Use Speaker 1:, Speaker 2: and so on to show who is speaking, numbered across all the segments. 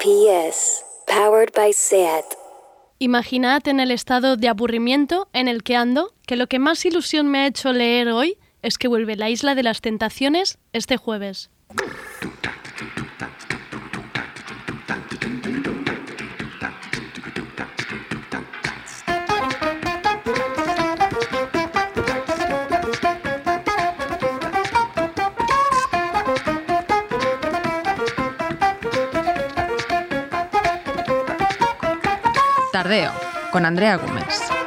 Speaker 1: PS, powered by SEAT.
Speaker 2: Imaginad en el estado de aburrimiento en el que ando que lo que más ilusión me ha hecho leer hoy es que vuelve la Isla de las Tentaciones este jueves.
Speaker 3: Con Andrea Gómez.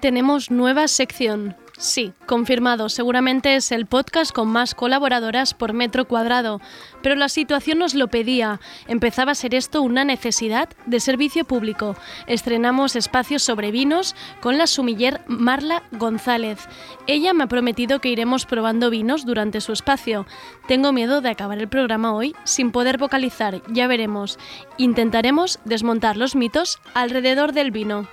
Speaker 2: Tenemos nueva sección. Sí, confirmado, seguramente es el podcast con más colaboradoras por metro cuadrado, pero la situación nos lo pedía. Empezaba a ser esto una necesidad de servicio público. Estrenamos espacios sobre vinos con la sumiller Marla González. Ella me ha prometido que iremos probando vinos durante su espacio. Tengo miedo de acabar el programa hoy sin poder vocalizar, ya veremos. Intentaremos desmontar los mitos alrededor del vino.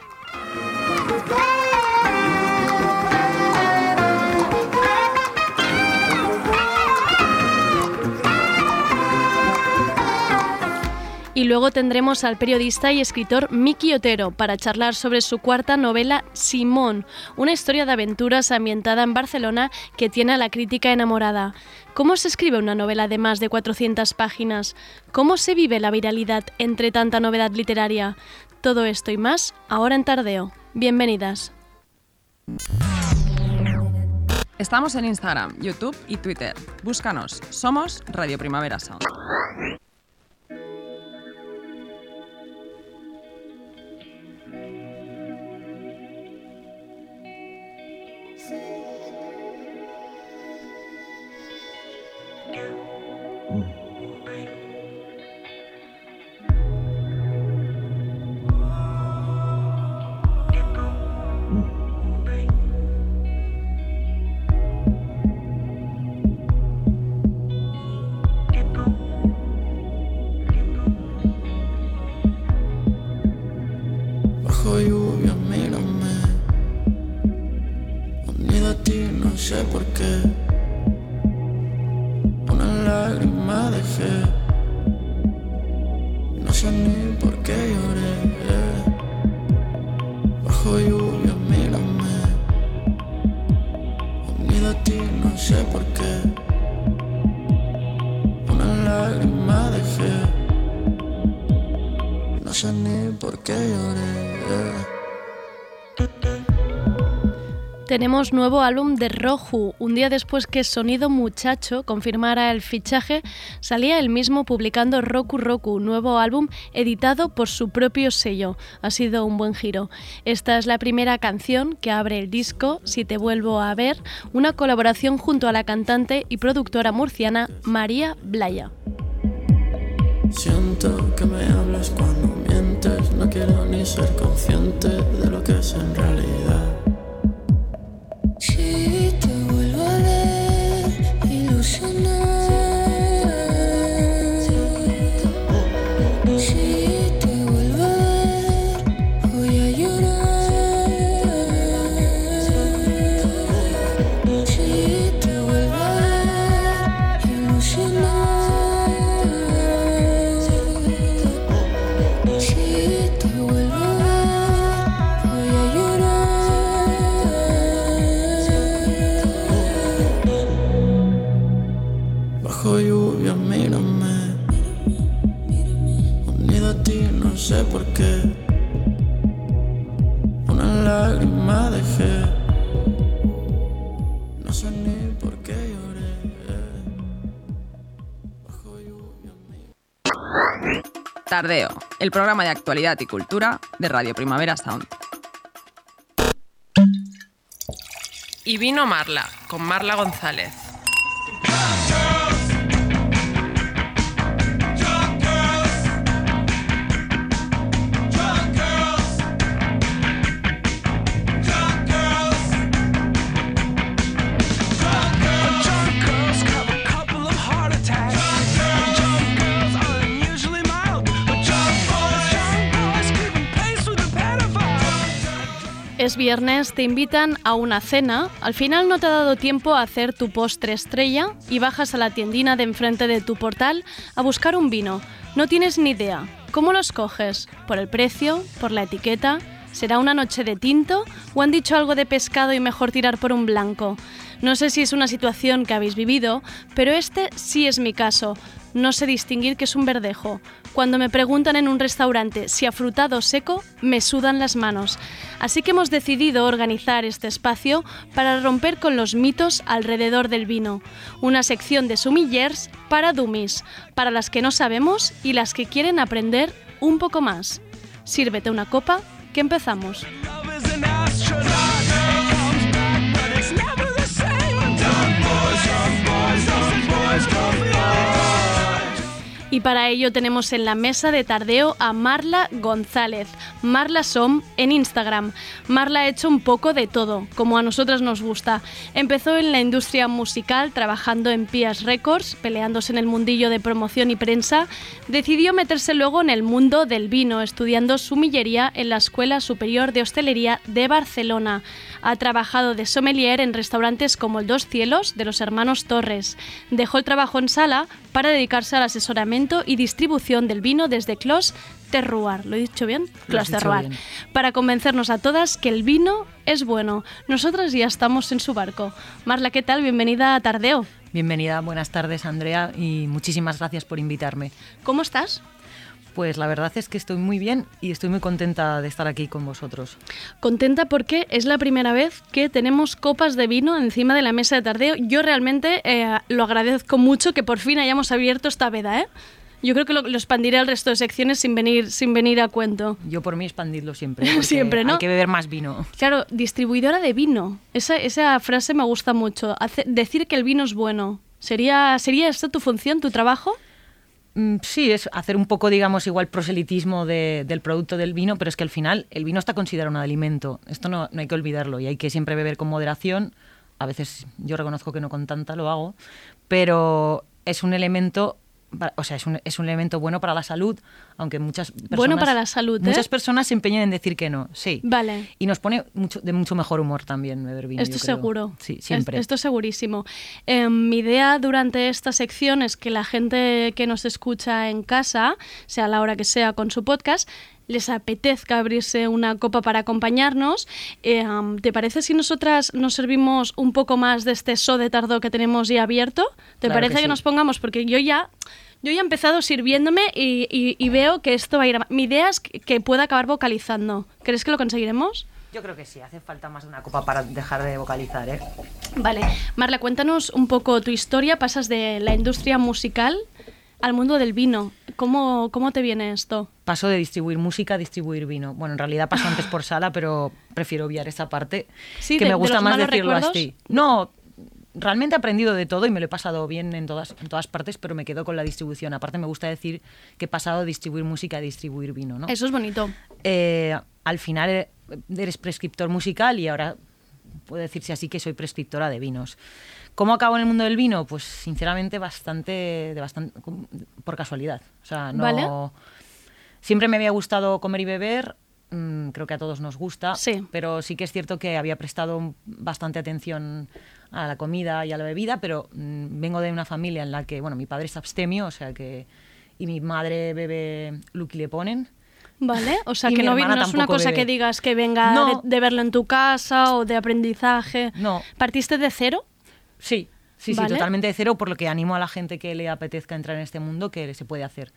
Speaker 2: Y luego tendremos al periodista y escritor Miki Otero para charlar sobre su cuarta novela Simón, una historia de aventuras ambientada en Barcelona que tiene a la crítica enamorada. ¿Cómo se escribe una novela de más de 400 páginas? ¿Cómo se vive la viralidad entre tanta novedad literaria? Todo esto y más ahora en Tardeo. Bienvenidas.
Speaker 3: Estamos en Instagram, YouTube y Twitter. Búscanos. Somos Radio Primavera Sound.
Speaker 4: Sé por qué. Una lágrima dejé. No sé ni por qué
Speaker 2: Tenemos nuevo álbum de Roju. Un día después que Sonido Muchacho confirmara el fichaje, salía el mismo publicando Roku Roku, nuevo álbum editado por su propio sello. Ha sido un buen giro. Esta es la primera canción que abre el disco, Si te vuelvo a ver, una colaboración junto a la cantante y productora murciana María Blaya.
Speaker 4: Siento que me hablas cuando mientes, no quiero ni ser consciente de lo que es en realidad.
Speaker 5: Si te vuelvo a ver, ilusionar. Si
Speaker 4: sé por qué. Una lágrima dejé. No sé ni por qué lloré. Bajo lluvia.
Speaker 3: Tardeo, el programa de actualidad y cultura de Radio Primavera Sound. Y vino Marla, con Marla González.
Speaker 2: Es viernes, te invitan a una cena, al final no te ha dado tiempo a hacer tu postre estrella y bajas a la tiendina de enfrente de tu portal a buscar un vino. No tienes ni idea. ¿Cómo lo escoges? ¿Por el precio? ¿Por la etiqueta? ¿Será una noche de tinto? ¿O han dicho algo de pescado y mejor tirar por un blanco? No sé si es una situación que habéis vivido, pero este sí es mi caso. No sé distinguir qué es un verdejo. Cuando me preguntan en un restaurante si afrutado o seco, me sudan las manos. Así que hemos decidido organizar este espacio para romper con los mitos alrededor del vino. Una sección de sumillers para dummies, para las que no sabemos y las que quieren aprender un poco más. Sírvete una copa, que empezamos. Y para ello tenemos en la mesa de tardeo a Marla González, Marla Som en Instagram. Marla ha hecho un poco de todo, como a nosotras nos gusta. Empezó en la industria musical trabajando en Pias Records, peleándose en el mundillo de promoción y prensa. Decidió meterse luego en el mundo del vino, estudiando sumillería en la Escuela Superior de Hostelería de Barcelona. Ha trabajado de sommelier en restaurantes como el Dos Cielos de los hermanos Torres. Dejó el trabajo en sala para dedicarse al asesoramiento y distribución del vino desde Clos Terroir. ¿Lo he dicho bien? Clos Terroir. Para convencernos a todas que el vino es bueno. Nosotras ya estamos en su barco. Marla, ¿qué tal? Bienvenida a Tardeo.
Speaker 6: Bienvenida, buenas tardes Andrea y muchísimas gracias por invitarme.
Speaker 2: ¿Cómo estás?
Speaker 6: Pues la verdad es que estoy muy bien y estoy muy contenta de estar aquí con vosotros.
Speaker 2: Contenta porque es la primera vez que tenemos copas de vino encima de la mesa de tardeo. Yo realmente eh, lo agradezco mucho que por fin hayamos abierto esta veda, ¿eh? Yo creo que lo, lo expandiré al resto de secciones sin venir, sin venir a cuento.
Speaker 6: Yo por mí expandidlo siempre.
Speaker 2: Siempre, ¿no?
Speaker 6: Hay que beber más vino.
Speaker 2: Claro, distribuidora de vino. Esa, esa frase me gusta mucho. Hace- decir que el vino es bueno. ¿Sería, ¿Sería esta tu función, tu trabajo?
Speaker 6: Mm, Sí, es hacer un poco, digamos, igual proselitismo de- del producto del vino, pero es que al final el vino está considerado un alimento. Esto no, no hay que olvidarlo y hay que siempre beber con moderación. A veces yo reconozco que no con tanta lo hago, pero es un elemento, o sea, es un, es un elemento bueno para la salud, aunque muchas personas...
Speaker 2: Bueno para la salud, ¿eh?
Speaker 6: Muchas personas se empeñan en decir que no, sí.
Speaker 2: Vale.
Speaker 6: Y nos pone mucho, de mucho mejor humor también beber vino.
Speaker 2: Esto seguro.
Speaker 6: Sí, siempre.
Speaker 2: Esto segurísimo. Eh, mi idea durante esta sección es que la gente que nos escucha en casa, sea a la hora que sea con su podcast, les apetezca abrirse una copa para acompañarnos. Eh, ¿Te parece si nosotras nos servimos un poco más de este so de tardo que tenemos ya abierto? ¿Te
Speaker 6: Claro
Speaker 2: parece
Speaker 6: que
Speaker 2: nos pongamos? Porque yo ya... Yo ya he empezado sirviéndome y, y- y veo que esto va a ir... a- Mi idea es que, que pueda acabar vocalizando. ¿Crees que lo conseguiremos?
Speaker 6: Yo creo que sí, hace falta más de una copa para dejar de vocalizar, ¿eh?
Speaker 2: Vale, Marla, cuéntanos un poco tu historia. Pasas de la industria musical al mundo del vino. ¿Cómo, cómo te viene esto?
Speaker 6: Paso de distribuir música a distribuir vino. Bueno, en realidad paso antes por sala, pero prefiero obviar esa parte.
Speaker 2: Sí,
Speaker 6: que
Speaker 2: de-
Speaker 6: me
Speaker 2: de
Speaker 6: gusta
Speaker 2: los
Speaker 6: más decirlo
Speaker 2: recuerdos.
Speaker 6: así. No, realmente he aprendido de todo y me lo he pasado bien en todas, en todas partes, pero me quedo con la distribución. Aparte me gusta decir que he pasado de distribuir música a distribuir vino, ¿no?
Speaker 2: Eso es bonito.
Speaker 6: Eh, al final eh, eres prescriptor musical y ahora puedo decirse así que soy prescriptora de vinos. ¿Cómo acabo en el mundo del vino? Pues sinceramente bastante, de bastante por casualidad. O sea, no.
Speaker 2: Vale.
Speaker 6: Siempre me había gustado comer y beber. mm, creo que a todos nos gusta.
Speaker 2: Sí.
Speaker 6: Pero sí que es cierto que había prestado bastante atención a la comida y a la bebida, pero mm, vengo de una familia en la que, bueno, mi padre es abstemio, o sea que. Y mi madre bebe Lucky Le Ponen.
Speaker 2: Vale, o sea
Speaker 6: Y
Speaker 2: que no, no es una cosa
Speaker 6: bebe.
Speaker 2: que digas que venga
Speaker 6: No.
Speaker 2: de, de verlo en tu casa o de aprendizaje.
Speaker 6: No.
Speaker 2: ¿Partiste de cero?
Speaker 6: Sí, sí,
Speaker 2: Vale.
Speaker 6: sí, totalmente de cero, por lo que animo a la gente que le apetezca entrar en este mundo que se puede hacer.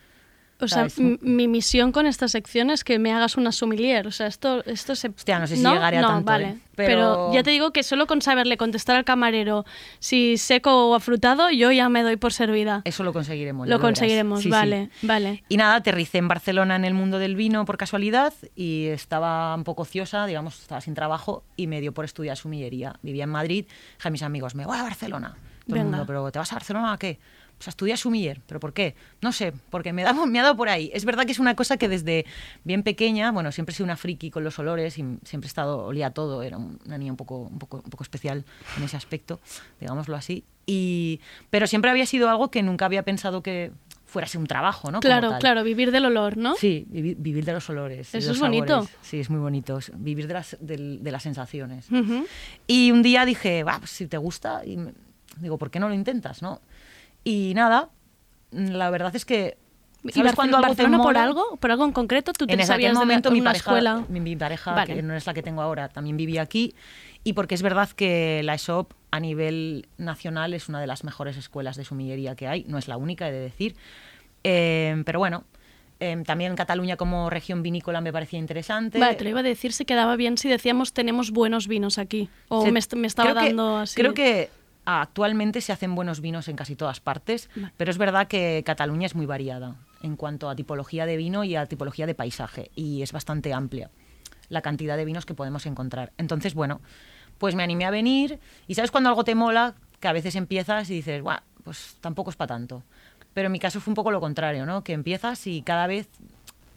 Speaker 2: O sea, mi misión con esta sección es que me hagas una sommelier. O sea, esto, esto se...
Speaker 6: Hostia, no sé si llegaré a
Speaker 2: no,
Speaker 6: tanto,
Speaker 2: vale.
Speaker 6: ¿eh?
Speaker 2: Pero...
Speaker 6: Pero-
Speaker 2: ya te digo que solo con saberle contestar al camarero si seco o afrutado, yo ya me doy por servida.
Speaker 6: Eso lo conseguiremos.
Speaker 2: Lo conseguiremos,
Speaker 6: Sí, sí.
Speaker 2: vale, vale.
Speaker 6: Y nada, aterricé en Barcelona en el mundo del vino por casualidad y estaba un poco ociosa, digamos, estaba sin trabajo y me dio por estudiar sumillería. Vivía en Madrid, dije a mis amigos, me voy a Barcelona. Todo el mundo, pero ¿te vas a Barcelona a qué? Pues a estudiar sumiller. ¿Pero por qué? No sé, porque me, da, me ha dado por ahí. Es verdad que es una cosa que desde bien pequeña, bueno, siempre he sido una friki con los olores y siempre he estado, olía a todo, era un- una niña un poco, un poco, un poco especial en ese aspecto, digámoslo así. Y, pero siempre había sido algo que nunca había pensado que fuera un trabajo, ¿no?
Speaker 2: Claro, claro, vivir del olor, ¿no?
Speaker 6: Sí, vivi- vivir de los olores.
Speaker 2: Eso
Speaker 6: los
Speaker 2: es bonito.
Speaker 6: sabores. Sí, es muy bonito. Vivir de las, del- de las sensaciones.
Speaker 2: Ujú.
Speaker 6: Y un día dije, va, pues si te gusta, y digo, ¿por qué no lo intentas, no? Y nada, la verdad es que...
Speaker 2: ¿Y
Speaker 6: ¿Sabes
Speaker 2: Barce-
Speaker 6: cuando algo te
Speaker 2: Barcelona por algo? ¿Por algo en concreto? ¿Tú te
Speaker 6: en aquel
Speaker 2: sabías de
Speaker 6: momento mi pareja,
Speaker 2: escuela?
Speaker 6: mi, mi pareja
Speaker 2: Vale.
Speaker 6: que no es la que tengo ahora, también vivía aquí. Y porque es verdad que la ESOP a nivel nacional es una de las mejores escuelas de sumillería que hay. No es la única, he de decir. Eh, pero bueno, eh, también Cataluña como región vinícola me parecía interesante.
Speaker 2: Vale, te lo iba a decir si quedaba bien si decíamos tenemos buenos vinos aquí. O
Speaker 6: Se-
Speaker 2: me, me estaba
Speaker 6: creo que-
Speaker 2: dando así.
Speaker 6: Creo que actualmente se hacen buenos vinos en casi todas partes,
Speaker 2: Vale.
Speaker 6: pero es verdad que Cataluña es muy variada en cuanto a tipología de vino y a tipología de paisaje, y es bastante amplia la cantidad de vinos que podemos encontrar. Entonces, bueno, pues me animé a venir, y sabes cuando algo te mola, que a veces empiezas y dices, "Buah, pues tampoco es para tanto. Pero en mi caso fue un poco lo contrario, ¿no? Que empiezas y cada vez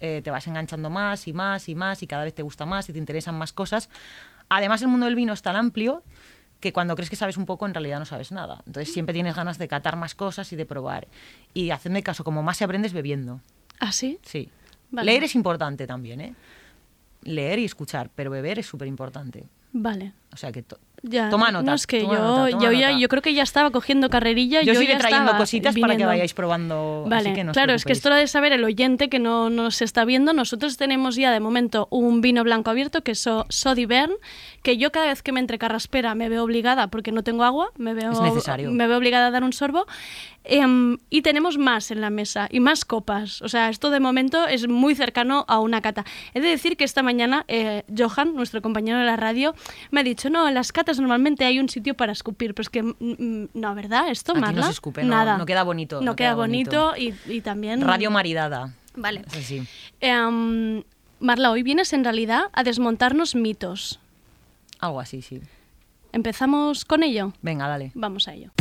Speaker 6: eh, te vas enganchando más y más y más y cada vez te gusta más y te interesan más cosas. Además, el mundo del vino es tan amplio que cuando crees que sabes un poco, en realidad no sabes nada. Entonces siempre tienes ganas de catar más cosas y de probar. Y hacedme caso, como más se aprende es bebiendo.
Speaker 2: ¿Ah, sí?
Speaker 6: Sí.
Speaker 2: Vale.
Speaker 6: Leer es importante también, ¿eh? Leer y escuchar, pero beber es súper importante.
Speaker 2: Vale.
Speaker 6: O sea que
Speaker 2: Ya,
Speaker 6: toma nota.
Speaker 2: No, es que yo,
Speaker 6: nota,
Speaker 2: yo, ya-
Speaker 6: nota.
Speaker 2: yo creo que ya estaba cogiendo carrerilla.
Speaker 6: Yo,
Speaker 2: Yo,
Speaker 6: iré
Speaker 2: ya
Speaker 6: trayendo cositas para que vayáis probando.
Speaker 2: Vale,
Speaker 6: así que no os
Speaker 2: claro, es que esto lo de saber el oyente que no nos está viendo, nosotros tenemos ya de momento un vino blanco abierto que es So- Sodivern, que yo cada vez que me entre carraspera me veo obligada, porque no tengo agua, me veo, me veo obligada a dar un sorbo. Em, y tenemos más en la mesa y más copas. O sea, esto de momento es muy cercano a una cata. He de decir que esta mañana eh, Johan, nuestro compañero de la radio, me ha dicho, no, las catas normalmente hay un sitio para escupir, pero es que, mm, mm, no, ¿verdad? Esto,
Speaker 6: Aquí no se escupe, no-
Speaker 2: Nada.
Speaker 6: no queda bonito,
Speaker 2: No,
Speaker 6: no
Speaker 2: queda,
Speaker 6: queda
Speaker 2: bonito,
Speaker 6: bonito.
Speaker 2: y, y también...
Speaker 6: Radio maridada.
Speaker 2: Vale.
Speaker 6: Sí, sí.
Speaker 2: Em, Marla, hoy vienes en realidad a desmontarnos mitos.
Speaker 6: Algo así, sí.
Speaker 2: ¿Empezamos con ello?
Speaker 6: Venga, dale.
Speaker 2: Vamos a ello.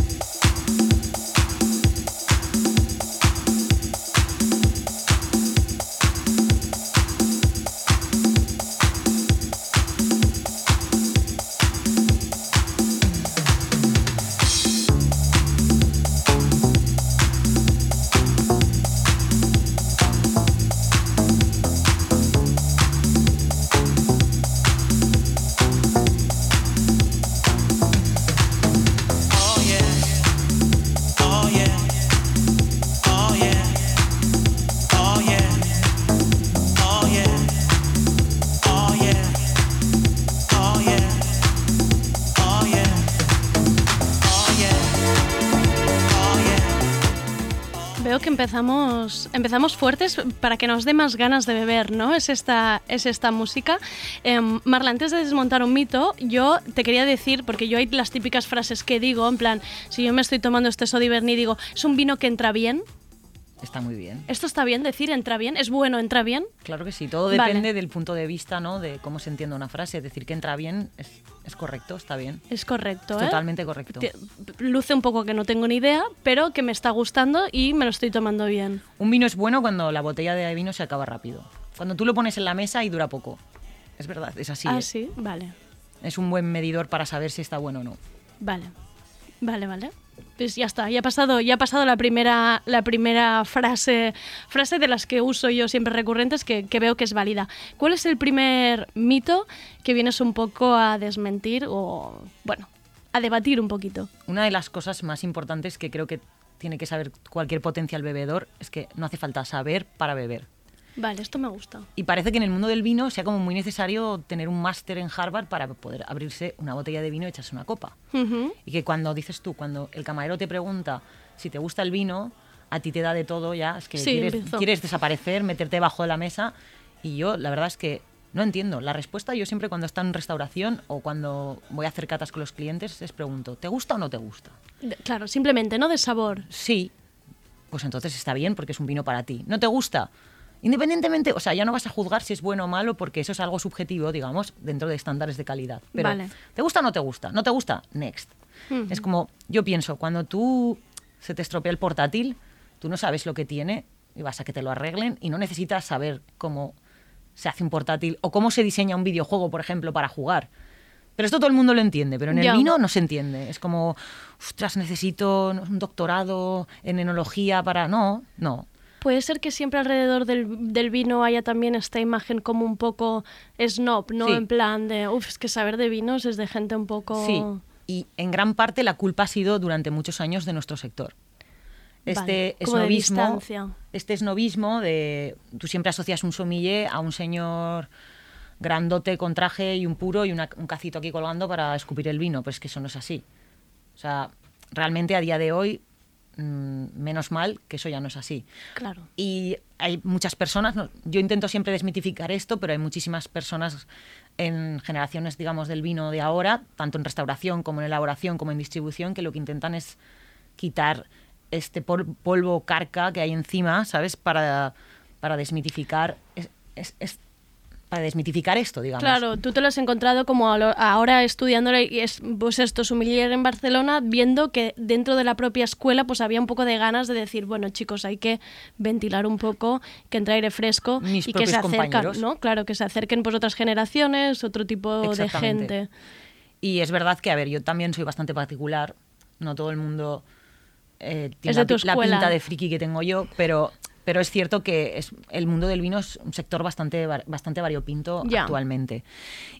Speaker 2: Empezamos, empezamos fuertes para que nos dé más ganas de beber, ¿no? Es esta, es esta música. Em, Marla, antes de desmontar un mito, yo te quería decir, porque yo hay las típicas frases que digo, en plan, si yo me estoy tomando este Sodiverni y digo, es un vino que entra bien.
Speaker 6: Está muy bien.
Speaker 2: ¿Esto está bien decir entra bien? ¿Es bueno, entra bien?
Speaker 6: Claro que sí, todo
Speaker 2: Vale.
Speaker 6: depende del punto de vista, ¿no? De cómo se entiende una frase. Decir que entra bien es, es correcto, está bien.
Speaker 2: Es correcto,
Speaker 6: Es
Speaker 2: ¿eh?
Speaker 6: totalmente correcto.
Speaker 2: Te- Luce un poco que no tengo ni idea, pero que me está gustando y me lo estoy tomando bien.
Speaker 6: Un vino es bueno cuando la botella de vino se acaba rápido. Cuando tú lo pones en la mesa y dura poco. Es verdad, es así.
Speaker 2: ah,
Speaker 6: ¿eh?
Speaker 2: sí, vale.
Speaker 6: Es un buen medidor para saber si está bueno o no.
Speaker 2: Vale, vale, vale. Pues ya está, ya ha pasado, ya ha pasado la primera, la primera frase, frase de las que uso yo siempre recurrentes que, que veo que es válida. ¿Cuál es el primer mito que vienes un poco a desmentir o, bueno, a debatir un poquito?
Speaker 6: Una de las cosas más importantes que creo que tiene que saber cualquier potencial bebedor es que no hace falta saber para beber.
Speaker 2: Vale, esto me gusta.
Speaker 6: Y parece que en el mundo del vino sea como muy necesario tener un máster en Harvard para poder abrirse una botella de vino y echarse una copa. Y que cuando dices tú, cuando el camarero te pregunta si te gusta el vino, a ti te da de todo ya, es que
Speaker 2: Sí,
Speaker 6: quieres, quieres desaparecer, meterte debajo de la mesa. Y yo, la verdad es que no entiendo. La respuesta yo siempre cuando está en restauración o cuando voy a hacer catas con los clientes les pregunto, ¿te gusta o no te gusta?
Speaker 2: De- Claro, simplemente, ¿no? De sabor.
Speaker 6: Sí, pues entonces está bien porque es un vino para ti. ¿No te gusta? Independientemente, o sea, ya no vas a juzgar si es bueno o malo porque eso es algo subjetivo, digamos, dentro de estándares de calidad. Pero,
Speaker 2: Vale.
Speaker 6: ¿te gusta o no te gusta? ¿No te gusta? Next. Es como, yo pienso, cuando tú se te estropea el portátil, tú no sabes lo que tiene y vas a que te lo arreglen y no necesitas saber cómo se hace un portátil o cómo se diseña un videojuego, por ejemplo, para jugar. Pero esto todo el mundo lo entiende, pero en el vino no se entiende. Es como, ostras, necesito un doctorado en enología para... No, no.
Speaker 2: Puede ser que siempre alrededor del, del vino haya también esta imagen como un poco snob, ¿no?
Speaker 6: Sí.
Speaker 2: En plan de, uff, es que saber de vinos es de gente un poco...
Speaker 6: Sí, y en gran parte la culpa ha sido durante muchos años de nuestro sector. Este
Speaker 2: Vale, de
Speaker 6: esnovismo,
Speaker 2: distancia.
Speaker 6: este esnovismo de tú siempre asocias un sommelier a un señor grandote con traje y un puro y una- un cacito aquí colgando para escupir el vino, pues es que eso no es así. O sea, realmente a día de hoy, menos mal que eso ya no es así.
Speaker 2: Claro.
Speaker 6: Y hay muchas personas, yo intento siempre desmitificar esto, pero hay muchísimas personas en generaciones, digamos, del vino de ahora, tanto en restauración como en elaboración como en distribución, que lo que intentan es quitar este pol- polvo carca que hay encima, ¿sabes? Para, para desmitificar es- es- es- para desmitificar esto, digamos.
Speaker 2: Claro, tú te lo has encontrado como ahora estudiando y es pues esto, sumiller en Barcelona, viendo que dentro de la propia escuela pues había un poco de ganas de decir, bueno chicos, hay que ventilar un poco, que entre aire fresco
Speaker 6: Mis
Speaker 2: y que se acercan. ¿no? Claro, que se acerquen pues otras generaciones, otro tipo de gente.
Speaker 6: Y es verdad que, a ver, yo también soy bastante particular. No todo el mundo eh, tiene la, pinta de friki que tengo yo, pero, pero es cierto que es, el mundo del vino es un sector bastante, bastante variopinto actualmente.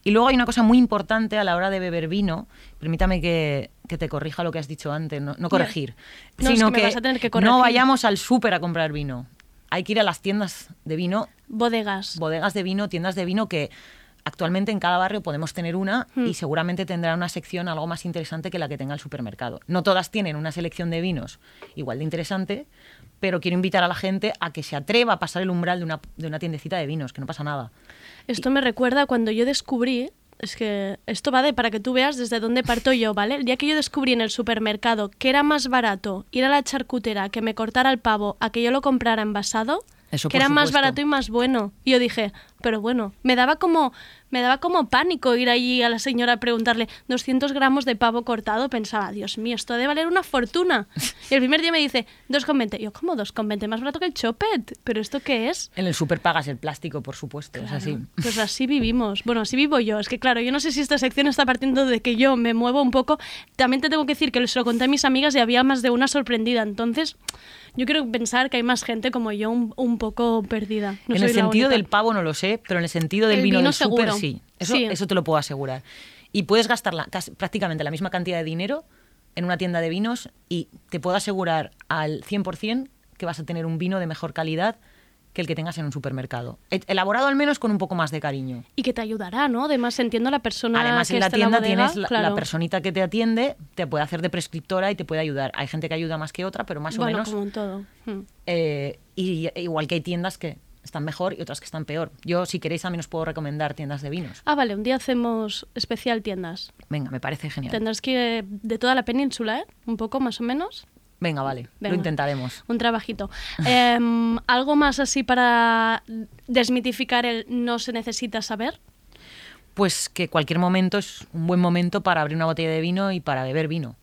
Speaker 6: Y luego hay una cosa muy importante a la hora de beber vino. Permítame que, que te corrija lo que has dicho antes, no, no corregir,
Speaker 2: No, es
Speaker 6: sino
Speaker 2: que me vas a tener que corregir.
Speaker 6: no vayamos al súper a comprar vino. Hay que ir a las tiendas de vino
Speaker 2: Bodegas.
Speaker 6: bodegas de vino, tiendas de vino que actualmente en cada barrio podemos tener una
Speaker 2: Hmm.
Speaker 6: y seguramente tendrá una sección algo más interesante que la que tenga el supermercado. No todas tienen una selección de vinos igual de interesante, pero quiero invitar a la gente a que se atreva a pasar el umbral de una, de una tiendecita de vinos, que no pasa nada.
Speaker 2: Esto me recuerda cuando yo descubrí, es que esto va de para que tú veas desde dónde parto yo, ¿vale? El día que yo descubrí en el supermercado que era más barato ir a la charcutera que me cortara el pavo a que yo lo comprara envasado,
Speaker 6: Eso
Speaker 2: que era más barato y más bueno. Y yo dije, pero bueno, me daba como me daba como pánico ir allí a la señora a preguntarle 200 gramos de pavo cortado. Pensaba, Dios mío, esto debe valer una fortuna. Y el primer día me dice, 2,20. Y Yo, ¿cómo 2,20? Más barato que el chopet. ¿Pero esto qué es?
Speaker 6: En el super pagas el plástico, por supuesto, es así.
Speaker 2: Pues así vivimos. Bueno, así vivo yo. Es que claro, yo no sé si esta sección está partiendo de que yo me muevo un poco. También te tengo que decir que les lo conté a mis amigas y había más de una sorprendida. Entonces, yo quiero pensar que hay más gente como yo un, un poco perdida. No
Speaker 6: en el sentido del pavo no lo sé, pero en el sentido del
Speaker 2: El
Speaker 6: vino,
Speaker 2: vino
Speaker 6: del súper sí. Eso,
Speaker 2: Sí.
Speaker 6: eso te lo puedo asegurar. Y puedes gastar la- casi- prácticamente la misma cantidad de dinero en una tienda de vinos y te puedo asegurar al 100% que vas a tener un vino de mejor calidad que el que tengas en un supermercado. E- Elaborado al menos con un poco más de cariño.
Speaker 2: Y que te ayudará, ¿no? Además, entiendo la persona
Speaker 6: Además,
Speaker 2: que
Speaker 6: en la
Speaker 2: está
Speaker 6: tienda
Speaker 2: bodega,
Speaker 6: tienes la, la personita que te atiende, te puede hacer de prescriptora y te puede ayudar. Hay gente que ayuda más que otra, pero más o menos
Speaker 2: como en todo. Hmm.
Speaker 6: eh, y igual que hay tiendas que están mejor y otras que están peor. Yo, si queréis, también os puedo recomendar tiendas de vinos.
Speaker 2: Ah, vale, un día hacemos especial tiendas.
Speaker 6: Venga, me parece genial.
Speaker 2: Tendrás que ir de toda la península, ¿eh? Un poco más o menos.
Speaker 6: Venga, vale,
Speaker 2: Venga.
Speaker 6: lo intentaremos.
Speaker 2: Un trabajito. Em, ¿Algo más así para desmitificar el no se necesita saber?
Speaker 6: Pues que cualquier momento es un buen momento para abrir una botella de vino y para beber vino.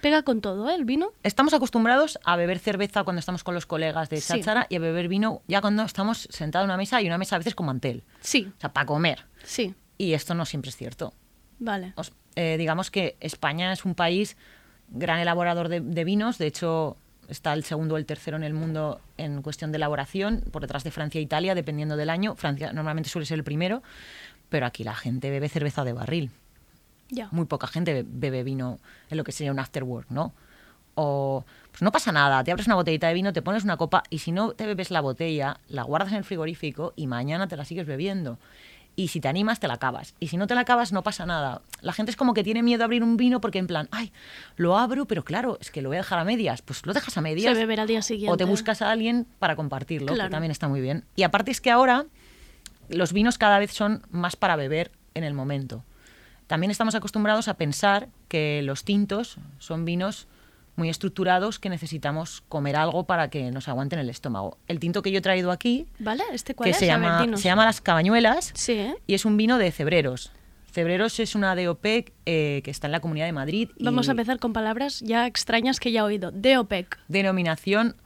Speaker 2: Pega con todo, ¿eh? El vino.
Speaker 6: Estamos acostumbrados a beber cerveza cuando estamos con los colegas de
Speaker 2: Sí.
Speaker 6: cháchara y a beber vino ya cuando estamos sentados en una mesa y una mesa a veces con mantel.
Speaker 2: Sí,
Speaker 6: O sea, para comer.
Speaker 2: sí.
Speaker 6: Y esto no siempre es cierto.
Speaker 2: Vale.
Speaker 6: Os- eh, digamos que España es un país gran elaborador de, de vinos, de hecho está el segundo o el tercero en el mundo en cuestión de elaboración, por detrás de Francia e Italia, dependiendo del año. Francia normalmente suele ser el primero, pero aquí la gente bebe cerveza de barril.
Speaker 2: Ya.
Speaker 6: Muy poca gente be- bebe vino en lo que sería un afterwork, ¿no? O, pues no pasa nada, te abres una botellita de vino, te pones una copa y si no te bebes la botella, la guardas en el frigorífico y mañana te la sigues bebiendo. Y si te animas, te la acabas. Y si no te la acabas, no pasa nada. La gente es como que tiene miedo a abrir un vino porque en plan, ay, lo abro, pero claro, es que lo voy a dejar a medias. Pues lo dejas a medias.
Speaker 2: Se beberá al día siguiente.
Speaker 6: O te buscas a alguien para compartirlo,
Speaker 2: Claro.
Speaker 6: que también está muy bien. Y aparte es que ahora los vinos cada vez son más para beber en el momento. También estamos acostumbrados a pensar que los tintos son vinos muy estructurados que necesitamos comer algo para que nos aguanten el estómago. El tinto que yo he traído aquí,
Speaker 2: ¿Vale? ¿Este cuál
Speaker 6: que
Speaker 2: es?
Speaker 6: se
Speaker 2: ver,
Speaker 6: llama,
Speaker 2: dinos.
Speaker 6: se llama Las Cabañuelas,
Speaker 2: Sí, ¿eh?
Speaker 6: y es un vino de Cebreros. Cebreros es una DOP eh, que está en la Comunidad de Madrid. y
Speaker 2: Vamos a empezar con palabras ya extrañas que ya he oído. DOPEC.
Speaker 6: Denominación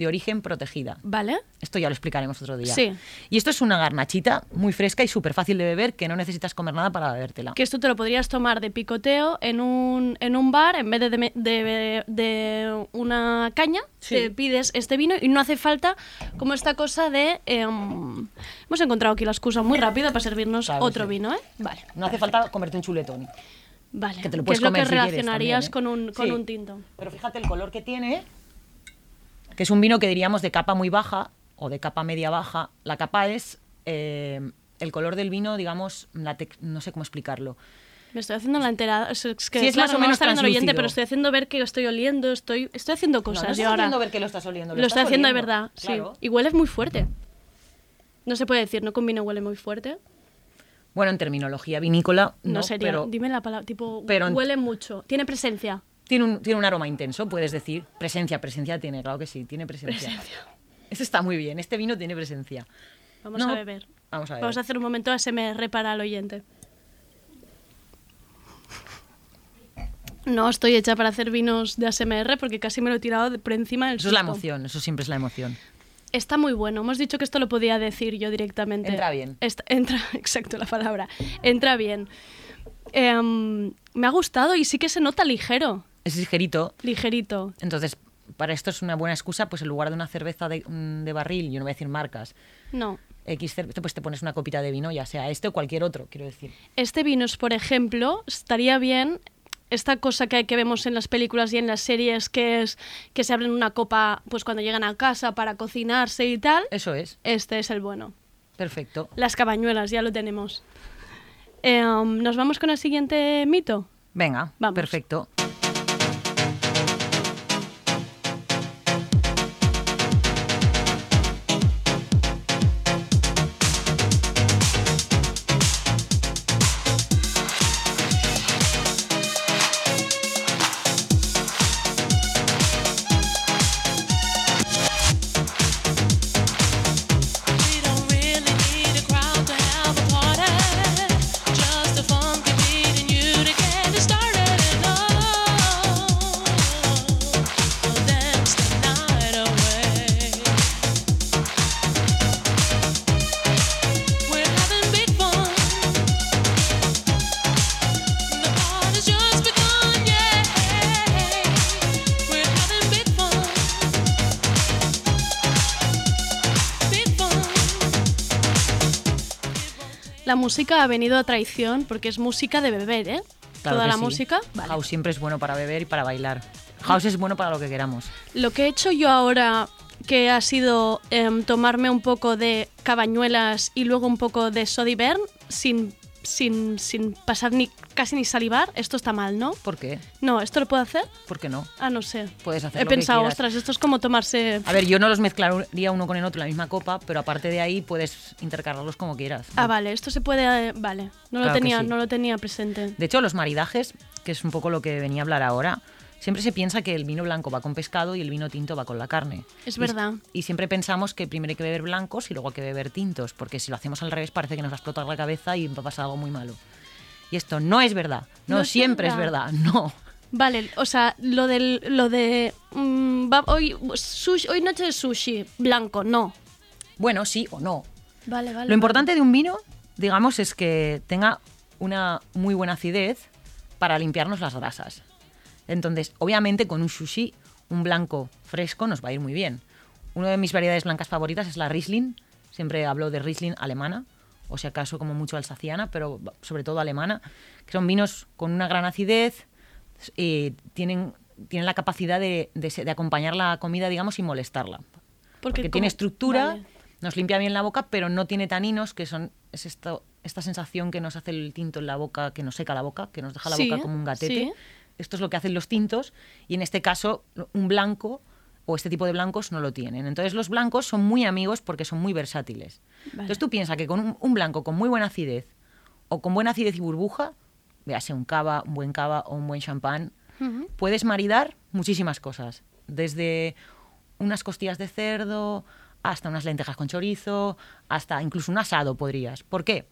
Speaker 6: de origen protegida.
Speaker 2: ¿Vale?
Speaker 6: Esto ya lo explicaremos otro día.
Speaker 2: Sí.
Speaker 6: Y esto es una garnachita muy fresca y súper fácil de beber que no necesitas comer nada para bebértela.
Speaker 2: Que esto te lo podrías tomar de picoteo en un, en un bar en vez de, de, de- de una caña.
Speaker 6: Sí.
Speaker 2: Te pides este vino y no hace falta como esta cosa de... em, hemos encontrado aquí la excusa muy rápida para servirnos
Speaker 6: Claro,
Speaker 2: otro
Speaker 6: sí.
Speaker 2: vino, ¿eh? Vale.
Speaker 6: No hace falta comerte un chuletón.
Speaker 2: Vale.
Speaker 6: Que te lo
Speaker 2: ¿Qué es lo
Speaker 6: comer
Speaker 2: que
Speaker 6: si
Speaker 2: relacionarías
Speaker 6: también,
Speaker 2: con,
Speaker 6: ¿eh?
Speaker 2: un, con
Speaker 6: Sí.
Speaker 2: un tinto?
Speaker 6: Pero fíjate el color que tiene, que es un vino que diríamos de capa muy baja o de capa media baja. La capa es eh, el color del vino, digamos, la no sé cómo explicarlo.
Speaker 2: Me estoy haciendo la enterada. Es, que,
Speaker 6: Sí, es
Speaker 2: claro,
Speaker 6: más o
Speaker 2: no
Speaker 6: menos
Speaker 2: el oyente, pero estoy haciendo ver que estoy oliendo, estoy, estoy haciendo cosas.
Speaker 6: no, no
Speaker 2: y
Speaker 6: estás
Speaker 2: ahora
Speaker 6: haciendo ver que lo estás oliendo.
Speaker 2: lo estoy
Speaker 6: estás
Speaker 2: haciendo de
Speaker 6: oliendo.
Speaker 2: verdad,
Speaker 6: Claro.
Speaker 2: sí. Y huele muy fuerte. No se puede decir, no con vino huele muy fuerte.
Speaker 6: Bueno, en terminología vinícola,
Speaker 2: No,
Speaker 6: no,
Speaker 2: sería.
Speaker 6: pero
Speaker 2: Dime la palabra, tipo,
Speaker 6: pero
Speaker 2: huele mucho. Tiene presencia.
Speaker 6: Tiene un, tiene un aroma intenso, puedes decir. Presencia, presencia tiene, claro que sí, tiene presencia. Eso está muy bien, este vino tiene presencia.
Speaker 2: Vamos
Speaker 6: No,
Speaker 2: a beber.
Speaker 6: Vamos a ver.
Speaker 2: Vamos a hacer un momento ASMR para el oyente. No estoy hecha para hacer vinos de ASMR porque casi me lo he tirado por encima del
Speaker 6: Eso es la emoción, eso siempre es la emoción.
Speaker 2: Está muy bueno. Hemos dicho que esto lo podía decir yo directamente.
Speaker 6: Entra bien.
Speaker 2: Está- entra, exacto la palabra. Entra bien. Em, me ha gustado y sí que se nota ligero,
Speaker 6: Es ligerito,
Speaker 2: ligerito.
Speaker 6: entonces para esto es una buena excusa, pues en lugar de una cerveza de, mm, de barril, yo no voy a decir marcas,
Speaker 2: No.
Speaker 6: X cerveza, pues te pones una copita de vino, ya sea este o cualquier otro, quiero decir.
Speaker 2: Este vinos, por ejemplo, estaría bien esta cosa que, que vemos en las películas y en las series, que es que se abren una copa pues cuando llegan a casa para cocinarse y tal.
Speaker 6: Eso es,
Speaker 2: Este es el bueno.
Speaker 6: perfecto.
Speaker 2: Las cabañuelas, ya lo tenemos. Em, ¿Nos vamos con el siguiente mito?
Speaker 6: Venga,
Speaker 2: Vamos.
Speaker 6: perfecto.
Speaker 2: Música ha venido a traición porque es música de beber, ¿eh?
Speaker 6: Claro
Speaker 2: Toda la
Speaker 6: sí.
Speaker 2: música. Vale.
Speaker 6: House siempre es bueno para beber y para bailar. House es bueno para lo que queramos.
Speaker 2: Lo que he hecho yo ahora, que ha sido em, tomarme un poco de cabañuelas y luego un poco de sodivern sin, sin, sin pasar ni casi ni salivar, esto está mal, ¿no?
Speaker 6: ¿Por qué?
Speaker 2: No, ¿esto lo puedo hacer?
Speaker 6: ¿Por qué no?
Speaker 2: Ah, no sé.
Speaker 6: Puedes hacer
Speaker 2: He
Speaker 6: lo que
Speaker 2: pensado,
Speaker 6: quieras.
Speaker 2: ostras, esto es como tomarse...
Speaker 6: A ver, yo no los mezclaría uno con el otro en la misma copa, pero aparte de ahí puedes intercalarlos como quieras.
Speaker 2: Ah, vale, esto se puede... eh, Vale, no, lo
Speaker 6: Claro que
Speaker 2: tenía,
Speaker 6: sí.
Speaker 2: no lo tenía presente.
Speaker 6: De hecho, los maridajes, que es un poco lo que venía a hablar ahora, siempre se piensa que el vino blanco va con pescado y el vino tinto va con la carne.
Speaker 2: Es
Speaker 6: Y-
Speaker 2: verdad.
Speaker 6: Y, siempre pensamos que primero hay que beber blancos y luego hay que beber tintos, porque si lo hacemos al revés parece que nos va a explotar la cabeza y va a pasar algo muy malo. Y esto no es verdad. No,
Speaker 2: No es
Speaker 6: siempre es
Speaker 2: verdad.
Speaker 6: verdad. No.
Speaker 2: Vale, o sea, lo del... Lo de mm, va- hoy, sushi, hoy noche de sushi, blanco, no.
Speaker 6: Bueno, sí o no.
Speaker 2: Vale, vale.
Speaker 6: Lo importante de un vino, digamos, es que tenga una muy buena acidez para limpiarnos las grasas. Entonces, obviamente, con un sushi, un blanco fresco nos va a ir muy bien. Una de mis variedades blancas favoritas es la Riesling. Siempre hablo de Riesling alemana, o si acaso como mucho alsaciana, pero sobre todo alemana, que son vinos con una gran acidez, eh, tienen, tienen la capacidad de, de se- de acompañar la comida, digamos, sin molestarla. Porque, tiene estructura,
Speaker 2: vale.
Speaker 6: nos limpia bien la boca, pero no tiene taninos, que son es esto, esta sensación que nos hace el tinto en la boca, que nos seca la boca, que nos deja la
Speaker 2: Sí,
Speaker 6: boca como un gatete.
Speaker 2: sí.
Speaker 6: Esto es lo que hacen los tintos y en este caso un blanco o este tipo de blancos no lo tienen. Entonces los blancos son muy amigos porque son muy versátiles.
Speaker 2: Vale.
Speaker 6: Entonces tú piensas que con un, un blanco con muy buena acidez o con buena acidez y burbuja, véase un cava, un buen cava o un buen champán, puedes maridar muchísimas cosas. Desde unas costillas de cerdo hasta unas lentejas con chorizo, hasta incluso un asado podrías. ¿Por qué?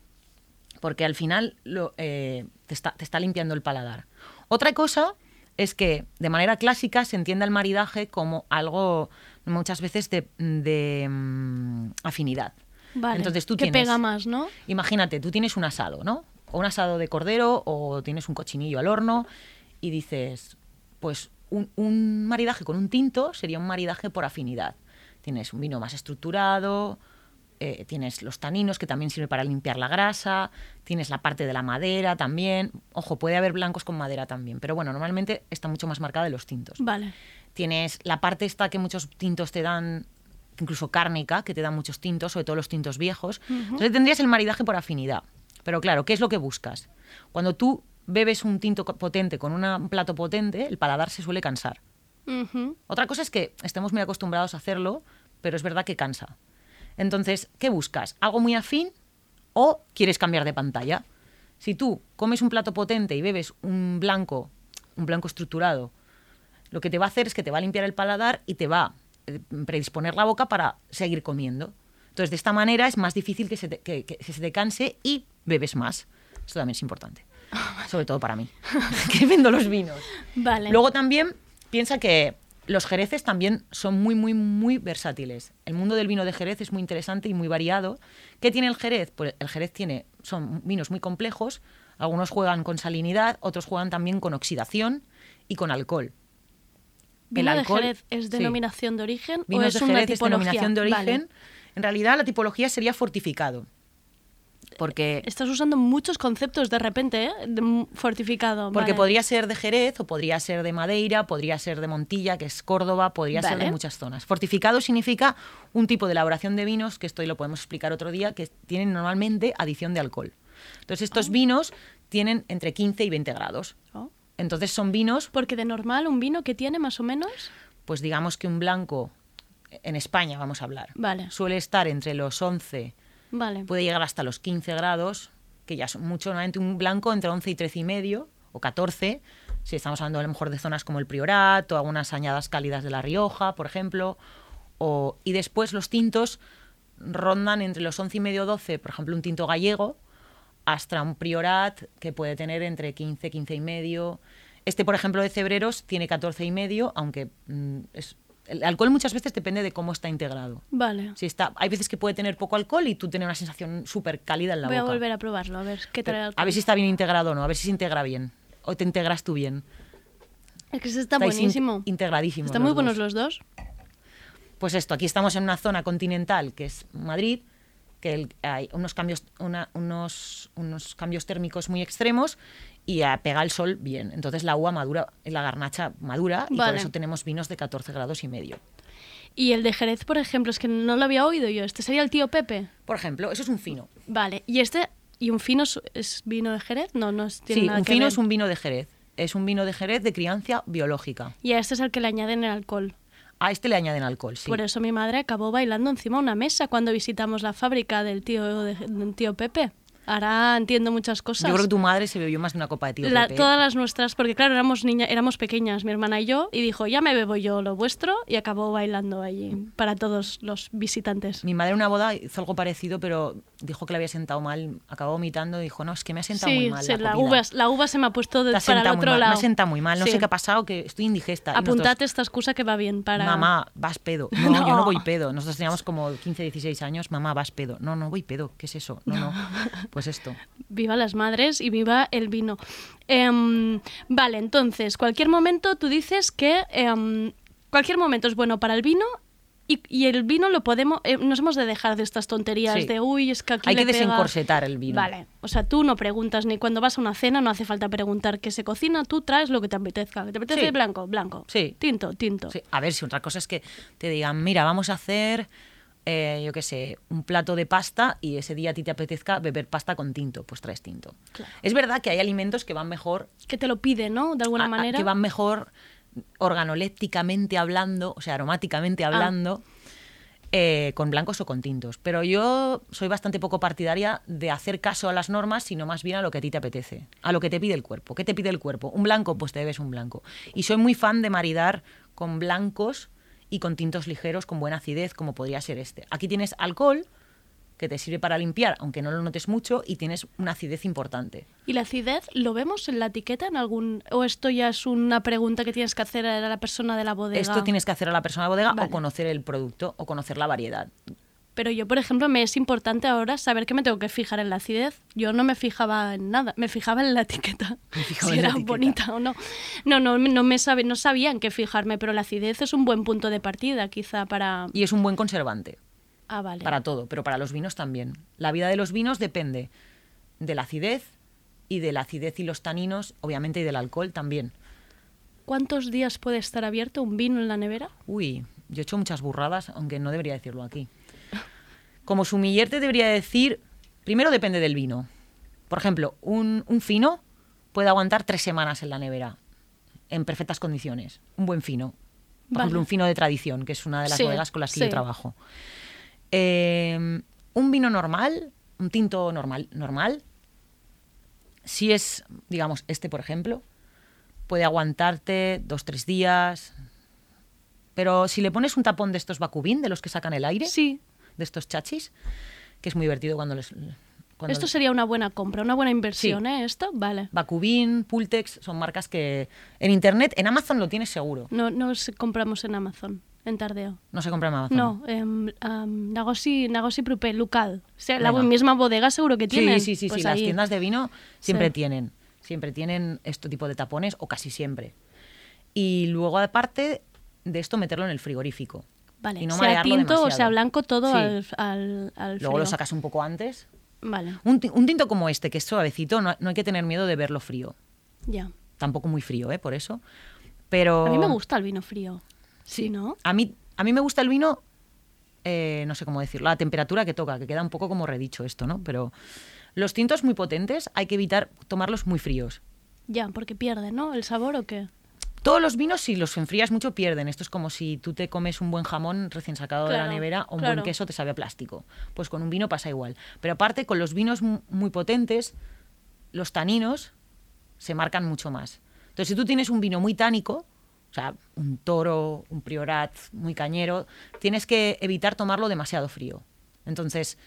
Speaker 6: Porque al final lo, eh, te, está, te está limpiando el paladar. Otra cosa es que de manera clásica se entiende el maridaje como algo muchas veces de, de, mm, afinidad.
Speaker 2: Vale.
Speaker 6: Entonces tú
Speaker 2: que
Speaker 6: tienes,
Speaker 2: pega más, ¿no?
Speaker 6: Imagínate, tú tienes un asado, ¿no? O un asado de cordero o tienes un cochinillo al horno y dices, pues un, un maridaje con un tinto sería un maridaje por afinidad. Tienes un vino más estructurado, eh, tienes los taninos que también sirve para limpiar la grasa, tienes la parte de la madera también. Ojo, puede haber blancos con madera también, pero bueno, normalmente está mucho más marcada de los tintos.
Speaker 2: Vale.
Speaker 6: Tienes la parte esta que muchos tintos te dan, incluso cárnica, que te dan muchos tintos, sobre todo los tintos viejos. Entonces tendrías el maridaje por afinidad. Pero claro, ¿qué es lo que buscas? Cuando tú bebes un tinto potente con una- un plato potente, el paladar se suele cansar. Otra cosa es que estemos muy acostumbrados a hacerlo, pero es verdad que cansa. Entonces, ¿qué buscas? ¿Algo muy afín o quieres cambiar de pantalla? Si tú comes un plato potente y bebes un blanco, un blanco estructurado, lo que te va a hacer es que te va a limpiar el paladar y te va a eh, predisponer la boca para seguir comiendo. Entonces, de esta manera es más difícil que se te, que- que se te canse y bebes más. Esto también es importante. Sobre todo para mí, que vendo los vinos.
Speaker 2: Vale.
Speaker 6: Luego también piensa que los jereces también son muy, muy, muy versátiles. El mundo del vino de Jerez es muy interesante y muy variado. ¿Qué tiene el Jerez? Pues el Jerez tiene, son vinos muy complejos. Algunos juegan con salinidad, otros juegan también con oxidación y con alcohol.
Speaker 2: ¿Vino
Speaker 6: el alcohol-
Speaker 2: de Jerez es
Speaker 6: sí.
Speaker 2: denominación de origen o es
Speaker 6: de
Speaker 2: una
Speaker 6: Jerez es
Speaker 2: tipología?
Speaker 6: denominación de
Speaker 2: Vale.
Speaker 6: origen. En realidad la tipología sería fortificado. Porque
Speaker 2: Estás usando muchos conceptos de repente, ¿eh? De fortificado.
Speaker 6: Porque
Speaker 2: vale.
Speaker 6: podría ser de Jerez o podría ser de Madeira, podría ser de Montilla, que es Córdoba, podría ser de muchas zonas. Fortificado significa un tipo de elaboración de vinos, que esto lo podemos explicar otro día, que tienen normalmente adición de alcohol. Entonces estos vinos tienen entre 15 y 20 grados.
Speaker 2: Oh.
Speaker 6: Entonces son vinos,
Speaker 2: Porque de normal un vino que tiene más o menos.
Speaker 6: pues digamos que un blanco, en España vamos a hablar,
Speaker 2: Vale.
Speaker 6: suele estar entre los 11,
Speaker 2: Vale.
Speaker 6: puede llegar hasta los 15 grados, que ya son mucho, normalmente un blanco entre 11 y 13 y medio, o 14, si estamos hablando a lo mejor de zonas como el Priorat, o algunas añadas cálidas de La Rioja, por ejemplo, o, y después los tintos rondan entre los 11 y medio 12, por ejemplo, un tinto gallego, hasta un Priorat que puede tener entre 15, 15 y medio. Este, por ejemplo, de Cebreros tiene 14 y medio, aunque mm, es, el alcohol muchas veces depende de cómo está integrado.
Speaker 2: Vale.
Speaker 6: Si está, hay veces que puede tener poco alcohol y tú tener una sensación súper cálida en la
Speaker 2: Voy a
Speaker 6: boca.
Speaker 2: volver a probarlo, a ver qué
Speaker 6: Pero
Speaker 2: alcohol.
Speaker 6: a ver si está bien integrado o no, a ver si se integra bien. O te integras tú bien.
Speaker 2: Es que ese está
Speaker 6: Estáis in-
Speaker 2: buenísimo.
Speaker 6: integradísimos
Speaker 2: Están muy
Speaker 6: los
Speaker 2: buenos
Speaker 6: dos.
Speaker 2: los dos.
Speaker 6: Pues esto, aquí estamos en una zona continental que es Madrid, que el- hay unos cambios, una- unos, unos cambios térmicos muy extremos y ah, pega el sol bien. Entonces la uva madura, la garnacha madura y por eso tenemos vinos de 14 grados y medio.
Speaker 2: Y el de Jerez, por ejemplo, es que no lo había oído yo. Este sería el tío Pepe.
Speaker 6: Por ejemplo, eso es un fino.
Speaker 2: Vale. ¿Y este? ¿Y un fino es, es vino de Jerez? No, no es- tiene
Speaker 6: Sí,
Speaker 2: nada
Speaker 6: un
Speaker 2: que
Speaker 6: fino
Speaker 2: ver.
Speaker 6: es un vino de Jerez. Es un vino de Jerez de crianza biológica.
Speaker 2: Y a este es el que le añaden el alcohol.
Speaker 6: A este le añaden alcohol, sí.
Speaker 2: Por eso mi madre acabó bailando encima de una mesa cuando visitamos la fábrica del tío, de- del tío Pepe. Ahora entiendo muchas cosas.
Speaker 6: Yo creo que tu madre se bebió más de una copa de tío
Speaker 2: La- todas las nuestras, porque claro, éramos niña, éramos pequeñas, mi hermana y yo, y dijo, ya me bebo yo lo vuestro, y acabó bailando allí para todos los visitantes.
Speaker 6: Mi madre en una boda hizo algo parecido, pero dijo que le había sentado mal. Acabó vomitando y dijo, no, es que me ha sentado
Speaker 2: Sí,
Speaker 6: muy mal
Speaker 2: sí,
Speaker 6: la
Speaker 2: la, uva, la uva se me ha puesto de, para el otro
Speaker 6: mal,
Speaker 2: lado.
Speaker 6: Me ha sentado muy mal. No
Speaker 2: Sí.
Speaker 6: sé qué ha pasado, que estoy indigesta.
Speaker 2: Apuntate esta excusa que va bien para...
Speaker 6: Mamá, vas pedo. No, yo
Speaker 2: No.
Speaker 6: no voy pedo. Nosotros teníamos como 15, 16 años. Mamá, vas pedo. No, no voy pedo. ¿Qué es eso? No, no. Pues esto.
Speaker 2: Viva las madres y viva el vino. Em, vale, entonces, cualquier momento tú dices que em, cualquier momento es bueno para el vino y, y el vino lo podemos, eh, nos hemos de dejar de estas tonterías
Speaker 6: Sí.
Speaker 2: de uy, es que aquí
Speaker 6: Hay
Speaker 2: le
Speaker 6: que
Speaker 2: pega".
Speaker 6: desencorsetar el vino.
Speaker 2: Vale, o sea, tú no preguntas ni cuando vas a una cena, no hace falta preguntar qué se cocina, tú traes lo que te apetezca. ¿Que ¿Te apetece
Speaker 6: Sí.
Speaker 2: blanco? Blanco.
Speaker 6: Sí.
Speaker 2: Tinto, tinto.
Speaker 6: Sí, A ver, si otra cosa es que te digan, mira, vamos a hacer, eh, yo qué sé, un plato de pasta y ese día a ti te apetezca beber pasta con tinto, pues traes tinto.
Speaker 2: Claro.
Speaker 6: Es verdad que hay alimentos que van mejor
Speaker 2: Que te lo pide, ¿no? De alguna
Speaker 6: a-
Speaker 2: manera.
Speaker 6: que van mejor organolépticamente hablando, o sea, aromáticamente
Speaker 2: Ah.
Speaker 6: hablando, eh, con blancos o con tintos. Pero yo soy bastante poco partidaria de hacer caso a las normas, sino más bien a lo que a ti te apetece, a lo que te pide el cuerpo. ¿Qué te pide el cuerpo? ¿Un blanco? Pues te bebes un blanco. Y soy muy fan de maridar con blancos y con tintos ligeros con buena acidez, como podría ser este. Aquí tienes alcohol, que te sirve para limpiar, aunque no lo notes mucho, y tienes una acidez importante.
Speaker 2: ¿Y la acidez lo vemos en la etiqueta en algún o esto ya es una pregunta que tienes que hacer a la persona de la bodega?
Speaker 6: Esto tienes que hacer a la persona de bodega
Speaker 2: Vale.
Speaker 6: o conocer el producto o conocer la variedad.
Speaker 2: Pero yo, por ejemplo, me es importante ahora saber que me tengo que fijar en la acidez. Yo no me fijaba en nada, me fijaba en la etiqueta. Si
Speaker 6: la
Speaker 2: era
Speaker 6: etiqueta.
Speaker 2: bonita o no. No, no, no me sabe, no sabía en qué fijarme, pero la acidez es un buen punto de partida, quizá para.
Speaker 6: Y es un buen conservante.
Speaker 2: Ah, vale.
Speaker 6: para todo, pero para los vinos también. La vida de los vinos depende de la acidez y de la acidez y los taninos, obviamente, y del alcohol también.
Speaker 2: ¿Cuántos días puede estar abierto un vino en la nevera?
Speaker 6: Uy, yo he hecho muchas burradas, aunque no debería decirlo aquí. Como sumiller te debería decir, primero depende del vino. Por ejemplo, un, un fino puede aguantar tres semanas en la nevera, en perfectas condiciones. Un buen fino. Por
Speaker 2: Vale.
Speaker 6: ejemplo, un fino de tradición, que es una de las
Speaker 2: Sí,
Speaker 6: bodegas con las que
Speaker 2: sí.
Speaker 6: yo trabajo. Eh, un vino normal, un tinto normal, normal, si es, digamos, este, por ejemplo, puede aguantarte dos, tres días. Pero si le pones un tapón de estos Bacubín, de los que sacan el aire,
Speaker 2: Sí.
Speaker 6: de estos chachis, que es muy divertido cuando les... Cuando
Speaker 2: Esto sería una buena compra, una buena inversión,
Speaker 6: Sí.
Speaker 2: ¿eh? Esto, vale.
Speaker 6: Bacubín, Pultex, son marcas que en internet, en Amazon lo tienes seguro.
Speaker 2: No, no compramos en Amazon, en Tardeo.
Speaker 6: No se compra en Amazon.
Speaker 2: No, em, am, negoci, negoci proper, local. O sea, la
Speaker 6: Venga.
Speaker 2: misma bodega seguro que
Speaker 6: Sí,
Speaker 2: tienen.
Speaker 6: sí, sí,
Speaker 2: Pues
Speaker 6: sí. Las
Speaker 2: ahí.
Speaker 6: tiendas de vino siempre
Speaker 2: Sí.
Speaker 6: tienen. Siempre tienen este tipo de tapones, o casi siempre. Y luego, aparte de esto, meterlo en el frigorífico.
Speaker 2: Vale,
Speaker 6: y no
Speaker 2: sea
Speaker 6: marearlo
Speaker 2: tinto o
Speaker 6: demasiado.
Speaker 2: sea blanco, todo
Speaker 6: Sí.
Speaker 2: al, al, al
Speaker 6: Luego lo
Speaker 2: frío.
Speaker 6: sacas un poco antes.
Speaker 2: Vale,
Speaker 6: Un, ti- un tinto como este, que es suavecito, no, no hay que tener miedo de verlo frío.
Speaker 2: ya.
Speaker 6: Tampoco muy frío, ¿eh? Por eso. Pero...
Speaker 2: A mí me gusta el vino frío. Sí, ¿no?
Speaker 6: A mí, a mí me gusta el vino, eh, no sé cómo decirlo, la temperatura que toca, que queda un poco como redicho esto, ¿no? Pero los tintos muy potentes hay que evitar tomarlos muy fríos.
Speaker 2: Ya, porque pierde, ¿no? ¿El sabor o qué?
Speaker 6: Todos los vinos, si los enfrías mucho, pierden. Esto es como si tú te comes un buen jamón recién sacado de la nevera o un
Speaker 2: claro.
Speaker 6: buen queso te sabe a plástico. Pues con un vino pasa igual. Pero aparte, con los vinos mu- muy potentes, los taninos se marcan mucho más. Entonces, si tú tienes un vino muy tánico, o sea, un toro, un priorat muy cañero, tienes que evitar tomarlo demasiado frío. Entonces,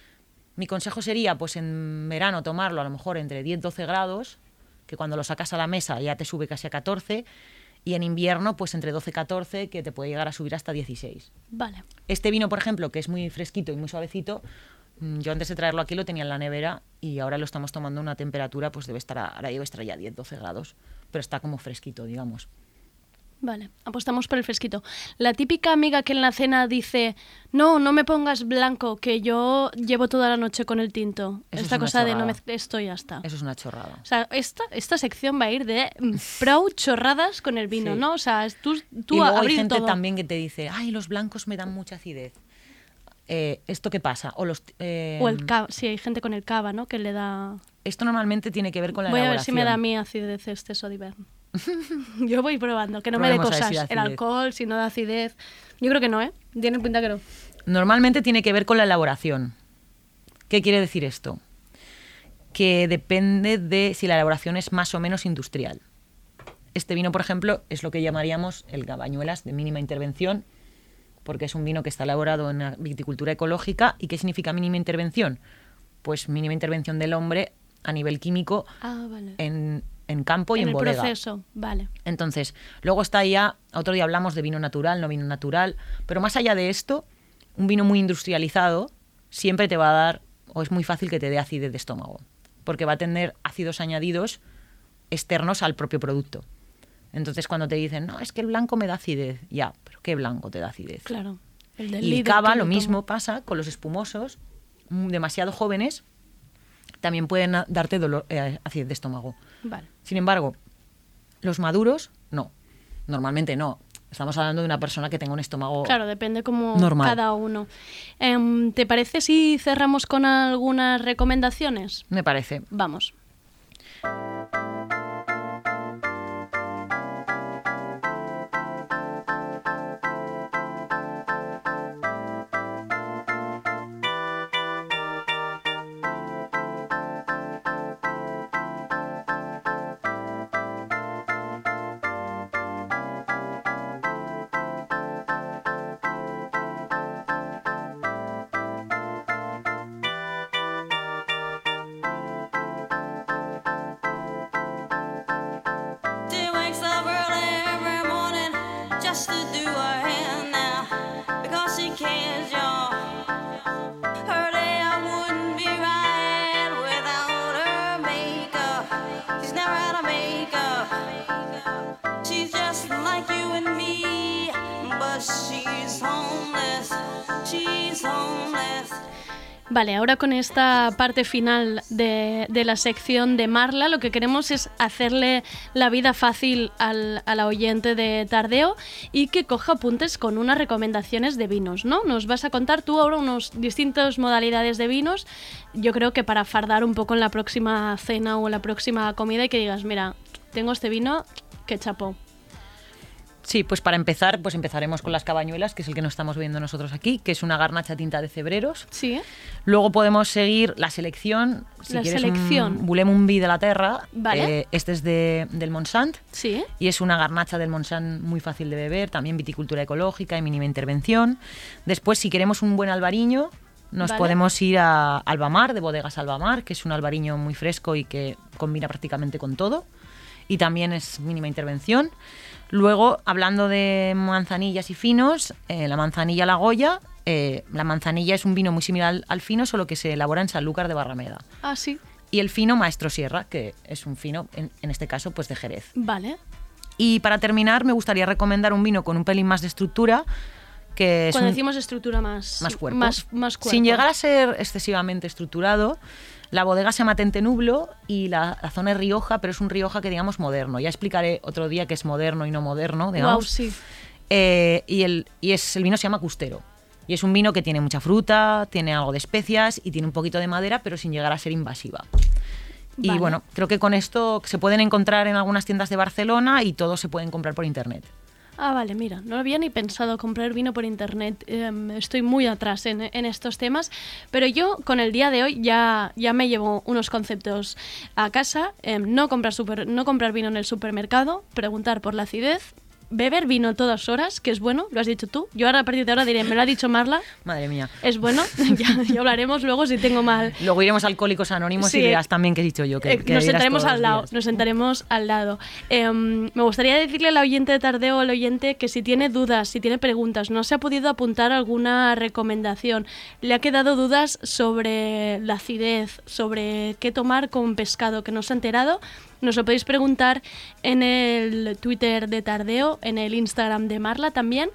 Speaker 6: mi consejo sería, pues en verano tomarlo a lo mejor entre 10-12 grados, que cuando lo sacas a la mesa ya te sube casi a 14, y en invierno, pues entre 12-14, que te puede llegar a subir hasta 16.
Speaker 2: Vale.
Speaker 6: Este vino, por ejemplo, que es muy fresquito y muy suavecito, mm, yo antes de traerlo aquí lo tenía en la nevera y ahora lo estamos tomando a una temperatura, pues debe estar, a- ahora debe estar ya 10-12 grados, pero está como fresquito, digamos.
Speaker 2: Vale, apostamos por el fresquito. La típica amiga que en la cena dice, no, no me pongas blanco, que yo llevo toda la noche con el tinto.
Speaker 6: Eso
Speaker 2: Esta cosa de no me... Esto ya está.
Speaker 6: Eso es una chorrada.
Speaker 2: O sea, esta, esta sección va a ir de mm, pro chorradas con el vino,
Speaker 6: Sí.
Speaker 2: ¿no? O sea, tú, tú
Speaker 6: y luego hay gente
Speaker 2: todo.
Speaker 6: también que te dice, ay, los blancos me dan mucha acidez. Eh, ¿Esto qué pasa? O, los, eh,
Speaker 2: O el cava, sí, hay gente con el cava, ¿no? Que le da...
Speaker 6: Esto normalmente tiene que ver con la
Speaker 2: Voy a ver si me da a mí acidez este Sodivern. Yo voy probando, que no me dé cosas.
Speaker 6: si
Speaker 2: el alcohol, si no da acidez. Yo creo que no, ¿eh? Tiene pinta que no.
Speaker 6: Normalmente tiene que ver con la elaboración. ¿Qué quiere decir esto? Que depende de si la elaboración es más o menos industrial. Este vino, por ejemplo, es lo que llamaríamos el cabañuelas de mínima intervención, porque es un vino que está elaborado en la viticultura ecológica. ¿Y qué significa mínima intervención? Pues mínima intervención del hombre a nivel químico
Speaker 2: Ah, vale.
Speaker 6: en, en campo y
Speaker 2: en
Speaker 6: en,
Speaker 2: el
Speaker 6: bodega.
Speaker 2: proceso, vale.
Speaker 6: Entonces, luego está ya, otro día hablamos de vino natural, no vino natural, pero más allá de esto, un vino muy industrializado siempre te va a dar, o es muy fácil que te dé acidez de estómago, porque va a tener ácidos añadidos externos al propio producto. Entonces, cuando te dicen, no, es que el blanco me da acidez, ya, pero ¿qué blanco te da acidez?
Speaker 2: Claro. El del
Speaker 6: Y el cava lo mismo pasa con los espumosos, mm, demasiado jóvenes, también pueden darte dolor, eh, acidez de estómago.
Speaker 2: Vale.
Speaker 6: Sin embargo, los maduros, no. Normalmente no. Estamos hablando de una persona que tenga un estómago.
Speaker 2: Claro, depende como
Speaker 6: Normal.
Speaker 2: cada uno. Em, ¿Te parece si cerramos con algunas recomendaciones?
Speaker 6: Me parece.
Speaker 2: Vamos. Vale, ahora con esta parte final de, de la sección de Marla, lo que queremos es hacerle la vida fácil al, a oyente de Tardeo y que coja apuntes con unas recomendaciones de vinos, ¿no? Nos vas a contar tú ahora unos distintas modalidades de vinos, yo creo que para fardar un poco en la próxima cena o en la próxima comida y que digas, mira, tengo este vino, que chapó.
Speaker 6: Sí, pues para empezar, pues empezaremos con las cabañuelas, que es el que nos estamos viendo nosotros aquí, que es una garnacha tinta de cebreros.
Speaker 2: Sí.
Speaker 6: Luego podemos seguir la selección. Si
Speaker 2: La
Speaker 6: quieres
Speaker 2: selección.
Speaker 6: Un de la Terra.
Speaker 2: Vale.
Speaker 6: eh, este es de, del Monsant.
Speaker 2: sí.
Speaker 6: Y es una garnacha del Monsant muy fácil de beber, también viticultura ecológica y mínima intervención. Después, si queremos un buen albariño, nos
Speaker 2: Vale.
Speaker 6: podemos ir a Albamar, de Bodegas Albamar, que es un albariño muy fresco y que combina prácticamente con todo. Y también es mínima intervención. Luego, hablando de manzanillas y finos, eh, la manzanilla La Goya. eh, la manzanilla es un vino muy similar al, al fino, solo que se elabora en Sanlúcar de Barrameda.
Speaker 2: Ah, sí.
Speaker 6: Y el fino Maestro Sierra, que es un fino, en, en este caso, pues de Jerez.
Speaker 2: Vale.
Speaker 6: Y para terminar, me gustaría recomendar un vino con un pelín más de estructura, que es
Speaker 2: Cuando
Speaker 6: un-
Speaker 2: decimos estructura más...
Speaker 6: más cuerpo.
Speaker 2: Más, más cuerpo.
Speaker 6: Sin llegar a ser excesivamente estructurado. La bodega se llama Tente Nublo y la, la zona es Rioja, pero es un Rioja que digamos moderno. Ya explicaré otro día que es moderno y no moderno, digamos.
Speaker 2: Guau, sí.
Speaker 6: Eh, y, el, y es, el vino se llama Custero. Y es un vino que tiene mucha fruta, tiene algo de especias y tiene un poquito de madera, pero sin llegar a ser invasiva. Y bueno, creo que con esto se pueden encontrar en algunas tiendas de Barcelona y todos se pueden comprar por internet.
Speaker 2: Ah, vale, mira, no había ni pensado comprar vino por internet. em, estoy muy atrás en, estos temas, pero yo con el día de hoy ya, ya me llevo unos conceptos a casa. em, no, comprar super- no comprar vino en el supermercado, preguntar por la acidez, beber vino todas horas, que es bueno, lo has dicho tú. Yo ahora a partir de ahora diré, me lo ha dicho Marla,
Speaker 6: Madre mía.
Speaker 2: es bueno, ya, ya hablaremos luego si tengo mal.
Speaker 6: Luego iremos a Alcohólicos Anónimos
Speaker 2: Sí.
Speaker 6: y dirás también que he dicho yo. Que,
Speaker 2: Eh,
Speaker 6: que
Speaker 2: nos sentaremos al lado, nos sentaremos al lado. Me gustaría decirle al oyente de Tardeo, al oyente, que si tiene dudas, si tiene preguntas, no se ha podido apuntar alguna recomendación, le ha quedado dudas sobre la acidez, sobre qué tomar con pescado que no se ha enterado, nos lo podéis preguntar en el Twitter de Tardeo, en el Instagram de Marla también.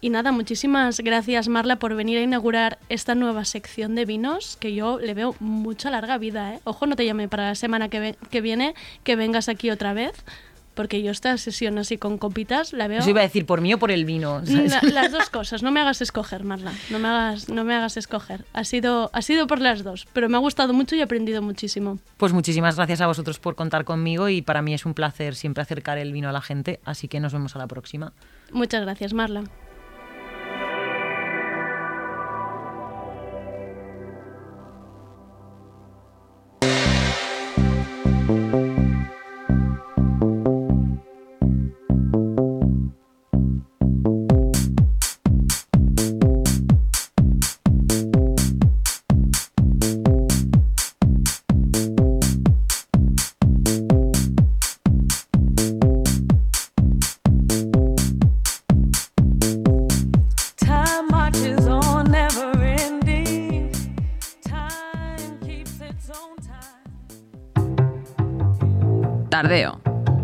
Speaker 2: Y nada, muchísimas gracias Marla por venir a inaugurar esta nueva sección de vinos que yo le veo mucha larga vida. ¿eh? Ojo, no te llame para la semana que, que viene que vengas aquí otra vez, porque yo esta sesión así con copitas la veo...
Speaker 6: Eso iba a decir por mí o por el vino.
Speaker 2: las dos cosas, no me hagas escoger, Marla, no me hagas, no me hagas escoger. Ha sido, ha sido por las dos, pero me ha gustado mucho y he aprendido muchísimo.
Speaker 6: Pues muchísimas gracias a vosotros por contar conmigo y para mí es un placer siempre acercar el vino a la gente, así que nos vemos a la próxima.
Speaker 2: Muchas gracias, Marla.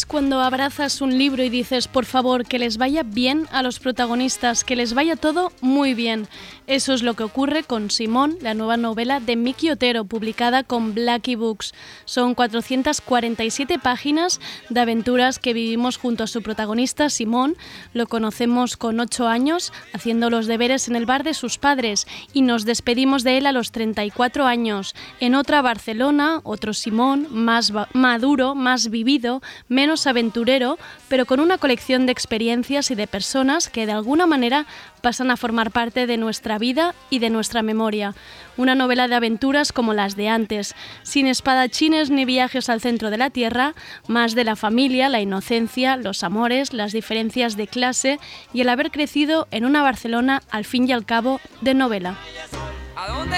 Speaker 2: Please cuando abrazas un libro y dices, por favor, que les vaya bien a los protagonistas, que les vaya todo muy bien? Eso es lo que ocurre con Simón, la nueva novela de Miki Otero, publicada con Blackie Books. Son 447 páginas de aventuras que vivimos junto a su protagonista, Simón. Lo conocemos con 8 años, haciendo los deberes en el bar de sus padres, y nos despedimos de él a los 34 años. En otra Barcelona, otro Simón, más maduro, más vivido, menos aventurero, pero con una colección de experiencias y de personas que de alguna manera pasan a formar parte de nuestra vida y de nuestra memoria. Una novela de aventuras como las de antes, sin espadachines ni viajes al centro de la Tierra, más de la familia, la inocencia, los amores, las diferencias de clase y el haber crecido en una Barcelona al fin y al cabo de novela.
Speaker 7: ¿A dónde?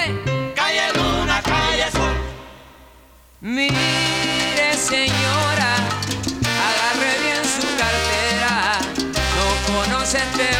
Speaker 7: Calle Luna, calle Sol. Mire, señora, Conoce este.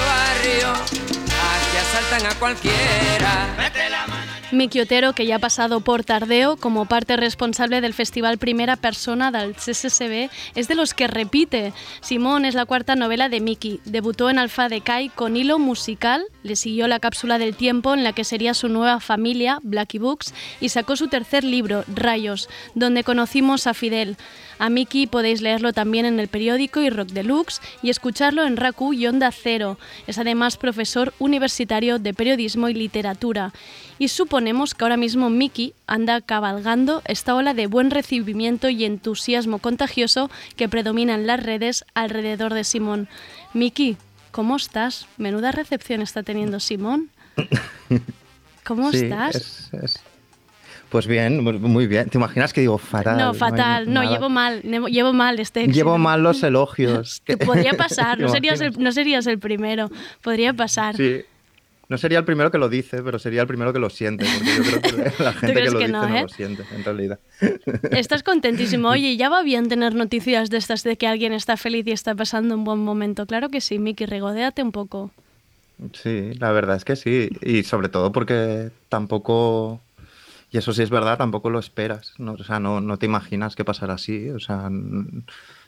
Speaker 2: Miki Otero, que ya ha pasado por Tardeo como parte responsable del festival Primera Persona del CSSB, es de los que repite. Simón es la cuarta novela de Miki. Debutó en Alfa de Kai con hilo musical, le siguió la cápsula del tiempo en la que sería su nueva familia, Blacky Books, y sacó su tercer libro, Rayos, donde conocimos a Fidel. A Miki podéis leerlo también en el periódico y Rock Deluxe y escucharlo en Raku y Onda Cero. Es además profesor universitario de periodismo y literatura. Y suponemos que ahora mismo Miki anda cabalgando esta ola de buen recibimiento y entusiasmo contagioso que predomina en las redes alrededor de Simón. Miki, ¿cómo estás? Menuda recepción está teniendo Simón. ¿Cómo
Speaker 8: Sí,
Speaker 2: estás?
Speaker 8: es- es- Pues bien, muy- bien. ¿Te imaginas que digo fatal?
Speaker 2: No, fatal. No, llevo mal. Llevo mal este
Speaker 8: Llevo mal los elogios.
Speaker 2: Podría pasar, no
Speaker 8: ¿Te
Speaker 2: serías, el, no serías el primero. Podría pasar.
Speaker 8: Sí. No sería el primero que lo dice, pero sería el primero que lo siente, porque yo creo que la gente que lo
Speaker 2: que
Speaker 8: dice
Speaker 2: no,
Speaker 8: no,
Speaker 2: eh?
Speaker 8: lo siente, en realidad.
Speaker 2: Estás contentísimo. Oye, ya va bien tener noticias de estas de que alguien está feliz y está pasando un buen momento. Claro que sí, Miki, regodéate un poco.
Speaker 8: Sí, la verdad es que sí. Y sobre todo porque tampoco, y eso sí es verdad, tampoco lo esperas. ¿no? O sea, no, no te imaginas que pasará así. O sea,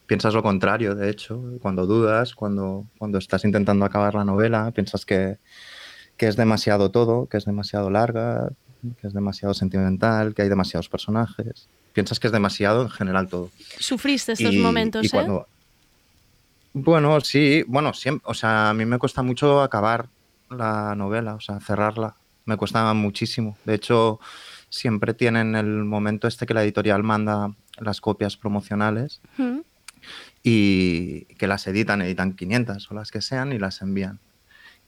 Speaker 8: piensas lo contrario, de hecho. Cuando dudas, cuando, cuando estás intentando acabar la novela, piensas que, que es demasiado todo, que es demasiado larga, que es demasiado sentimental, que hay demasiados personajes. Piensas que es demasiado en general todo.
Speaker 2: Sufriste estos
Speaker 8: Y-
Speaker 2: momentos,
Speaker 8: y
Speaker 2: ¿eh?
Speaker 8: cuando- Bueno, sí, bueno, siempre, o sea, a mí me cuesta mucho acabar la novela, o sea, cerrarla. Me cuesta muchísimo. De hecho, siempre tienen el momento este que la editorial manda las copias promocionales
Speaker 2: Mm.
Speaker 8: y que las editan, editan 500 o las que sean y las envían.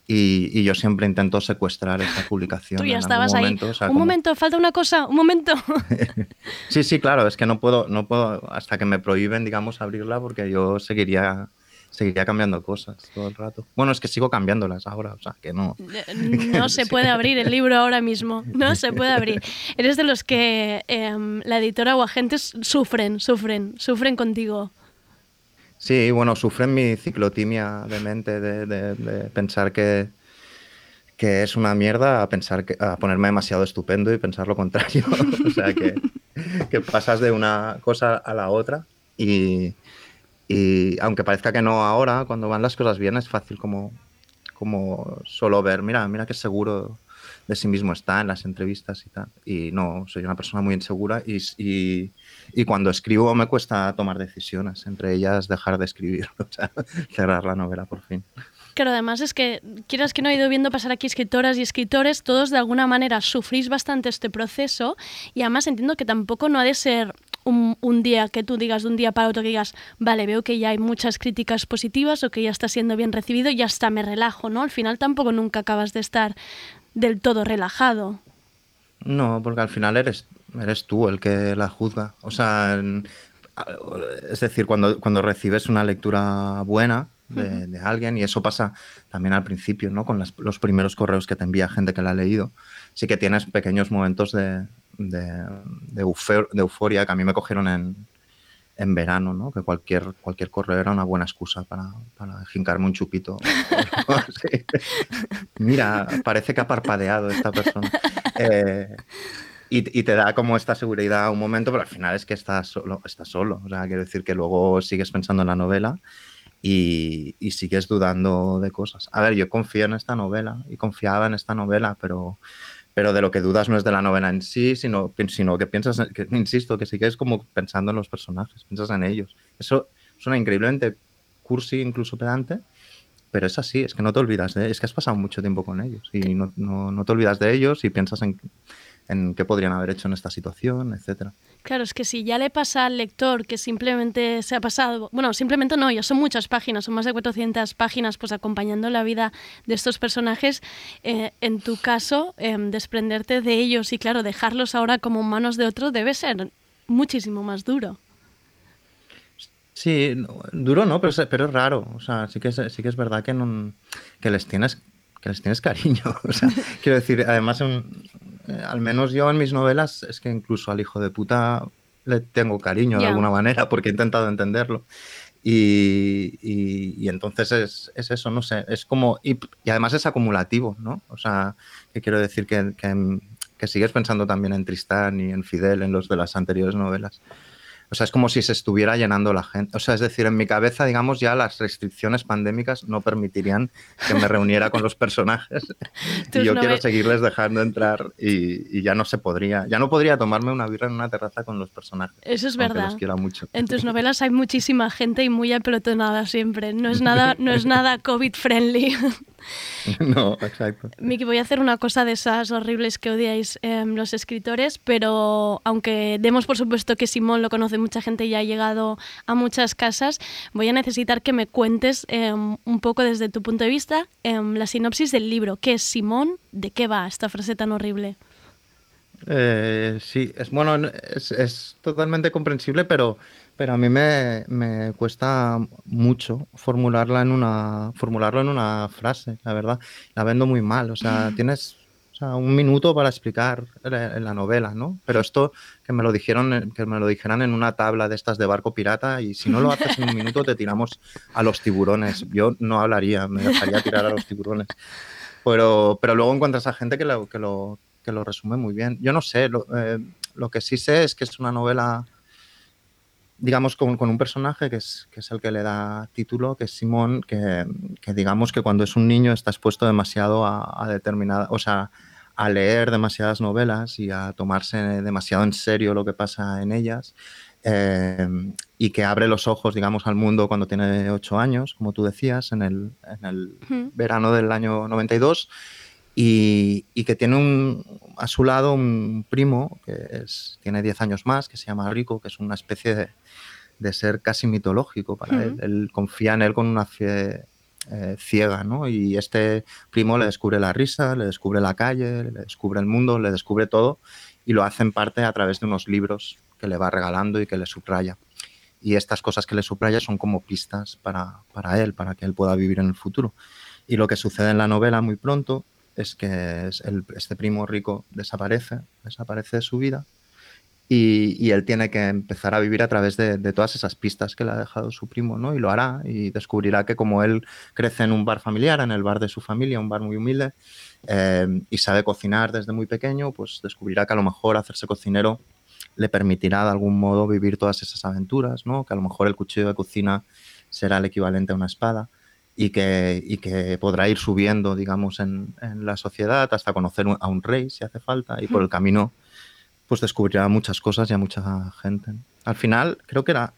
Speaker 8: Y, y yo siempre intento secuestrar esa publicación.
Speaker 2: Tú ya
Speaker 8: en algún
Speaker 2: estabas ahí.
Speaker 8: momento, o sea,
Speaker 2: un
Speaker 8: como-
Speaker 2: momento, falta una cosa, un momento.
Speaker 8: Sí, sí, claro, es que no puedo, no puedo, hasta que me prohíben, digamos, abrirla, porque yo seguiría, seguiría cambiando cosas todo el rato. Bueno, es que sigo cambiándolas ahora, o sea, que no.
Speaker 2: No se puede abrir el libro ahora mismo. No se puede abrir. Eres de los que em, la editora o agentes sufren, sufren, sufren contigo.
Speaker 8: Sí, bueno, sufren mi ciclotimia de mente, de, de- de pensar que, que es una mierda, a pensar que, a ponerme demasiado estupendo y pensar lo contrario. o sea, que, que pasas de una cosa a la otra y, y aunque parezca que no ahora, cuando van las cosas bien es fácil como, como solo ver, mira, mira qué seguro de sí mismo está en las entrevistas y tal. Y no, soy una persona muy insegura y, y, y cuando escribo me cuesta tomar decisiones, entre ellas dejar de escribir, o sea, cerrar la novela por fin.
Speaker 2: Claro, además es que, quieras que no he ido viendo pasar aquí escritoras y escritores, todos de alguna manera sufrís bastante este proceso y además entiendo que tampoco no ha de ser un, un día que tú digas de un día para otro que digas, vale, veo que ya hay muchas críticas positivas o que ya está siendo bien recibido y hasta me relajo, ¿no? Al final tampoco nunca acabas de estar del todo relajado.
Speaker 8: No, porque al final eres, eres tú el que la juzga. O sea, es decir, cuando, cuando recibes una lectura buena de, de alguien, y eso pasa también al principio, ¿no? Con las- los primeros correos que te envía gente que la ha leído, sí que tienes pequeños momentos de, de, de euforia que a mí me cogieron en, en verano, ¿no? Que cualquier, cualquier correo era una buena excusa para, para jincarme un chupito. Mira, parece que ha parpadeado esta persona. Eh, y, y te da como esta seguridad un momento, pero al final es que estás solo. Estás solo. O sea, quiero decir que luego sigues pensando en la novela y, y sigues dudando de cosas. A ver, yo confío en esta novela y confiaba en esta novela, pero, pero de lo que dudas no es de la novela en sí, sino, sino que piensas, en- que, insisto, que sigues como pensando en los personajes, piensas en ellos. Eso suena increíblemente cursi, incluso pedante, pero es así, es que no te olvidas de es que has pasado mucho tiempo con ellos y no, no, no te olvidas de ellos y piensas en, en qué podrían haber hecho en esta situación, etcétera.
Speaker 2: Claro, es que si ya le pasa al lector que simplemente se ha pasado, bueno, simplemente no, ya son muchas páginas, son más de 400 páginas, pues acompañando la vida de estos personajes, eh, en tu caso, em, desprenderte de ellos y claro, dejarlos ahora como manos de otro debe ser muchísimo más duro.
Speaker 8: Sí, duro no, pero es, pero es raro. O sea, sí que es, sí que es verdad que, no, que les tienes que les tienes cariño. O sea, quiero decir, además, en- eh, al menos yo en mis novelas, es que incluso al hijo de puta le tengo cariño de alguna manera porque he intentado entenderlo. Y, y- y entonces es, es eso, no sé, es como, y, y además es acumulativo, ¿no? O sea, que quiero decir que, que, que sigues pensando también en Tristán y en Fidel, en los de las anteriores novelas. O sea, es como si se estuviera llenando la gente. O sea, es decir, en mi cabeza, digamos, ya las restricciones pandémicas no permitirían que me reuniera con los personajes. Y yo quiero seguirles dejando entrar y, y ya no se podría. Ya no podría tomarme una birra en una terraza con los personajes.
Speaker 2: Eso es verdad.
Speaker 8: los quiera mucho.
Speaker 2: En tus novelas hay muchísima gente y muy apelotonada siempre. No es nada, no es nada COVID friendly.
Speaker 8: no, exacto.
Speaker 2: Miki, voy a hacer una cosa de esas horribles que odiáis em, los escritores, pero aunque demos por supuesto que Simón lo conoce mucha gente y ha llegado a muchas casas, voy a necesitar que me cuentes em, un poco desde tu punto de vista em, la sinopsis del libro. ¿Qué es Simón? ¿De qué va esta frase tan horrible?
Speaker 8: Eh, sí, es bueno, es, es totalmente comprensible, pero, pero a mí me, me cuesta mucho formularla en una, formularlo en una frase, la verdad. La vendo muy mal. O sea, tienes o sea, un minuto para explicar la, la novela, ¿no? Pero esto que me lo dijeron, en- que me lo dijeran en una tabla de estas de barco pirata, y si no lo haces en un minuto, te tiramos a los tiburones. Yo no hablaría, me dejaría tirar a los tiburones. Pero, pero luego encuentras a gente que lo, que lo, que lo resume muy bien. Yo no sé, lo, eh, lo que sí sé es que es una novela, digamos, con, con un personaje que es, que es el que le da título, que es Simón, que, que digamos que cuando es un niño está expuesto demasiado a, a determinada, o sea, a leer demasiadas novelas y a tomarse demasiado en serio lo que pasa en ellas. eh, y que abre los ojos, digamos, al mundo cuando tiene ocho años, como tú decías, en el, en el verano del año 92, y, y que tiene un, a su lado un primo que es, tiene 10 años más, que se llama Rico, que es una especie de, de ser casi mitológico para él.
Speaker 2: Ujú.
Speaker 8: Él confía en él con una fe eh, ciega, ¿no? Y este primo le descubre la risa, le descubre la calle, le descubre el mundo, le descubre todo y lo hace en parte a través de unos libros que le va regalando y que le subraya. Y estas cosas que le subraya son como pistas para, para él, para que él pueda vivir en el futuro. Y lo que sucede en la novela muy pronto es que es el- este primo rico desaparece, desaparece de su vida y, y él tiene que empezar a vivir a través de, de todas esas pistas que le ha dejado su primo, ¿no? Y lo hará y descubrirá que como él crece en un bar familiar, en el bar de su familia, un bar muy humilde, eh, y sabe cocinar desde muy pequeño, pues descubrirá que a lo mejor hacerse cocinero le permitirá de algún modo vivir todas esas aventuras, ¿no? Que a lo mejor el cuchillo de cocina será el equivalente a una espada y que, y que podrá ir subiendo, digamos, en, en la sociedad hasta conocer a un rey si hace falta y por el camino pues descubrirá muchas cosas y a mucha gente. Al final, creo que era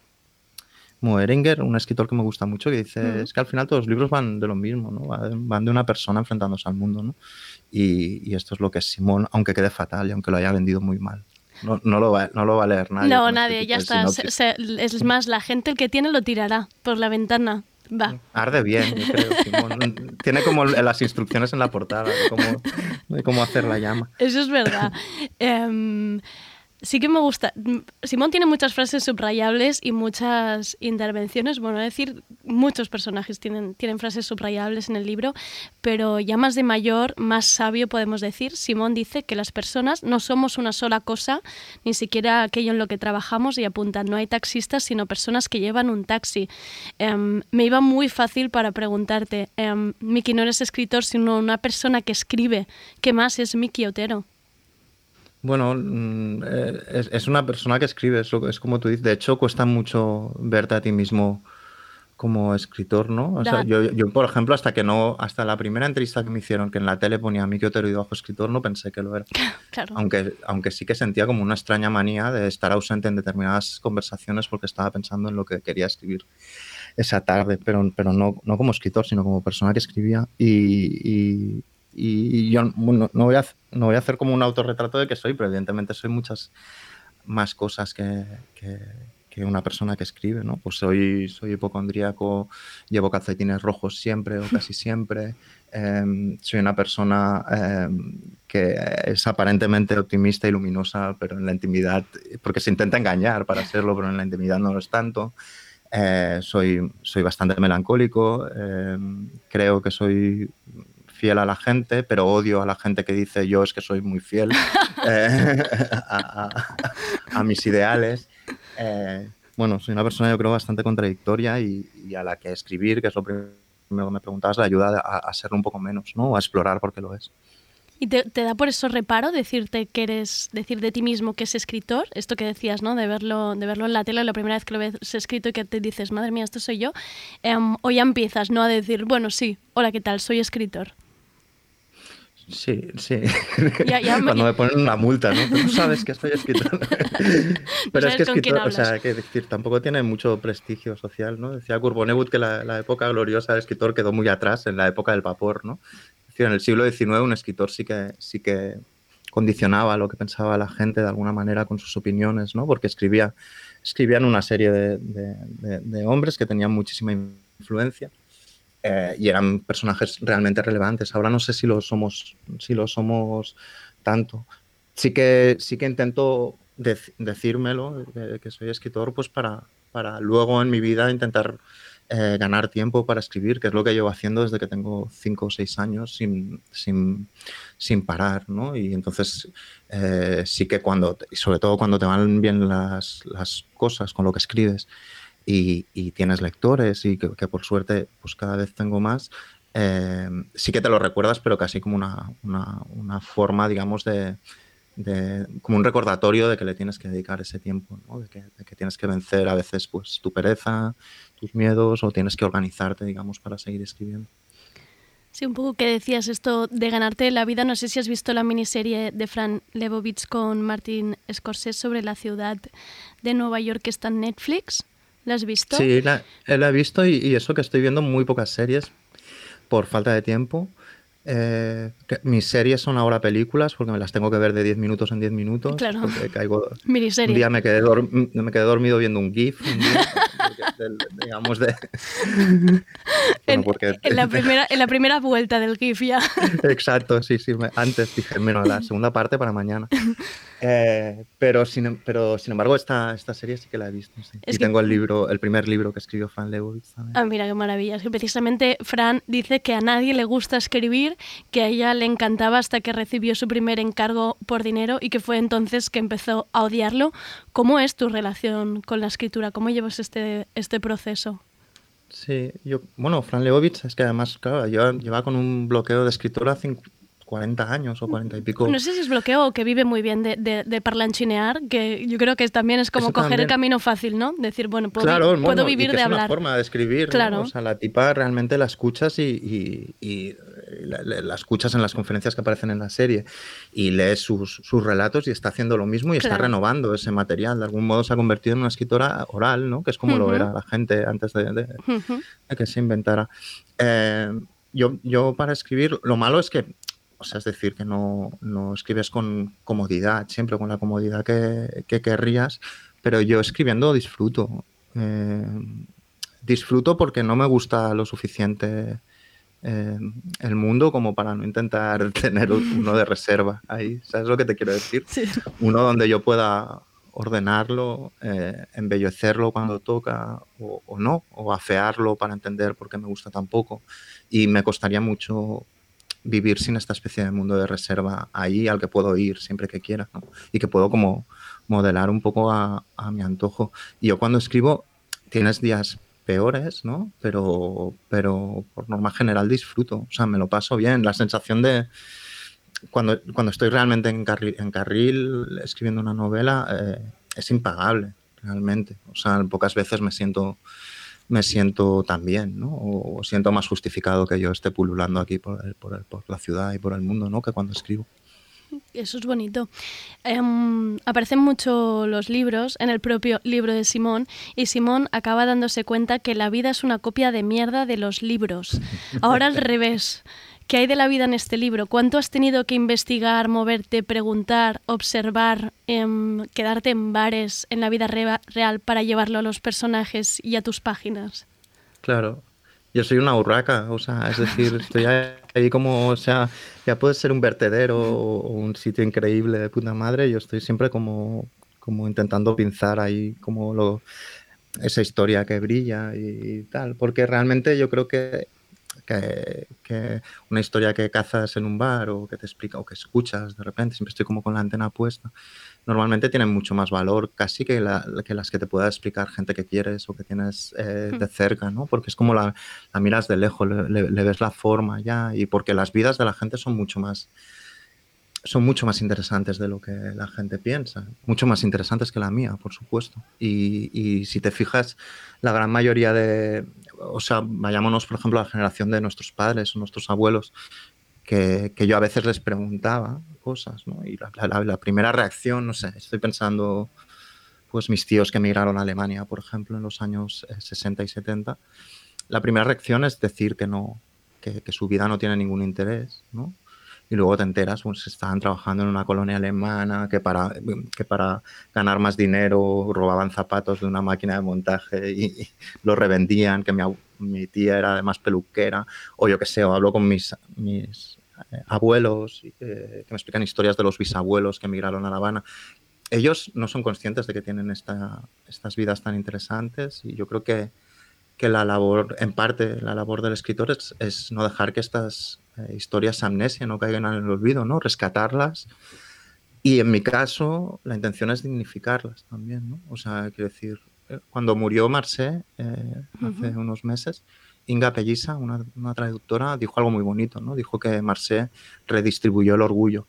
Speaker 8: Moeringer, un escritor que me gusta mucho, que dice, es que al final todos los libros van de lo mismo, ¿no? Van de una persona enfrentándose al mundo, ¿no? Y, y esto es lo que es Simón, aunque quede fatal y aunque lo haya vendido muy mal. No, no lo, va, no lo va a leer nadie.
Speaker 2: no,
Speaker 8: este
Speaker 2: nadie, ya está. Se-
Speaker 8: sinopsis.
Speaker 2: se- es más, la gente el que tiene lo tirará por la ventana. Va.
Speaker 8: Arde bien, yo creo, Simón. Tiene como las instrucciones en la portada de cómo, de cómo hacer la llama.
Speaker 2: Eso es verdad. sí que me gusta. Mm, Simón tiene muchas frases subrayables y muchas intervenciones. Bueno, es decir, muchos personajes tienen, tienen frases subrayables en el libro, pero ya más de mayor, más sabio podemos decir, Simón dice que las personas no somos una sola cosa, ni siquiera aquello en lo que trabajamos y apuntan, no hay taxistas, sino personas que llevan un taxi. Em, me iba muy fácil para preguntarte, em, Miki, no eres escritor, sino una persona que escribe. ¿Qué más es Miki Otero?
Speaker 8: Bueno, mm, eh, es, es una persona que escribe, es, lo- es como tú dices. De hecho, cuesta mucho verte a ti mismo como escritor, ¿no? O sea, yo, yo, por ejemplo, hasta que no, hasta la primera entrevista que me hicieron, que en la tele ponía Miki Otero y bajo escritor, no pensé que lo era.
Speaker 2: Claro.
Speaker 8: Aunque, aunque sí que sentía como una extraña manía de estar ausente en determinadas conversaciones porque estaba pensando en lo que quería escribir esa tarde, pero, pero no, no como escritor, sino como persona que escribía. Y, y- y yo bueno, no, voy a, no voy a hacer como un autorretrato de que soy, pero evidentemente soy muchas más cosas que, que- que una persona que escribe, ¿no? Pues soy, soy hipocondríaco, llevo calcetines rojos siempre o casi siempre, em, soy una persona em, que es aparentemente optimista y luminosa, pero en la intimidad, porque se intenta engañar para serlo, pero en la intimidad no lo es tanto. Eh, soy, soy bastante melancólico, em, creo que soy fiel a la gente, pero odio a la gente que dice yo es que soy muy fiel eh, a, a- a mis ideales. Eh, bueno, soy una persona yo creo bastante contradictoria y, y a la que escribir, que es lo primero que me preguntabas, le ayuda a, a serlo un poco menos, ¿no? A explorar porque lo es.
Speaker 2: ¿Y te, te da por eso reparo decirte que eres, decir de ti mismo que es escritor? Esto que decías, ¿no? De verlo, de verlo en la tele la primera vez que lo ves escrito y que te dices, madre mía, esto soy yo. Em, o ya empiezas, ¿no? A decir, bueno, sí, hola, ¿qué tal? Soy escritor.
Speaker 8: Sí, sí.
Speaker 2: Ya- ya me-
Speaker 8: Cuando me ponen una multa, ¿no? Tú sabes que estoy escritor. Pero es que escritor, o sea, que decir, tampoco tiene mucho prestigio social, ¿no? Decía Kurt Vonnegut que la, la época gloriosa del escritor quedó muy atrás en la época del vapor, ¿no? Es decir, en el siglo XIX un escritor sí que, sí que condicionaba lo que pensaba la gente de alguna manera con sus opiniones, ¿no? Porque escribía, escribían una serie de, de- de- de hombres que tenían muchísima influencia eh, y eran personajes realmente relevantes. Ahora no sé si lo somos, si lo somos tanto. Sí que, sí que intento dec- decírmelo, que, que soy escritor, pues para, para luego en mi vida intentar eh, ganar tiempo para escribir, que es lo que llevo haciendo desde que tengo cinco o seis años sin, sin, sin parar, ¿no? Y entonces eh, sí que cuando, y sobre todo cuando te van bien las, las cosas con lo que escribes, y, y tienes lectores y que, que por suerte pues cada vez tengo más, eh, sí que te lo recuerdas, pero casi como una, una- una forma, digamos, de, de- como un recordatorio de que le tienes que dedicar ese tiempo, ¿no? de, que, de que tienes que vencer a veces pues tu pereza, tus miedos o tienes que organizarte, digamos, para seguir escribiendo.
Speaker 2: Sí, un poco que decías esto de ganarte la vida. No sé si has visto la miniserie de Fran Lebowitz con Martin Scorsese sobre la ciudad de Nueva York que está en Netflix. ¿La has visto?
Speaker 8: Sí, la, eh, la he visto y, y eso que estoy viendo muy pocas series por falta de tiempo. Eh, mis series son ahora películas porque me las tengo que ver de 10 minutos en 10 minutos.
Speaker 2: Claro.
Speaker 8: Caigo, un día me quedé, me quedé dormido viendo un GIF, un día, del- digamos, de... Bueno,
Speaker 2: En,
Speaker 8: porque-
Speaker 2: en la primera, en la primera vuelta del GIF ya.
Speaker 8: Exacto, sí, sí. me- Antes dije, menos la segunda parte para mañana. Eh, pero, sin, pero sin embargo, esta, esta serie sí que la he visto. sí. Y
Speaker 2: que-
Speaker 8: tengo el libro, el primer libro que escribió Fran también.
Speaker 2: Ah, mira qué maravilla. Es que precisamente Fran dice que a nadie le gusta escribir, que a ella le encantaba hasta que recibió su primer encargo por dinero y que fue entonces que empezó a odiarlo. ¿Cómo es tu relación con la escritura? ¿Cómo llevas este, este proceso?
Speaker 8: Sí, yo, bueno, Fran Lebowitz es que además, claro, lleva, lleva con un bloqueo de escritura hace 40 años o 40 y pico.
Speaker 2: No sé si es bloqueo o que vive muy bien de, de, de parlanchinear, que yo creo que también es como
Speaker 8: Eso
Speaker 2: coger el camino fácil, ¿no? Decir, bueno, puedo,
Speaker 8: claro,
Speaker 2: vi-
Speaker 8: bueno,
Speaker 2: puedo
Speaker 8: y
Speaker 2: vivir
Speaker 8: que
Speaker 2: de
Speaker 8: es
Speaker 2: hablar.
Speaker 8: una forma de escribir, ¿no?
Speaker 2: Claro.
Speaker 8: O sea, la tipa realmente la escuchas y, y- y la, la- escuchas en las conferencias que aparecen en la serie y lees sus, sus relatos y está haciendo lo mismo y está
Speaker 2: Claro.
Speaker 8: renovando ese material. De algún modo se ha convertido en una escritora oral, ¿no? Que es como lo
Speaker 2: Ujú.
Speaker 8: era la gente antes de, de-
Speaker 2: Ujú.
Speaker 8: de que se inventara. Eh, yo, yo para escribir, lo malo es que, o sea, es decir, que no, no escribes con comodidad, siempre con la comodidad que, que querrías, pero yo escribiendo disfruto. Eh, disfruto porque no me gusta lo suficiente eh, el mundo como para no intentar tener uno de reserva ahí. ¿Sabes lo que te quiero decir?
Speaker 2: Sí.
Speaker 8: Uno donde yo pueda ordenarlo, eh, embellecerlo cuando toca o, o no, o afearlo para entender por qué me gusta tan poco. Y me costaría mucho vivir sin esta especie de mundo de reserva ahí al que puedo ir siempre que quiera ¿no? y que puedo como modelar un poco a, a mi antojo. Y yo cuando escribo tienes días peores, ¿no? Pero, pero por norma general disfruto, o sea, me lo paso bien. La sensación de, cuando, cuando estoy realmente en carril, en carril escribiendo una novela eh, es impagable, realmente. O sea, pocas veces me siento, me siento tan bien, ¿no? O, siento más justificado que yo esté pululando aquí por, el- por, el- por la ciudad y por el mundo, ¿no? Que cuando escribo.
Speaker 2: Eso es bonito. Em, aparecen mucho los libros en el propio libro de Simón y Simón acaba dándose cuenta que la vida es una copia de mierda de los libros. Ahora al revés. ¿Qué hay de la vida en este libro? ¿Cuánto has tenido que investigar, moverte, preguntar, observar, em, quedarte en bares en la vida rea- real para llevarlo a los personajes y a tus páginas?
Speaker 8: Claro. Yo soy una urraca, o sea, es decir, estoy ahí como, o sea, ya puede ser un vertedero o un sitio increíble de puta madre, yo estoy siempre como, como intentando pinzar ahí como lo, esa historia que brilla y, tal, porque realmente yo creo que, que, que una historia que cazas en un bar o que te explica o que escuchas de repente, siempre estoy como con la antena puesta, normalmente tienen mucho más valor casi que, la- que las que te pueda explicar gente que quieres o que tienes eh, de cerca, ¿no? Porque es como la, la miras de lejos, le, le- le ves la forma ya y porque las vidas de la gente son mucho más son mucho más interesantes de lo que la gente piensa, mucho más interesantes que la mía, por supuesto. Y, y si te fijas, la gran mayoría de, o sea, vayámonos por ejemplo a la generación de nuestros padres o nuestros abuelos, que, que yo a veces les preguntaba cosas, ¿no? Y la, la- la primera reacción, no sé, estoy pensando, pues mis tíos que emigraron a Alemania, por ejemplo, en los años eh, 60 y 70, la primera reacción es decir que no, que, que su vida no tiene ningún interés, ¿no? Y luego te enteras, pues estaban trabajando en una colonia alemana que para, que para ganar más dinero robaban zapatos de una máquina de montaje y, los revendían, que mi, mi tía era además peluquera, o yo qué sé, o hablo con mis, mis eh, abuelos eh, que me explican historias de los bisabuelos que emigraron a La Habana. Ellos no son conscientes de que tienen esta, estas vidas tan interesantes y yo creo que, que la labor, en parte, la labor del escritor es, es no dejar que estas eh, historias amnesia no caigan en el olvido, ¿no? Rescatarlas. Y en mi caso, la intención es dignificarlas también, ¿no? O sea, quiero decir, eh, cuando murió Marcé eh, hace unos meses, Inga Pelliza, una, una traductora, dijo algo muy bonito, ¿no? Dijo que Marcé redistribuyó el orgullo.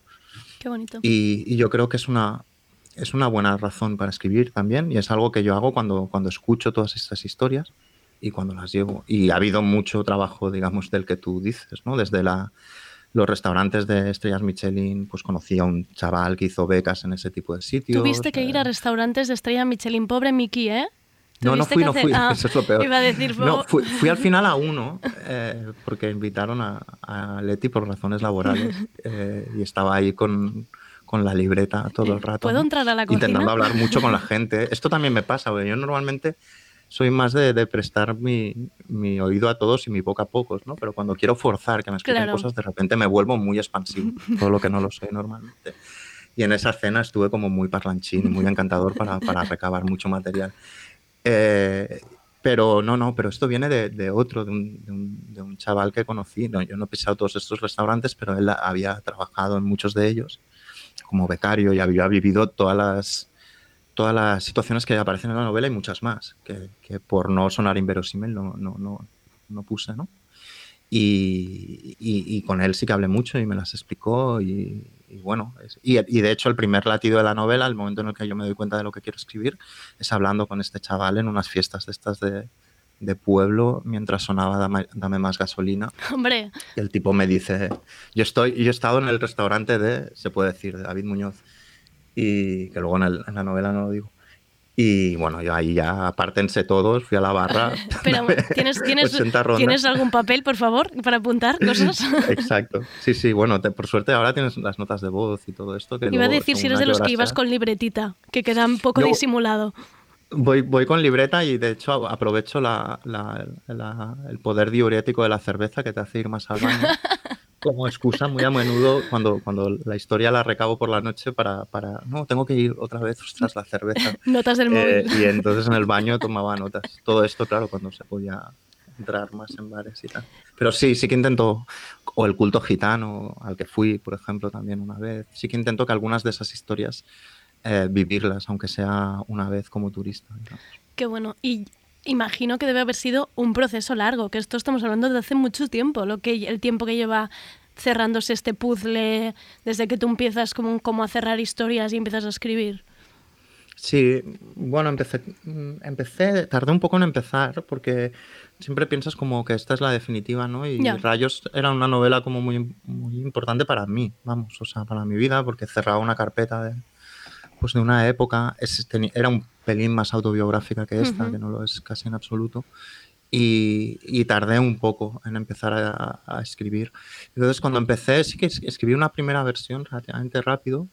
Speaker 2: Qué bonito.
Speaker 8: Y, y yo creo que es una, es una buena razón para escribir también y es algo que yo hago cuando, cuando escucho todas estas historias y cuando las llevo. Y ha habido mucho trabajo, digamos, del que tú dices, ¿no? Desde la, los restaurantes de estrellas Michelin, pues conocí a un chaval que hizo becas en ese tipo de sitios.
Speaker 2: Tuviste que ir a
Speaker 8: eh,
Speaker 2: restaurantes de estrella Michelin, pobre Miki, ¿eh?
Speaker 8: No, no fui, no fui,
Speaker 2: Ah,
Speaker 8: eso es lo peor.
Speaker 2: Iba a decir,
Speaker 8: No, fui, fui al final a uno, eh, porque invitaron a, a Leti por razones laborales eh, y estaba ahí con, con la libreta todo el rato.
Speaker 2: ¿Puedo entrar a la cocina?
Speaker 8: Intentando hablar mucho con la gente. Esto también me pasa, porque yo normalmente soy más de, de prestar mi, mi oído a todos y mi boca a pocos, ¿no? Pero cuando quiero forzar que me expliquen
Speaker 2: Claro.
Speaker 8: cosas, de repente me vuelvo muy expansivo, todo lo que no lo soy normalmente. Y en esa cena estuve como muy parlanchín y muy encantador para, para recabar mucho material. Eh, pero no, no, pero esto viene de, de otro, de un, de un- de un chaval que conocí. No, yo no he pisado todos estos restaurantes, pero él había trabajado en muchos de ellos como becario y había vivido todas las, todas las situaciones que aparecen en la novela y muchas más, que, que por no sonar inverosímil no, no, no, no puse, ¿no? Y, y- y con él sí que hablé mucho y me las explicó y, y bueno, es- y, y de hecho el primer latido de la novela, el momento en el que yo me doy cuenta de lo que quiero escribir, es hablando con este chaval en unas fiestas de estas de, de pueblo mientras sonaba Dame, Dame más gasolina
Speaker 2: Hombre,
Speaker 8: y el tipo me dice, yo estoy, yo he estado en el restaurante de, se puede decir, de David Muñoz, y que luego en, el- en la novela no lo digo. Y bueno, yo ahí ya apártense todos, fui a la barra.
Speaker 2: pero ¿tienes, tienes,
Speaker 8: 80 rondas.
Speaker 2: ¿tienes algún papel, por favor, para apuntar cosas?
Speaker 8: Exacto. Sí, sí, bueno, te- por suerte ahora tienes las notas de voz y todo esto. Que
Speaker 2: Iba a decir si eres de los que ibas con libretita, que queda un poco
Speaker 8: Yo-
Speaker 2: disimulado.
Speaker 8: Voy, voy con libreta y de hecho aprovecho la- la- la- el poder diurético de la cerveza que te hace ir más al baño como excusa muy a menudo cuando, cuando la historia la recabo por la noche para, para no, tengo que ir otra vez, ostras, la cerveza.
Speaker 2: Notas del
Speaker 8: Eh,
Speaker 2: móvil.
Speaker 8: y entonces en el baño tomaba notas. Todo esto, claro, cuando se podía entrar más en bares y tal. Pero sí, sí que intento, o el culto gitano al que fui, por ejemplo, también una vez, sí que intento que algunas de esas historias eh, vivirlas, aunque sea una vez como turista. digamos.
Speaker 2: Qué bueno. Y imagino que debe haber sido un proceso largo, que esto estamos hablando de hace mucho tiempo, lo que el tiempo que lleva cerrándose este puzzle desde que tú empiezas como, como a cerrar historias y empiezas a escribir.
Speaker 8: Sí, bueno, empecé, empecé, tardé un poco en empezar porque siempre piensas como que esta es la definitiva, ¿no? Y. Rayos era una novela como muy, muy importante para mí, vamos, o sea, para mi vida, porque cerraba una carpeta de, pues de una época, es- era un pelín más autobiográfica que esta,
Speaker 2: Ujú.
Speaker 8: que no lo es casi en absoluto. y, y tardé un poco en empezar a, a escribir. Entonces cuando empecé sí que es- escribí una primera versión relativamente rápido,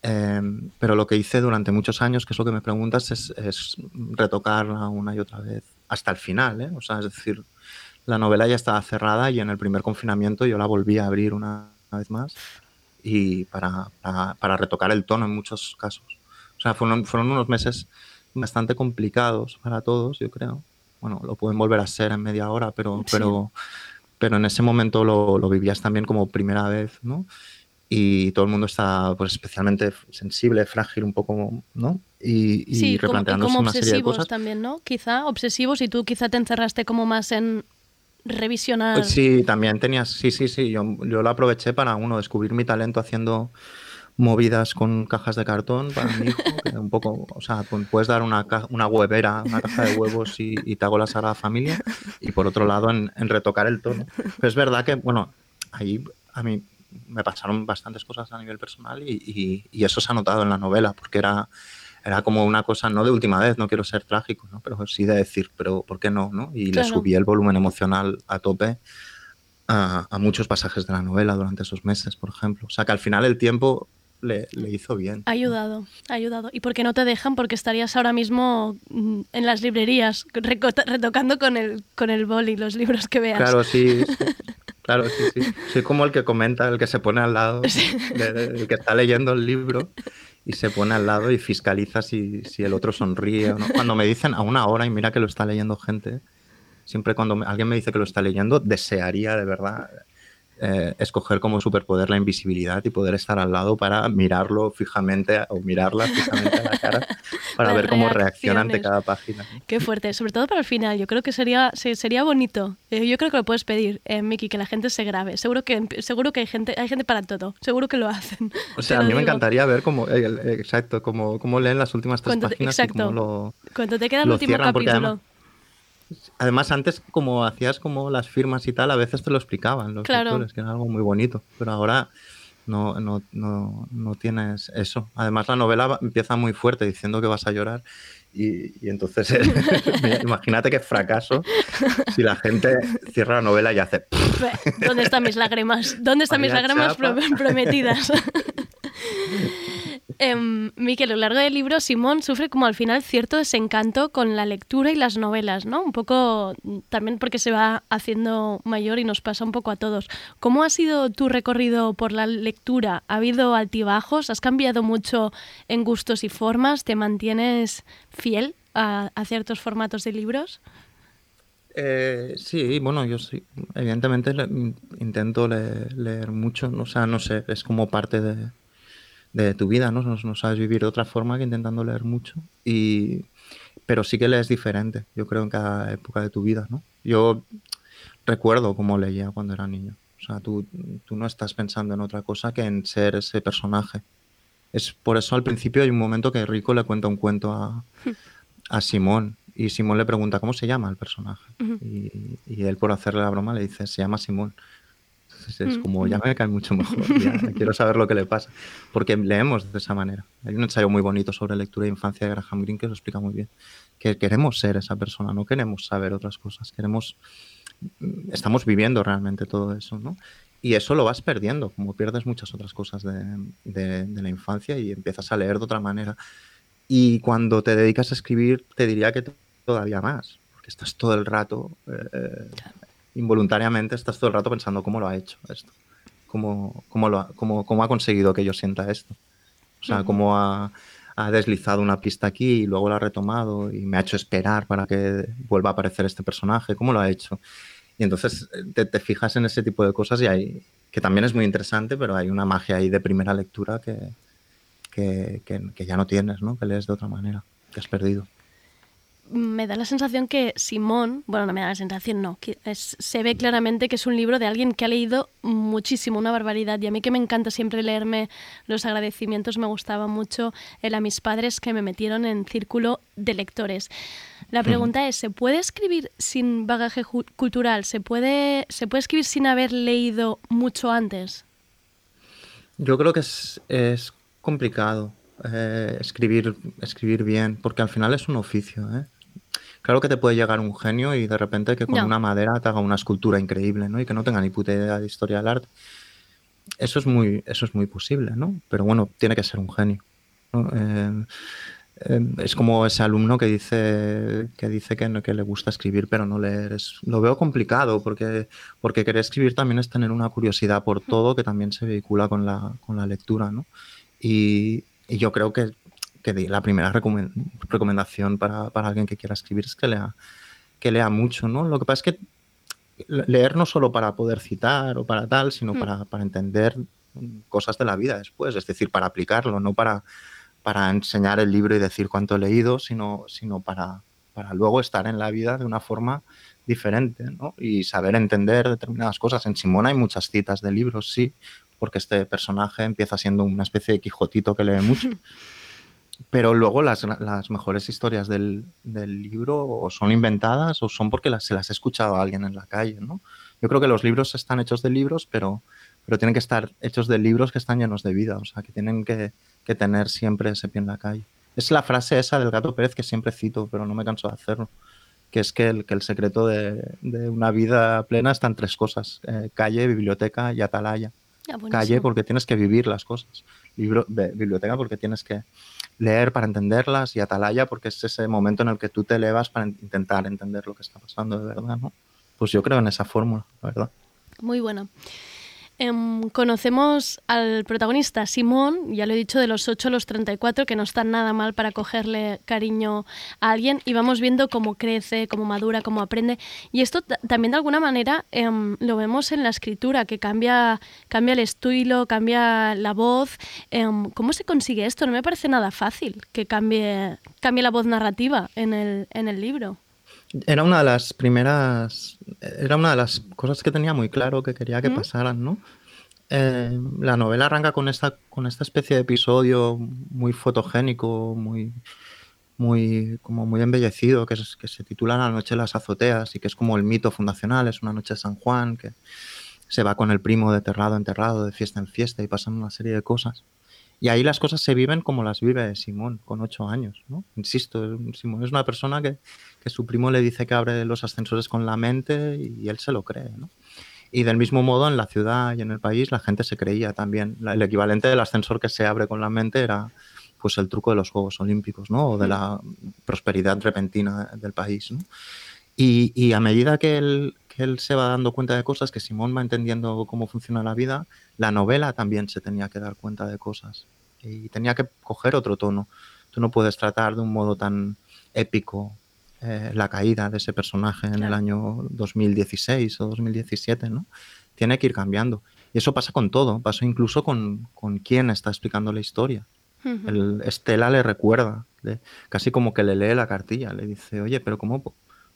Speaker 8: em, pero lo que hice durante muchos años, que es lo que me preguntas, es, es retocarla una y otra vez hasta el final. ¿eh? O sea, es decir, la novela ya estaba cerrada y en el primer confinamiento yo la volví a abrir una, una vez más y para, para, para retocar el tono en muchos casos. O sea, fueron, fueron unos meses bastante complicados para todos, yo creo. Bueno, lo pueden volver a ser en media hora, pero,
Speaker 2: Sí.
Speaker 8: pero, pero en ese momento lo, lo vivías también como primera vez, ¿no? Y todo el mundo está pues, especialmente sensible, frágil un poco, ¿no? Y, y
Speaker 2: Sí, como, y
Speaker 8: replanteándose
Speaker 2: como
Speaker 8: una serie de
Speaker 2: obsesivos
Speaker 8: cosas.
Speaker 2: también, ¿no? Quizá obsesivos y tú quizá te encerraste como más en revisionar.
Speaker 8: Pues Sí, también tenías, sí, sí, sí, yo, lo aproveché para, uno, descubrir mi talento haciendo movidas con cajas de cartón para mi hijo, un poco, o sea, pu- puedes dar una, ca- una huevera, una caja de huevos y, y te hago la Sagrada Familia, y por otro lado en, retocar el tono. Es verdad que, bueno, ahí a mí me pasaron bastantes cosas a nivel personal y- y eso se ha notado en la novela, porque era, era como una cosa, no de última vez, no quiero ser trágico, ¿no? pero sí de decir, pero ¿por qué no? no? Y
Speaker 2: Claro.
Speaker 8: le subí el volumen emocional a tope a, a muchos pasajes de la novela durante esos meses, por ejemplo. O sea que al final el tiempo le, le hizo bien.
Speaker 2: Ha ayudado, ha ayudado. ¿Y por qué no te dejan? Porque estarías ahora mismo mm, en las librerías retocando con el, con el boli los libros que veas.
Speaker 8: Claro, sí, sí. Claro, sí, sí. Soy como el que comenta, el que se pone al lado, de- de- el que está leyendo el libro y se pone al lado y fiscaliza si, si el otro sonríe o no. Cuando me dicen a una hora y mira que lo está leyendo gente, siempre cuando alguien me dice que lo está leyendo, desearía de verdad eh, escoger como superpoder la invisibilidad y poder estar al lado para mirarlo fijamente o mirarla fijamente a la cara para ver cómo reacciona ante cada página.
Speaker 2: Qué fuerte, sobre todo para el final. Yo creo que sería, se- sería bonito. Eh, yo creo que lo puedes pedir, eh, Miki, que la gente se grabe. Seguro que, seguro que hay gente, hay gente para todo. Seguro que lo hacen.
Speaker 8: O sea, a mí me encantaría ver cómo, eh, exacto, cómo, cómo leen las últimas tres
Speaker 2: Cuando te-
Speaker 8: páginas y
Speaker 2: exacto.
Speaker 8: cómo lo...
Speaker 2: Cuando te queda el último capítulo.
Speaker 8: además- Además, antes como hacías como las firmas y tal, a veces te lo explicaban los
Speaker 2: Claro.
Speaker 8: lectores, que era algo muy bonito, pero ahora no, no, no, no tienes eso. Además, la novela va- empieza muy fuerte diciendo que vas a llorar y, y entonces imagínate qué fracaso si la gente cierra la novela y hace...
Speaker 2: ¿Dónde están mis lágrimas? ¿Dónde están mis lágrimas pro- prometidas? Em, Miquel, a lo largo del libro, Simón sufre como al final cierto desencanto con la lectura y las novelas, ¿no? Un poco mm, también porque se va haciendo mayor y nos pasa un poco a todos. ¿Cómo ha sido tu recorrido por la lectura? ¿Ha habido altibajos? ¿Has cambiado mucho en gustos y formas? ¿Te mantienes fiel a, ciertos formatos de libros?
Speaker 8: Eh, sí, bueno, yo sí, evidentemente intento le- leer mucho, o sea, no sé, es como parte de, de tu vida, ¿no? No, no sabes vivir de otra forma que intentando leer mucho, y, pero sí que lees diferente, yo creo, en cada época de tu vida, ¿no? Yo recuerdo cómo leía cuando era niño, o sea, tú, tú no estás pensando en otra cosa que en ser ese personaje. Es por eso al principio hay un momento que Rico le cuenta un cuento a, a Simón y Simón le pregunta cómo se llama el personaje y, y él por hacerle la broma le dice se llama Simón entonces es como ya me cae mucho mejor ya quiero saber lo que le pasa. Porque leemos de esa manera. Hay un ensayo muy bonito sobre lectura de infancia de Graham Greene que lo explica muy bien. Que queremos ser esa persona no queremos saber otras cosas. Queremos mm, estamos viviendo realmente todo eso no y eso lo vas perdiendo como pierdes muchas otras cosas de, de- de la infancia y empiezas a leer de otra manera. Y cuando te dedicas a escribir, te diría que todavía más, porque estás todo el rato, eh, involuntariamente, estás todo el rato pensando cómo lo ha hecho esto, cómo, cómo, lo ha, cómo, cómo ha conseguido que yo sienta esto. O sea, cómo ha, ha deslizado una pista aquí y luego la ha retomado y me ha hecho esperar para que vuelva a aparecer este personaje, cómo lo ha hecho. Y entonces eh, te, te fijas en ese tipo de cosas y hay, que también es muy interesante, pero hay una magia ahí de primera lectura que, que, que- que ya no tienes, ¿no? Que lees de otra manera, que has perdido.
Speaker 2: Me da la sensación que Simón, bueno, no me da la sensación, no, que es- se ve claramente que es un libro de alguien que ha leído muchísimo, una barbaridad. Y a mí que me encanta siempre leerme los agradecimientos, me gustaba mucho el a mis padres que me metieron en círculo de lectores. La pregunta es, ¿se puede escribir sin bagaje cultural? ¿Se puede, ¿Se puede escribir sin haber leído mucho antes?
Speaker 8: Yo creo que es, es complicado eh, escribir, escribir bien, porque al final es un oficio. ¿eh? Claro que te puede llegar un genio y de repente que con una madera te haga una escultura increíble, ¿no? Y que no tenga ni puta idea de historia del arte. Eso es muy, eso es muy posible, ¿no? Pero bueno, tiene que ser un genio. ¿no? Eh, eh, es como ese alumno que dice que dice que, no- que le gusta escribir pero no leer. Es, lo veo complicado porque, porque querer escribir también es tener una curiosidad por todo que también se vehicula con la, con la lectura, ¿no? Y, y yo creo que, que la primera recomen- recomendación para, para alguien que quiera escribir es que lea, que lea mucho, ¿no? Lo que pasa es que le- leer no solo para poder citar o para tal, sino
Speaker 2: Mm.
Speaker 8: para, para entender cosas de la vida después, es decir, para aplicarlo, no para, para enseñar el libro y decir cuánto he leído, sino, sino para, para luego estar en la vida de una forma diferente ¿no? y saber entender determinadas cosas. En Simón hay muchas citas de libros, sí, porque este personaje empieza siendo una especie de Quijotito que lee mucho. Pero luego las, las mejores historias del, del libro o son inventadas o son porque las, se las ha escuchado a alguien en la calle, ¿no? Yo creo que los libros están hechos de libros, pero, pero tienen que estar hechos de libros que están llenos de vida, o sea, que tienen que, que tener siempre ese pie en la calle. Es la frase esa del gato Pérez que siempre cito, pero no me canso de hacerlo, que es que el, que el secreto de, de una vida plena está en tres cosas, eh, calle, biblioteca y atalaya
Speaker 2: Ah,
Speaker 8: calle porque tienes que vivir las cosas, Libro, biblioteca porque tienes que leer para entenderlas y atalaya porque es ese momento en el que tú te elevas para in- intentar entender lo que está pasando de verdad, ¿no? Pues yo creo en esa fórmula, la verdad.
Speaker 2: Muy buena. Em, conocemos al protagonista Simón, ya lo he dicho, de los 8 a los 34, que no está nada mal para cogerle cariño a alguien y vamos viendo cómo crece, cómo madura, cómo aprende. Y esto ta- también de alguna manera em, lo vemos en la escritura, que cambia, cambia el estilo, cambia la voz. Em, ¿Cómo se consigue esto? No me parece nada fácil que cambie, cambie la voz narrativa en el, en el libro.
Speaker 8: Era una de las primeras, era una de las cosas que tenía muy claro que quería que pasaran, ¿no? Eh, la novela arranca con esta, con esta especie de episodio muy fotogénico, muy, muy, como muy embellecido, que, es- que se titula La noche de las azoteas y que es como el mito fundacional, es una noche de San Juan, que se va con el primo de terrado en terrado, de fiesta en fiesta y pasan una serie de cosas. Y ahí las cosas se viven como las vive Simón, con ocho años, ¿no? Insisto, Simón es una persona que, que su primo le dice que abre los ascensores con la mente y él se lo cree, ¿no? Y del mismo modo en la ciudad y en el país la gente se creía también. El equivalente del ascensor que se abre con la mente era pues el truco de los Juegos Olímpicos, ¿no? O de la prosperidad repentina del país, ¿no? Y, y a medida que él, que él se va dando cuenta de cosas, que Simón va entendiendo cómo funciona la vida, la novela también se tenía que dar cuenta de cosas. Y tenía que coger otro tono. Tú no puedes tratar de un modo tan épico eh, la caída de ese personaje en el año 2016 o 2017, ¿no? Tiene que ir cambiando. Y eso pasa con todo, pasa incluso con, con quién está explicando la historia. El Estela le recuerda, le- casi como que le lee la cartilla, le dice, oye, pero ¿cómo,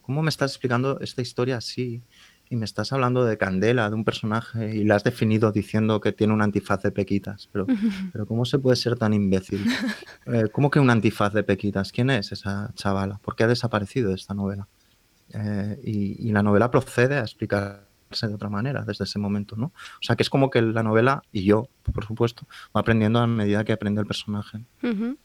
Speaker 8: ¿cómo me estás explicando esta historia así? Y me estás hablando de Candela, de un personaje, y la has definido diciendo que tiene un antifaz de pequitas. Pero, pero ¿cómo se puede ser tan imbécil? Eh, ¿Cómo que un antifaz de pequitas? ¿Quién es esa chavala? ¿Por qué ha desaparecido de esta novela? Eh, y, y la novela procede a explicarse de otra manera desde ese momento, ¿no? O sea, que es como que la novela, y yo, por supuesto, va aprendiendo a medida que aprende el personaje.
Speaker 2: Ujú.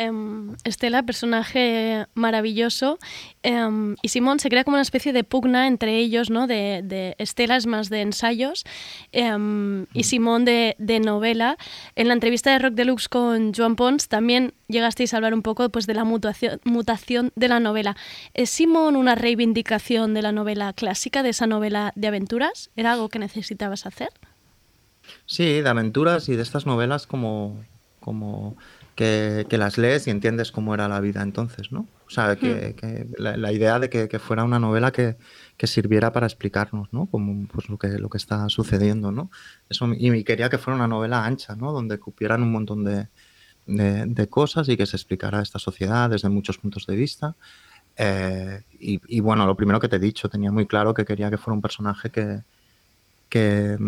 Speaker 2: Em, Estela, personaje maravilloso, em, y Simón se crea como una especie de pugna entre ellos, ¿no? De, de Estela es más de ensayos em, y Simón de, de novela. En la entrevista de Rock Deluxe con Joan Pons también llegasteis a hablar un poco pues, de la mutación, mutación de la novela. ¿Es Simón una reivindicación de la novela clásica, de esa novela de aventuras? ¿Era algo que necesitabas hacer?
Speaker 8: Sí, de aventuras y de estas novelas como, como que, que las lees y entiendes cómo era la vida entonces, ¿no? O sea, que, que la, la idea de que, que fuera una novela que, que sirviera para explicarnos, ¿no? Como pues, lo, que, lo que está sucediendo, ¿no? Eso, y quería que fuera una novela ancha, ¿no? Donde cupieran un montón de, de, de cosas y que se explicara esta sociedad desde muchos puntos de vista. Eh, y, y, bueno, lo primero que te he dicho, tenía muy claro que quería que fuera un personaje que, que,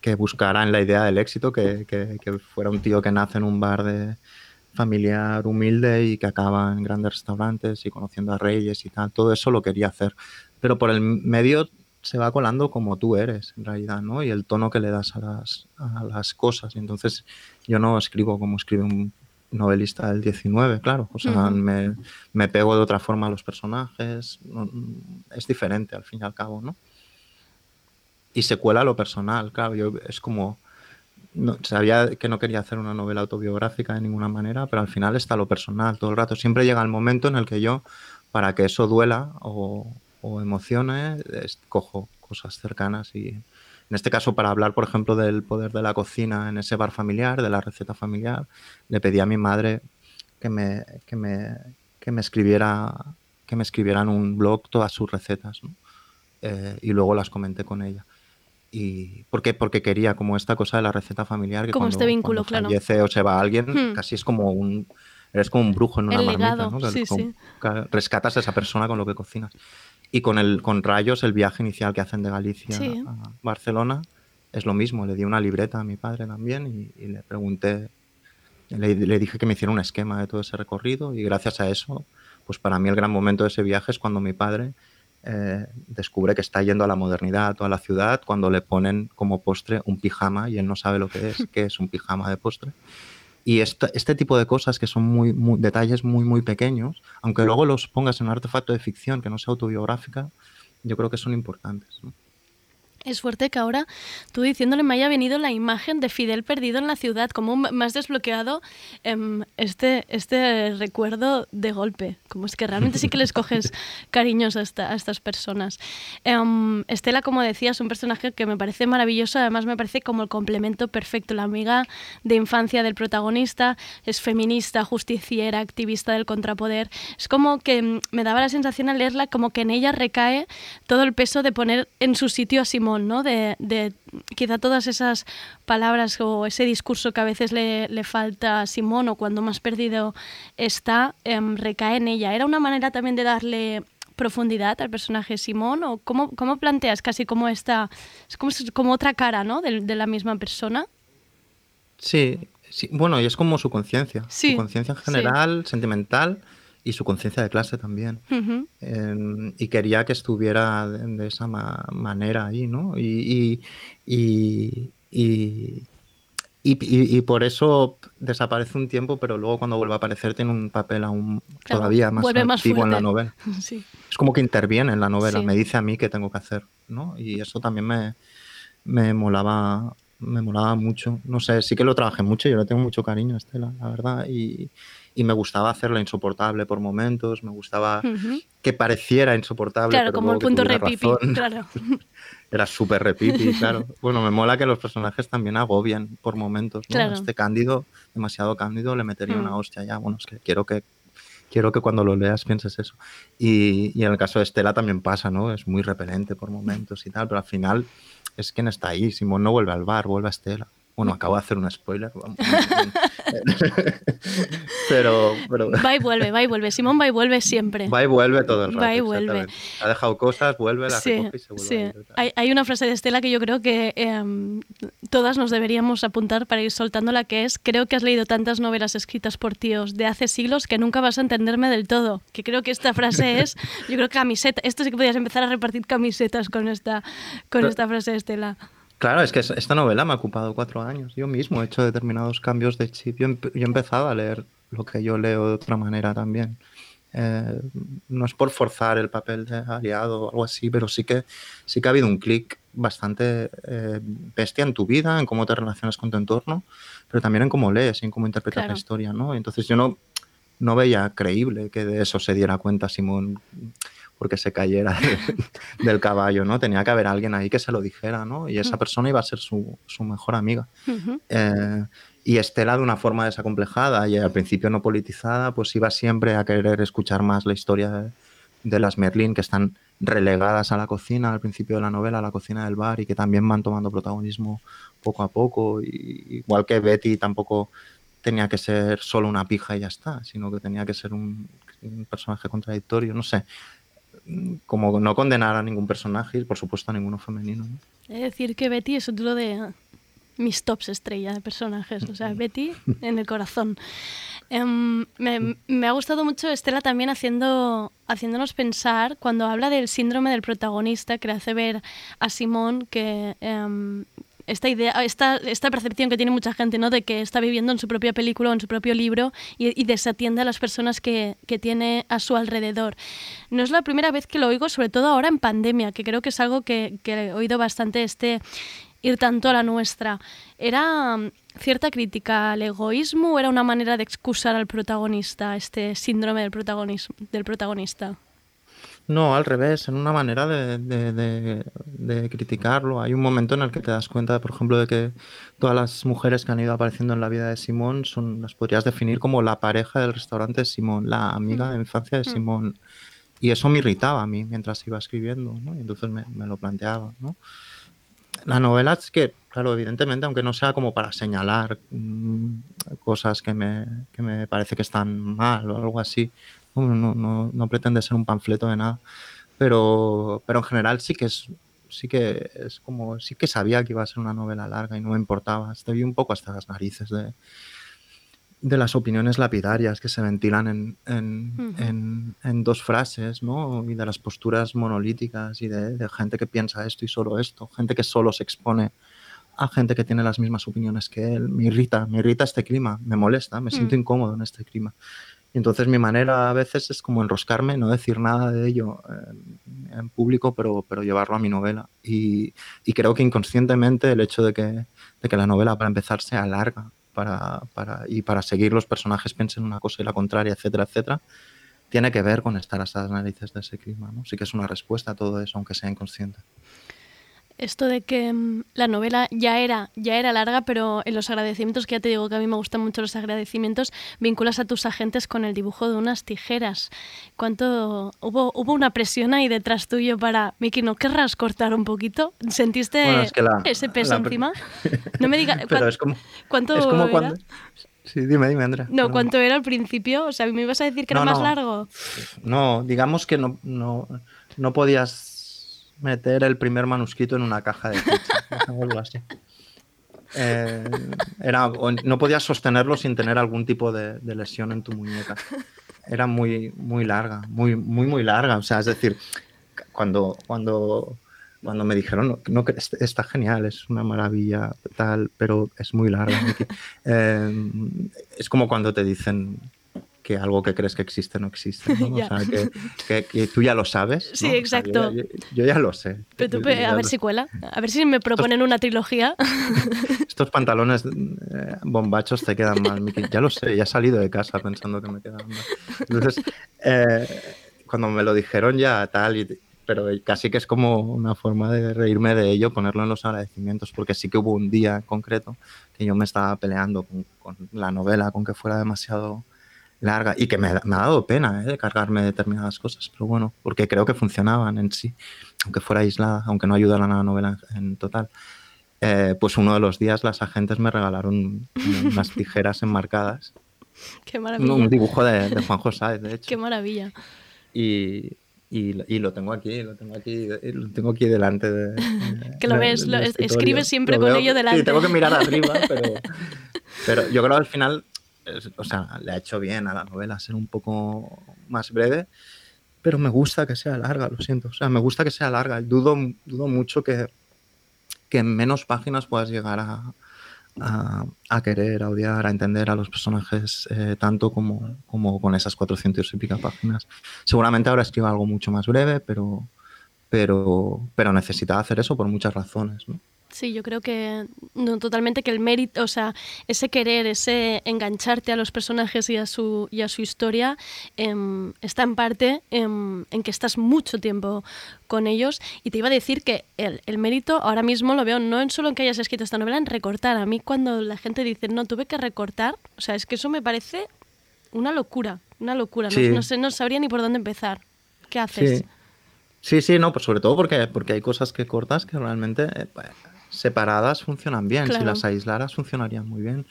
Speaker 8: que buscara en la idea del éxito, que, que, que, fuera un tío que nace en un bar de familiar humilde y que acaba en grandes restaurantes y conociendo a reyes y tal. Todo eso lo quería hacer. Pero por el medio se va colando como tú eres, en realidad, ¿no? Y el tono que le das a las, a las cosas. Y entonces yo no escribo como escribe un, novelista del 19, claro. O sea,
Speaker 2: Ujú.
Speaker 8: me, me pego de otra forma a los personajes. Es diferente al fin y al cabo, ¿no? Y se cuela lo personal, claro. Yo, es como. No- sabía que no quería hacer una novela autobiográfica de ninguna manera, pero al final está lo personal todo el rato. Siempre llega el momento en el que yo, para que eso duela o, o emocione, es- cojo cosas cercanas y. En este caso, para hablar, por ejemplo, del poder de la cocina en ese bar familiar, de la receta familiar, le pedí a mi madre que me, que me, que me escribiera que me escribiera en un blog todas sus recetas. Eh, y luego las comenté con ella y ¿por qué? porque quería como esta cosa de la receta familiar que
Speaker 2: Como
Speaker 8: cuando,
Speaker 2: este vínculo,
Speaker 8: cuando
Speaker 2: claro.
Speaker 8: fallece o se va alguien
Speaker 2: Hmm.
Speaker 8: casi es como un eres como un brujo en una
Speaker 2: El
Speaker 8: marmita
Speaker 2: legado,
Speaker 8: ¿no?
Speaker 2: Sí,
Speaker 8: como-
Speaker 2: sí.
Speaker 8: rescatas a esa persona con lo que cocinas y con el con Rayos el viaje inicial que hacen de Galicia
Speaker 2: Sí.
Speaker 8: a Barcelona es lo mismo le di una libreta a mi padre también y, y le pregunté le, le dije que me hiciera un esquema de todo ese recorrido y gracias a eso, pues para mí el gran momento de ese viaje es cuando mi padre eh, descubre que está yendo a la modernidad, a toda la ciudad, cuando le ponen como postre un pijama y él no sabe lo que es, que es un pijama de postre. Y esta- este tipo de cosas que son muy, muy- detalles muy, muy pequeños, aunque luego los pongas en un artefacto de ficción que no sea autobiográfica, yo creo que son importantes. ¿no?
Speaker 2: Es fuerte que ahora tú diciéndole me haya venido la imagen de Fidel perdido en la ciudad, como me has desbloqueado em, este, este recuerdo de golpe. Como es que realmente sí que les coges cariños a, esta- a estas personas. Em, Estela, como decía, es un personaje que me parece maravilloso, además me parece como el complemento perfecto, la amiga de infancia del protagonista, es feminista, justiciera, activista del contrapoder. Es como que mm, me daba la sensación al leerla como que en ella recae todo el peso de poner en su sitio a Simón, ¿no? De, de quizá todas esas palabras o ese discurso que a veces le, le falta a Simón o cuando más perdido está, em, recae en ella. ¿Era una manera también de darle profundidad al personaje Simón o cómo, cómo planteas casi como esta, es como, como otra cara, ¿no? De, de la misma persona.
Speaker 8: Sí, sí, bueno, y es como su conciencia,
Speaker 2: Sí,
Speaker 8: su conciencia en
Speaker 2: sí.
Speaker 8: general, sentimental y su conciencia de clase también.
Speaker 2: Ujú.
Speaker 8: Eh, y quería que estuviera de, de esa ma- manera ahí, ¿no? Y, y, y, y- por eso desaparece un tiempo, pero luego cuando vuelve a aparecer tiene un papel aún
Speaker 2: Claro,
Speaker 8: todavía más
Speaker 2: vuelve más
Speaker 8: activo en la novela.
Speaker 2: Sí.
Speaker 8: Es como que interviene en la novela,
Speaker 2: Sí.
Speaker 8: me dice a mí qué tengo que hacer, ¿no? Y eso también me, me molaba me molaba mucho. No sé, sí que lo trabajé mucho, yo le tengo mucho cariño a Estela, la verdad. Y, y me gustaba hacerla insoportable por momentos, me gustaba
Speaker 2: Ujú.
Speaker 8: que pareciera insoportable.
Speaker 2: Claro,
Speaker 8: pero
Speaker 2: como el punto repipi,
Speaker 8: razón.
Speaker 2: claro.
Speaker 8: Era súper repipi, claro. Bueno, me mola que los personajes también agobian por momentos, ¿no?
Speaker 2: Claro.
Speaker 8: Este Cándido, demasiado Cándido, le metería
Speaker 2: Mm.
Speaker 8: una hostia ya. Bueno, es que quiero que quiero que cuando lo leas pienses eso. Y, y en el caso de Estela también pasa, ¿no? Es muy repelente por momentos y tal, pero al final es quien está ahí. Simón no vuelve al bar, vuelve a Estela. Bueno, acabo de hacer un spoiler. vamos. pero, pero
Speaker 2: Va y vuelve, va y vuelve. Simón va y vuelve siempre.
Speaker 8: va y vuelve todo el rato.
Speaker 2: Va y vuelve.
Speaker 8: Ha dejado cosas, vuelve, las
Speaker 2: Sí,
Speaker 8: recoge y se vuelve
Speaker 2: sí.
Speaker 8: a ir.
Speaker 2: Hay, hay una frase de Estela que yo creo que em, todas nos deberíamos apuntar para ir soltándola, que es, creo que has leído tantas novelas escritas por tíos de hace siglos que nunca vas a entenderme del todo. Que creo que esta frase es, yo creo que camiseta, esto sí que podías empezar a repartir camisetas con esta, con
Speaker 8: Pero-
Speaker 2: esta frase de Estela.
Speaker 8: Claro, es que es- esta novela me ha ocupado cuatro años. Yo mismo he hecho determinados cambios de chip. Yo, empe- yo he empezado a leer lo que yo leo de otra manera también. Eh, no es por forzar el papel de aliado o algo así, pero sí que, sí que ha habido un clic bastante eh, bestia en tu vida, en cómo te relacionas con tu entorno, pero también en cómo lees y en cómo interpretas
Speaker 2: Claro.
Speaker 8: la historia, ¿no? Entonces yo no, no veía creíble que de eso se diera cuenta Simón porque se cayera de- del caballo, ¿no? Tenía que haber alguien ahí que se lo dijera, ¿no? Y esa persona iba a ser su, su mejor amiga. Eh, y Estela, de una forma desacomplejada y al principio no politizada, pues iba siempre a querer escuchar más la historia de, de las Merlin, que están relegadas a la cocina al principio de la novela, a la cocina del bar, y que también van tomando protagonismo poco a poco. Y, igual que Betty tampoco tenía que ser solo una pija y ya está, sino que tenía que ser un, un personaje contradictorio, no sé. Como no condenar a ningún personaje y por supuesto a ninguno femenino. ¿no?
Speaker 2: De decir que Betty es otro de mis tops estrella de personajes. O sea, Betty en el corazón. Em, me, me ha gustado mucho Estela también haciendo, haciéndonos pensar cuando habla del síndrome del protagonista que le hace ver a Simón que em, esta idea, esta, esta percepción que tiene mucha gente, ¿no? De que está viviendo en su propia película o en su propio libro y, desatiende a las personas que, que tiene a su alrededor. No es la primera vez que lo oigo, sobre todo ahora en pandemia, que creo que es algo que, que he oído bastante este ir tanto a la nuestra. ¿Era mm, cierta crítica al egoísmo o era una manera de excusar al protagonista, este síndrome del, protagonismo, del protagonista?
Speaker 8: No, al revés, en una manera de, de- de- de criticarlo. Hay un momento en el que te das cuenta, por ejemplo, de que todas las mujeres que han ido apareciendo en la vida de Simón son, las podrías definir como la pareja del restaurante de Simón, la amiga de infancia de Simón. Y eso me irritaba a mí mientras iba escribiendo, ¿no? Y entonces me, me lo planteaba, ¿no? La novela es que, claro, evidentemente, aunque no sea como para señalar mm, cosas que me, que me parece que están mal o algo así, no, no, no, no pretende ser un panfleto de nada, pero, pero en general sí que es sí que es como sí que sabía que iba a ser una novela larga y no me importaba. Estoy un poco hasta las narices de, de las opiniones lapidarias que se ventilan en, en,
Speaker 2: Ujú.
Speaker 8: en- en dos frases, ¿no? Y de las posturas monolíticas y de, de gente que piensa esto y solo esto, gente que solo se expone a gente que tiene las mismas opiniones que él. Me irrita, me irrita este clima, me molesta, me siento
Speaker 2: Mm.
Speaker 8: incómodo en este clima. Y entonces mi manera a veces es como enroscarme, no decir nada de ello eh, en público, pero, pero llevarlo a mi novela. Y, creo que inconscientemente el hecho de que, de que la novela, para empezar, sea larga para, para, y para seguir los personajes piensen una cosa y la contraria, etcétera, etcétera, tiene que ver con estar hasta las narices de ese clima. ¿no? Sí que es una respuesta a todo eso, aunque sea inconsciente.
Speaker 2: Esto de que mm, la novela ya era, ya era larga, pero en los agradecimientos, que ya te digo que a mí me gustan mucho los agradecimientos, vinculas a tus agentes con el dibujo de unas tijeras. ¿Cuánto hubo, hubo una presión ahí detrás tuyo para, Miki, ¿no querrás cortar un poquito? ¿Sentiste
Speaker 8: Bueno, es que la-
Speaker 2: ese peso
Speaker 8: la
Speaker 2: encima? No me digas,
Speaker 8: Pero es como,
Speaker 2: ¿cuánto
Speaker 8: es como
Speaker 2: era?
Speaker 8: cuando... Sí, dime, dime, Andrea.
Speaker 2: No,
Speaker 8: perdón.
Speaker 2: ¿cuánto era al principio? O sea, ¿me ibas a decir que era
Speaker 8: No,
Speaker 2: más
Speaker 8: no.
Speaker 2: largo?
Speaker 8: No, digamos que no, no, no podías meter el primer manuscrito en una caja de pizza, así. Eh, era, no podías sostenerlo sin tener algún tipo de, lesión en tu muñeca. Era muy, muy larga, muy, muy, muy larga. O sea, es decir, cuando, cuando, cuando me dijeron, no, no, que est- está genial, es una maravilla, tal, pero es muy larga. Miki". Eh, es como cuando te dicen que algo que crees que existe no existe. ¿no? O sea, que, que- que tú ya lo sabes.
Speaker 2: Sí,
Speaker 8: ¿no? O sea,
Speaker 2: exacto.
Speaker 8: yo, yo- yo ya lo sé.
Speaker 2: Pero tú,
Speaker 8: Yo- ya
Speaker 2: a ver si cuela. A ver si me proponen una trilogía.
Speaker 8: estos pantalones eh, bombachos te quedan mal, Miki. Ya lo sé, ya he salido de casa pensando que me quedan mal. Entonces, eh, cuando me lo dijeron ya tal, y, pero casi que es como una forma de reírme de ello, ponerlo en los agradecimientos, porque sí que hubo un día en concreto que yo me estaba peleando con, con la novela, con que fuera demasiado larga y que me, me ha dado pena eh, de cargarme determinadas cosas, pero bueno, porque creo que funcionaban en sí, aunque fuera aislada, aunque no ayudaran a la novela en, en total. Eh, pues uno de los días las agentes me regalaron unas tijeras enmarcadas,
Speaker 2: Qué maravilla.
Speaker 8: un dibujo de, de Juan José, de hecho.
Speaker 2: Qué maravilla.
Speaker 8: Y, y, y lo tengo aquí, lo tengo aquí, lo tengo aquí delante de.
Speaker 2: Que lo
Speaker 8: de-
Speaker 2: ves, lo- escribes siempre
Speaker 8: Lo
Speaker 2: con ello delante.
Speaker 8: Sí, tengo que mirar arriba, pero, pero yo creo que al final, es- o sea, le ha hecho bien a la novela ser un poco más breve, pero me gusta que sea larga, lo siento. O sea, me gusta que sea larga. Dudo, dudo mucho que, que en menos páginas puedas llegar a, a, a querer, a odiar, a entender a los personajes eh, tanto como, como con esas 400 y pica páginas. Seguramente ahora escriba algo mucho más breve, pero, pero, pero necesitaba hacer eso por muchas razones. ¿no?
Speaker 2: Sí, yo creo que no, totalmente que el mérito, o sea, ese querer, ese engancharte a los personajes y a su, y a su historia em, está en parte em, en que estás mucho tiempo con ellos. Y te iba a decir que el, el mérito ahora mismo lo veo no en solo en que hayas escrito esta novela, en recortar. A mí cuando la gente dice, no, tuve que recortar, o sea, es que eso me parece una locura, una locura. No-
Speaker 8: Sí.
Speaker 2: No, sé, no sabría ni por dónde empezar. ¿Qué haces?
Speaker 8: Sí. Sí, sí, no, pues sobre todo porque, porque hay cosas que cortas que realmente eh, separadas funcionan bien. Si las aislaras funcionarían muy bien.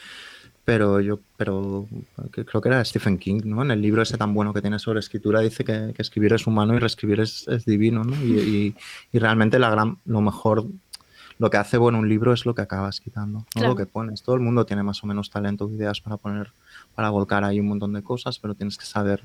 Speaker 8: Pero yo, pero creo que era Stephen King, ¿no? En el libro ese tan bueno que tiene sobre escritura dice que, que escribir es humano y reescribir es, es divino, ¿no? Y, y- y realmente la gran, lo mejor, lo que hace bueno un libro es lo que acabas quitando, no
Speaker 2: Claro.
Speaker 8: lo que pones. Todo el mundo tiene más o menos talento o ideas para poner, para volcar ahí un montón de cosas, pero tienes que saber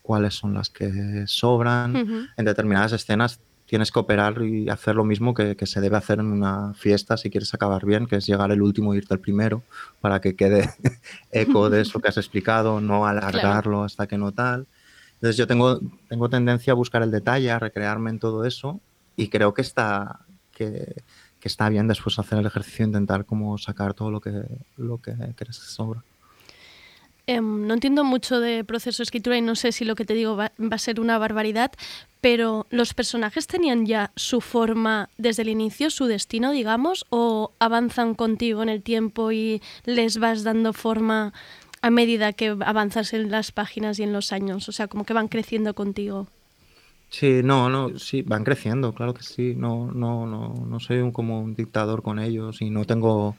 Speaker 8: cuáles son las que sobran en determinadas escenas tienes que operar y hacer lo mismo que, que se debe hacer en una fiesta si quieres acabar bien, que es llegar el último e irte el primero, para que quede eco de eso que has explicado, no alargarlo hasta que no tal. Entonces yo tengo, tengo tendencia a buscar el detalle, a recrearme en todo eso y creo que está, que, que está bien después hacer el ejercicio, intentar como sacar todo lo que, lo que crees que sobra.
Speaker 2: Em, no entiendo mucho de proceso de escritura y no sé si lo que te digo va, va a ser una barbaridad, pero ¿los personajes tenían ya su forma desde el inicio, su destino, digamos, o avanzan contigo en el tiempo y les vas dando forma a medida que avanzas en las páginas y en los años? O sea, como que van creciendo contigo.
Speaker 8: Sí, no, no, sí, van creciendo, claro que sí. No, no, no, no soy un, como un dictador con ellos y no tengo.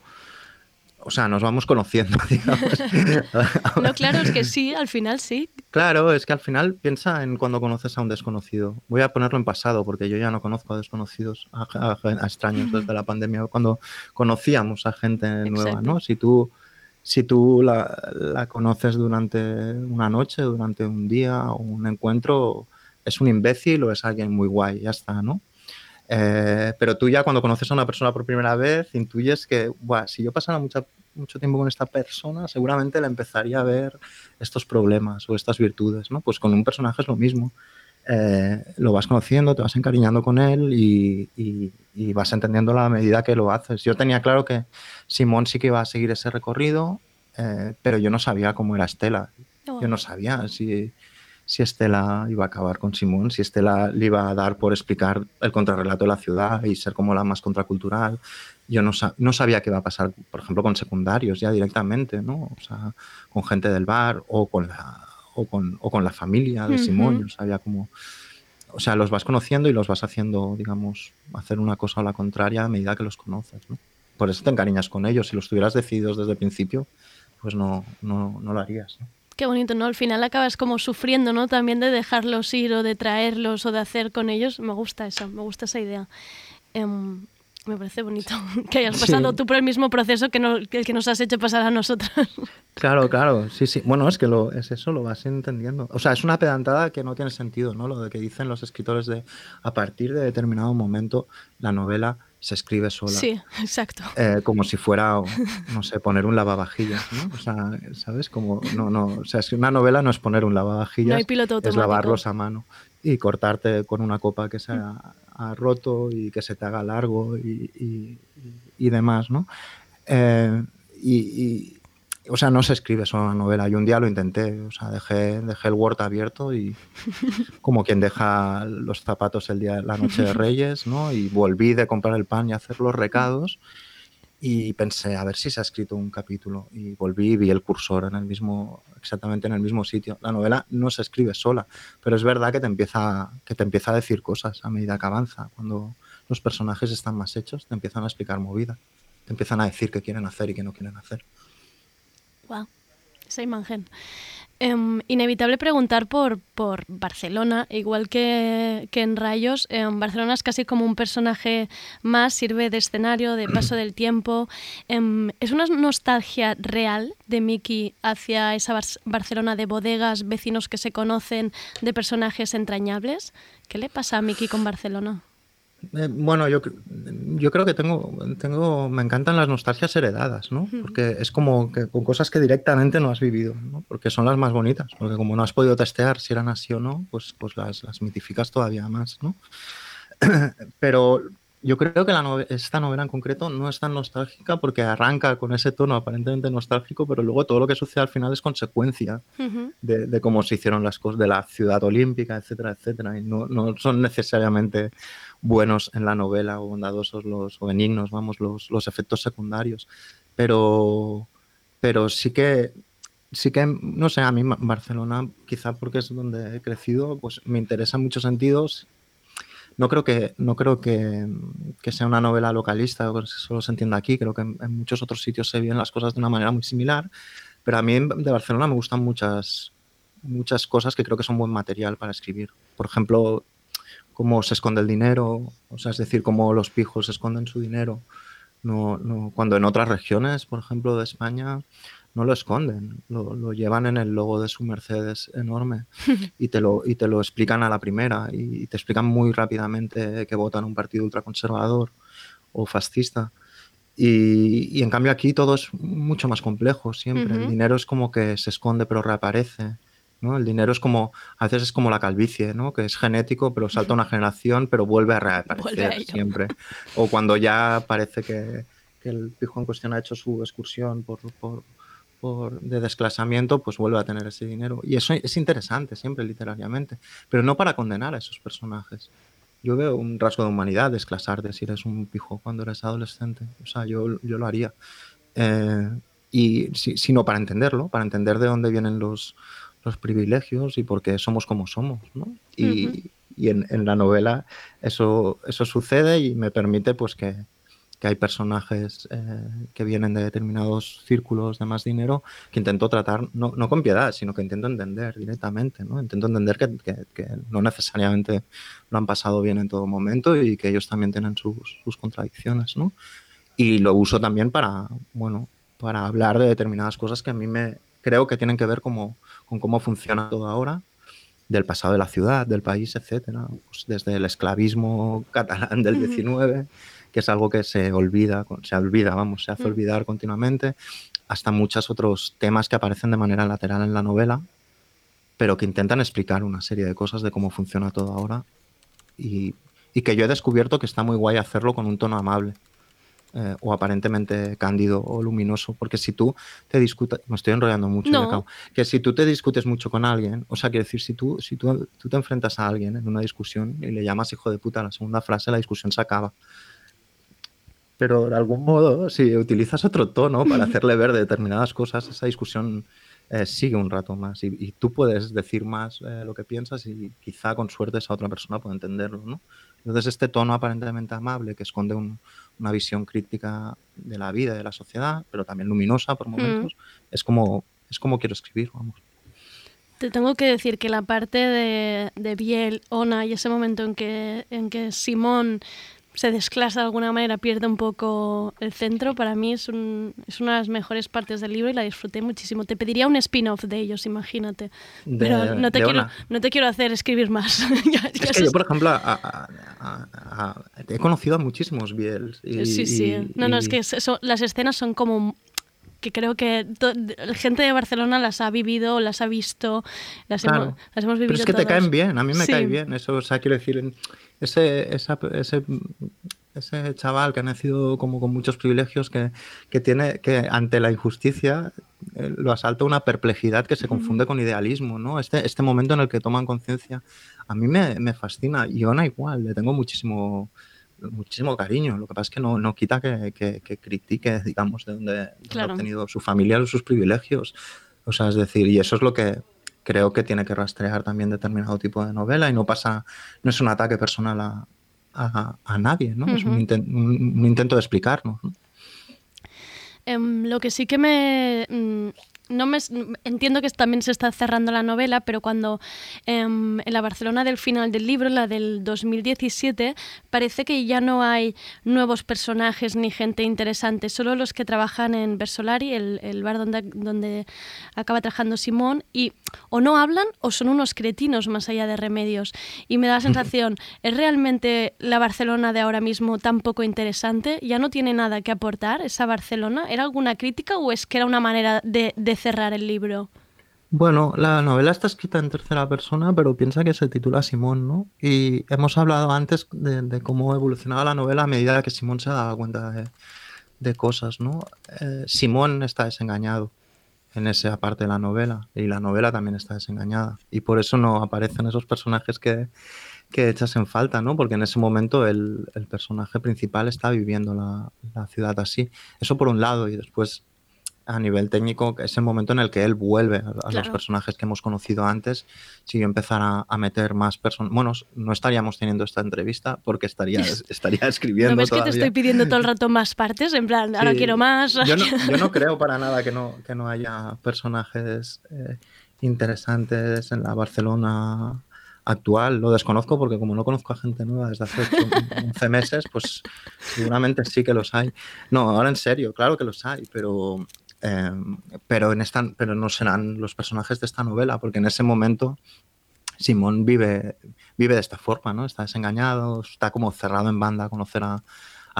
Speaker 8: O sea, nos vamos conociendo, digamos.
Speaker 2: No, claro, es que sí, al final sí.
Speaker 8: Claro, es que al final piensa en cuando conoces a un desconocido. Voy a ponerlo en pasado porque yo ya no conozco a desconocidos, a, a- a extraños desde la pandemia, cuando conocíamos a gente nueva,
Speaker 2: Exacto.
Speaker 8: ¿no? Si tú, si tú la, la conoces durante una noche, durante un día o un encuentro, es un imbécil o es alguien muy guay, ya está, ¿no? Eh, pero tú ya cuando conoces a una persona por primera vez, intuyes que, "Buah, si yo pasara mucha- mucho tiempo con esta persona, seguramente le empezaría a ver estos problemas o estas virtudes, ¿no? Pues con un personaje es lo mismo. Eh, lo vas conociendo, te vas encariñando con él y, y- y vas entendiendo a la medida que lo haces. Yo tenía claro que Simón sí que iba a seguir ese recorrido, eh, pero yo no sabía cómo era Estela. Yo no sabía si, si Estela iba a acabar con Simón, si Estela le iba a dar por explicar el contrarrelato de la ciudad y ser como la más contracultural. Yo no, sa- no sabía qué iba a pasar, por ejemplo, con secundarios ya directamente, ¿no? O sea, con gente del bar o con la, o con, o con la familia de Simón.
Speaker 2: Ujú.
Speaker 8: Yo sabía cómo... O sea, los vas conociendo y los vas haciendo, digamos, hacer una cosa o la contraria a medida que los conoces, ¿no? Por eso te encariñas con ellos. Si los tuvieras decididos desde el principio, pues no, no, no lo harías, ¿no?
Speaker 2: Qué bonito, ¿no? Al final acabas como sufriendo, ¿no? También de dejarlos ir o de traerlos o de hacer con ellos. Me gusta eso, me gusta esa idea. Em, me parece bonito que hayas
Speaker 8: Sí.
Speaker 2: pasado tú por el mismo proceso que, no- que el que nos has hecho pasar a nosotros.
Speaker 8: Claro, claro, sí, sí. Bueno, es que lo, es eso, lo vas entendiendo. O sea, es una pedantada que no tiene sentido, ¿no? Lo de que dicen los escritores de a partir de determinado momento la novela se escribe sola.
Speaker 2: Sí, exacto.
Speaker 8: Eh, como si fuera, o, no sé, poner un lavavajillas, ¿no? O sea, ¿sabes? Como, no, no, o sea, es que una novela no es poner un lavavajillas,
Speaker 2: No hay piloto
Speaker 8: es lavarlos a mano y cortarte con una copa que se ha, ha roto y que se te haga largo y, y- y demás, ¿no? Eh, y, o sea, no se escribe solo una novela. Yo un día lo intenté, o sea, dejé, dejé el Word abierto y como quien deja los zapatos el día la noche de Reyes, ¿no? Y volví de comprar el pan y hacer los recados y pensé a ver si se ha escrito un capítulo y volví y vi el cursor en el mismo exactamente en el mismo sitio. La novela no se escribe sola, pero es verdad que te empieza que te empieza a decir cosas a medida que avanza. Cuando los personajes están más hechos, te empiezan a explicar movida. Te empiezan a decir qué quieren hacer y qué no quieren hacer.
Speaker 2: Wow, esa imagen. Em, inevitable preguntar por, por Barcelona, igual que, que en Rayos. em, Barcelona es casi como un personaje más, sirve de escenario, de paso del tiempo. Em, ¿Es una nostalgia real de Miki hacia esa Bar- Barcelona de bodegas, vecinos que se conocen, de personajes entrañables? ¿Qué le pasa a Miki con Barcelona?
Speaker 8: Eh, bueno, yo, yo creo que tengo, tengo, me encantan las nostalgias heredadas, ¿no? Porque es como que con cosas que directamente no has vivido, ¿no? Porque son las más bonitas, porque como no has podido testear si eran así o no, pues, pues las, las mitificas todavía más, ¿no? Pero yo creo que la esta novela en concreto no es tan nostálgica porque arranca con ese tono aparentemente nostálgico, pero luego todo lo que sucede al final es consecuencia de, de cómo se hicieron las cosas, de la ciudad olímpica, etcétera, etcétera. Y no, no son necesariamente buenos en la novela o bondadosos los, o benignos, vamos, los, los efectos secundarios. Pero, pero sí que, sí que, no sé, a mí Barcelona, quizá porque es donde he crecido, pues me interesa en muchos sentidos. No creo que, no creo que, sea una novela localista, solo se entienda aquí. Creo que en, muchos otros sitios se viven las cosas de una manera muy similar. Pero a mí de Barcelona me gustan muchas, muchas cosas que creo que son buen material para escribir. Por ejemplo, cómo se esconde el dinero, o sea, es decir, cómo los pijos esconden su dinero. No, no, cuando en otras regiones, por ejemplo, de España, no lo esconden, lo, lo llevan en el logo de su Mercedes enorme y te lo, y te lo explican a la primera y te explican muy rápidamente que votan un partido ultraconservador o fascista. Y, y en cambio aquí todo es mucho más complejo siempre. El dinero es como que se esconde pero reaparece. ¿no? El dinero es como, a veces es como la calvicie, ¿no? que es genético, pero salta una generación, pero vuelve a reaparecer
Speaker 2: Vuelve a ello.
Speaker 8: siempre. O cuando ya parece que, que el pijo en cuestión ha hecho su excursión por, por, por- de desclasamiento, pues vuelve a tener ese dinero. Y eso es interesante siempre literariamente, pero no para condenar a esos personajes. Yo veo un rasgo de humanidad desclasarte si eres un pijo cuando eres adolescente. O sea, yo, yo lo haría. Eh, y si- sino para entenderlo, para entender de dónde vienen los, los privilegios y por qué somos como somos. ¿no? Y,
Speaker 2: Ujú.
Speaker 8: y en, en la novela eso, eso sucede y me permite pues que, que hay personajes eh, que vienen de determinados círculos de más dinero que intento tratar, no, no con piedad, sino que intento entender directamente, ¿no? Intento entender que, que- que no necesariamente lo han pasado bien en todo momento y que ellos también tienen sus, sus contradicciones, ¿no? Y lo uso también para, bueno, para hablar de determinadas cosas que a mí me creo que tienen que ver como, con cómo funciona todo ahora, del pasado de la ciudad, del país, etcétera. Pues desde el esclavismo catalán del 19, que es algo que se olvida, se olvida, vamos, se hace
Speaker 2: Mm.
Speaker 8: olvidar continuamente, hasta muchos otros temas que aparecen de manera lateral en la novela, pero que intentan explicar una serie de cosas de cómo funciona todo ahora y, y que yo he descubierto que está muy guay hacerlo con un tono amable eh, o aparentemente cándido o luminoso, porque si tú te discutas, me estoy enrollando mucho, ya
Speaker 2: No.
Speaker 8: acabo. que si tú te discutes mucho con alguien, o sea, quiero decir, si tú, si tú, tú te enfrentas a alguien en una discusión y le llamas hijo de puta a la segunda frase, la discusión se acaba. Pero de algún modo, si utilizas otro tono para hacerle ver determinadas cosas, esa discusión eh, sigue un rato más y, y tú puedes decir más eh, lo que piensas y quizá con suerte esa otra persona puede entenderlo, ¿no? Entonces este tono aparentemente amable que esconde un- una visión crítica de la vida y de la sociedad, pero también luminosa por momentos, es como es como quiero escribir, vamos.
Speaker 2: Te tengo que decir que la parte de, de Biel, Ona y ese momento en que, en que Simón se desclasa de alguna manera, pierde un poco el centro, para mí es, un- es una de las mejores partes del libro y la disfruté muchísimo. Te pediría un spin-off de ellos, imagínate.
Speaker 8: De-
Speaker 2: Pero no te, quiero, no te quiero hacer escribir más. Ya- ya
Speaker 8: Es que yo, por ejemplo, a- a- a- a- he conocido a muchísimos Biels. y-
Speaker 2: Sí, sí.
Speaker 8: y-
Speaker 2: no, no, es que las escenas son como que creo que la gente de Barcelona las ha vivido, las ha visto, las,
Speaker 8: Claro.
Speaker 2: hemos, las hemos vivido
Speaker 8: Pero es que te caen bien, a mí me
Speaker 2: Sí.
Speaker 8: cae bien. Eso, o sea, quiero decir, ese, esa- ese, ese chaval que ha nacido como con muchos privilegios, que, que tiene que ante la injusticia eh, lo asalta una perplejidad que se confunde con idealismo, ¿no? Este, este momento en el que toman conciencia, a mí me, me fascina. Y Ona igual, le tengo muchísimo muchísimo cariño. Lo que pasa es que no, no quita que, que- que critique, digamos, de dónde,
Speaker 2: Claro.
Speaker 8: ha obtenido su familia o sus privilegios. O sea, es decir, y eso es lo que creo que tiene que rastrear también determinado tipo de novela y no pasa, no es un ataque personal a, a- a nadie, ¿no? Es un, inten- un- un intento de explicarnos. ¿no?
Speaker 2: Em, lo que sí que me... No me entiendo que también se está cerrando la novela, pero cuando em, en la Barcelona del final del libro, la del 2017, parece que ya no hay nuevos personajes ni gente interesante, solo los que trabajan en Versolari, el, el bar donde, donde acaba trabajando Simón, y o no hablan o son unos cretinos más allá de remedios. Y me da la sensación, ¿es realmente la Barcelona de ahora mismo tan poco interesante? ¿Ya no tiene nada que aportar esa Barcelona? ¿Era alguna crítica o es que era una manera de, de cerrar el libro?
Speaker 8: Bueno, la novela está escrita en tercera persona, pero piensa que se titula Simón, ¿no? Y hemos hablado antes de, de cómo evolucionaba la novela a medida que Simón se daba cuenta de, cosas, ¿no? Eh, Simón está desengañado en esa parte de la novela y la novela también está desengañada y por eso no aparecen esos personajes que, que echas en falta, ¿no? Porque en ese momento el, personaje principal está viviendo la ciudad así. Eso por un lado y después a nivel técnico es el momento en el que él vuelve a, los personajes que hemos conocido antes. Si yo empezara a meter más personas, bueno, no estaríamos teniendo esta entrevista porque estaría, estaría escribiendo
Speaker 2: ¿No ves que te
Speaker 8: todavía.
Speaker 2: estoy pidiendo todo el rato más partes? En plan, ahora quiero más.
Speaker 8: Yo no, yo no creo para nada que no, que no haya personajes eh, interesantes en la Barcelona actual. Lo desconozco porque como no conozco a gente nueva desde hace ocho- 11 meses, pues seguramente sí que los hay. No, ahora en serio, claro que los hay, pero Eh, pero, en esta, pero no serán los personajes de esta novela, porque en ese momento Simón vive, vive de esta forma, ¿no? Está desengañado, está como cerrado en banda a conocer a,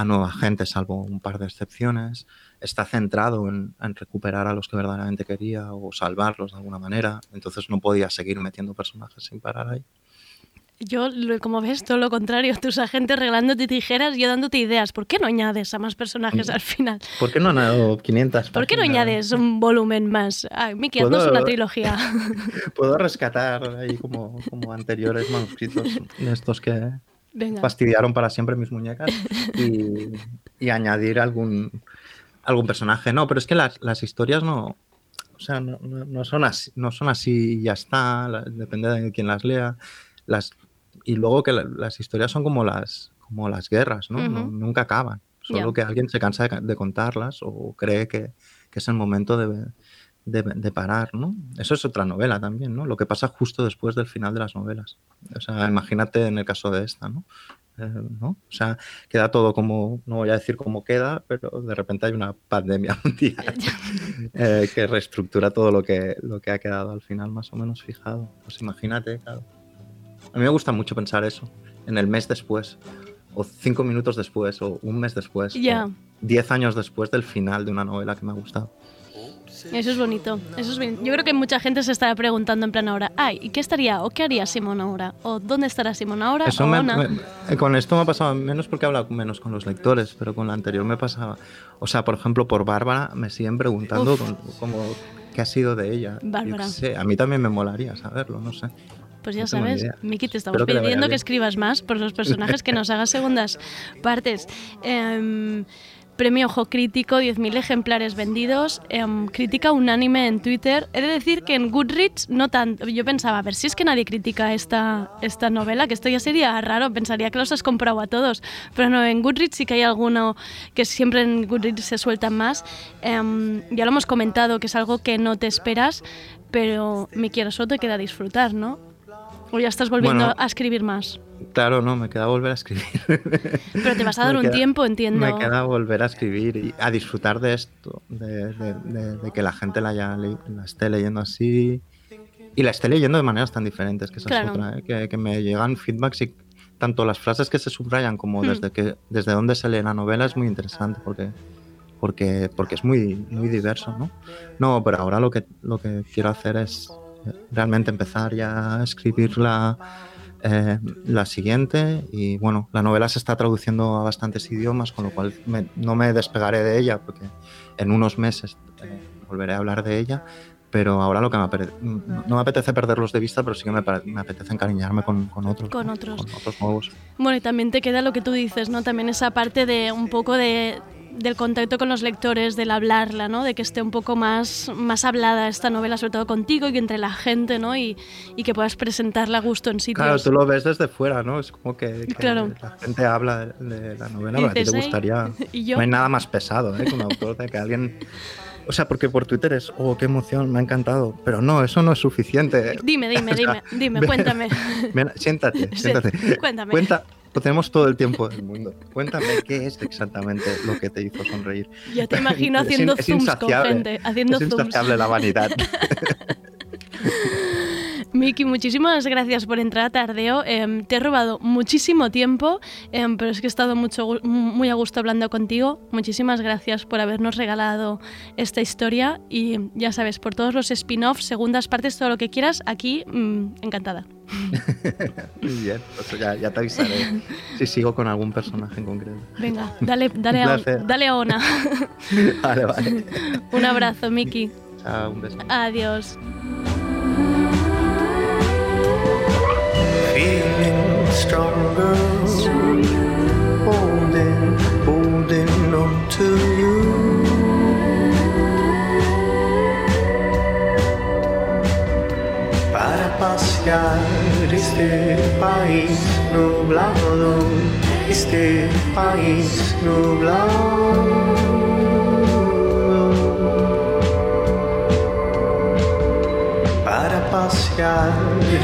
Speaker 8: nueva gente, salvo un par de excepciones. Está centrado en, en recuperar a los que verdaderamente quería o salvarlos de alguna manera. Entonces no podía seguir metiendo personajes sin parar ahí.
Speaker 2: Yo, como ves, todo lo contrario. Tus agentes regalándote tijeras y yo dándote ideas. ¿Por qué no añades a más personajes al final?
Speaker 8: ¿Por qué no han dado 500
Speaker 2: ¿Por qué no añades un volumen más? Ay, Miki, haznos una trilogía.
Speaker 8: Puedo rescatar ahí como, como anteriores manuscritos de estos que
Speaker 2: Venga.
Speaker 8: fastidiaron para siempre mis muñecas y, y añadir algún, algún personaje. No, pero es que las, las historias no, o sea, no, no- son así, no son así y ya está, depende de quién las lea. Las, y luego que la- las historias son como las, como las guerras, ¿no? No-
Speaker 2: Ujú.
Speaker 8: nunca acaban. Solo
Speaker 2: Ya.
Speaker 8: que alguien se cansa de, de contarlas o cree que, que es el momento de, de, de parar, ¿no? Eso es otra novela también, ¿no? Lo que pasa justo después del final de las novelas. O sea, imagínate en el caso de esta, ¿no? Eh, ¿no? O sea, queda todo como, no voy a decir cómo queda, pero de repente hay una pandemia mundial eh, que reestructura todo lo que, lo que ha quedado al final más o menos fijado. Pues imagínate, claro. A mí me gusta mucho pensar eso, en el mes después, o cinco minutos después, o un mes después,
Speaker 2: Ya.
Speaker 8: o diez años después del final de una novela que me ha gustado.
Speaker 2: Eso es bonito. Eso es bien. Yo creo que mucha gente se estará preguntando en plan ahora, ay, ¿y qué estaría o qué haría Simón ahora? ¿O dónde estará Simón ahora?
Speaker 8: Eso
Speaker 2: o
Speaker 8: me- con esto me ha pasado menos porque he hablado menos con los lectores, pero con la anterior me pasaba. O sea, por ejemplo, por Bárbara me siguen preguntando con- como qué ha sido de ella. Yo
Speaker 2: Bárbara.
Speaker 8: sé, a mí también me molaría saberlo, no sé.
Speaker 2: Pues ya
Speaker 8: No
Speaker 2: sabes. Miki, te estamos
Speaker 8: Espero
Speaker 2: pidiendo que escribas más por los personajes, que nos hagas segundas partes. Em, premio Ojo Crítico, 10.000 ejemplares vendidos. em, crítica unánime en Twitter. He de decir que en Goodreads no tanto. Yo pensaba, a ver si es que nadie critica esta, esta novela, que esto ya sería raro. Pensaría que los has comprado a todos. Pero no, en Goodreads sí que hay alguno que siempre en Goodreads se sueltan más. Em, ya lo hemos comentado, que es algo que no te esperas, pero me quiero solo te queda disfrutar, ¿no? O ya estás volviendo
Speaker 8: Bueno.
Speaker 2: a escribir más.
Speaker 8: Claro, no, me queda volver a escribir.
Speaker 2: Pero te vas a dar un tiempo, entiendo.
Speaker 8: Me queda volver a escribir y a disfrutar de esto, de, de- de- de que la gente la, la esté leyendo así y la esté leyendo de maneras tan diferentes, que esa
Speaker 2: Claro.
Speaker 8: es otra, ¿eh? que, que me llegan feedbacks y tanto las frases que se subrayan como
Speaker 2: Hmm.
Speaker 8: desde, que, desde dónde se lee la novela es muy interesante porque, porque, porque es muy, muy diverso. ¿no? no, pero ahora lo que, lo que quiero hacer es realmente empezar ya a escribir la, eh, la siguiente y bueno, la novela se está traduciendo a bastantes idiomas, con lo cual me- no me despegaré de ella porque en unos meses eh, volveré a hablar de ella, pero ahora lo que me apare- no me apetece perderlos de vista, pero sí que me, me apetece encariñarme con, con otros.
Speaker 2: Con
Speaker 8: ¿no?
Speaker 2: otros.
Speaker 8: Con otros nuevos.
Speaker 2: Bueno, y también te queda lo que tú dices, ¿no? También esa parte de un poco de del contacto con los lectores, del hablarla, ¿no? De que esté un poco más, más hablada esta novela, sobre todo contigo y entre la gente, ¿no? Y, y que puedas presentarla a gusto en sitios.
Speaker 8: Claro, tú lo ves desde fuera, ¿no? Es como que, que
Speaker 2: Claro.
Speaker 8: la gente habla de, de la novela, pero a ti te
Speaker 2: "Ey,
Speaker 8: gustaría.
Speaker 2: ¿y yo?".
Speaker 8: No hay nada más pesado, ¿eh? Que un autor, de que alguien. O sea, porque por Twitter es, oh, qué emoción, me ha encantado. Pero no, eso no es suficiente.
Speaker 2: Dime, dime,
Speaker 8: O sea,
Speaker 2: dime, dime, cuéntame.
Speaker 8: ven, siéntate,
Speaker 2: Sí,
Speaker 8: siéntate.
Speaker 2: cuéntame.
Speaker 8: Cuenta, pues tenemos todo el tiempo del mundo. Cuéntame qué es exactamente lo que te hizo sonreír.
Speaker 2: Ya te imagino
Speaker 8: Es in-
Speaker 2: haciendo
Speaker 8: es
Speaker 2: zooms con
Speaker 8: insaciable.
Speaker 2: gente, haciendo
Speaker 8: es
Speaker 2: zooms.
Speaker 8: insaciable la vanidad.
Speaker 2: Miki, muchísimas gracias por entrar a Tardeo. Em, te he robado muchísimo tiempo, em, pero es que he estado mucho, muy a gusto hablando contigo. Muchísimas gracias por habernos regalado esta historia y ya sabes, por todos los spin-offs, segundas partes, todo lo que quieras, aquí mm, encantada.
Speaker 8: Muy bien, pues ya, ya te avisaré si sigo con algún personaje en concreto.
Speaker 2: Venga, dale, dale, a, dale a Ona.
Speaker 8: Vale, vale.
Speaker 2: Un abrazo, Miki.
Speaker 8: Chao, un beso.
Speaker 2: Adiós.
Speaker 4: stronger. Holding, holding on to you. Para este país nublado, este país nublado. para pasear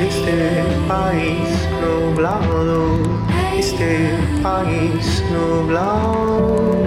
Speaker 4: este país nublado, este país nublado.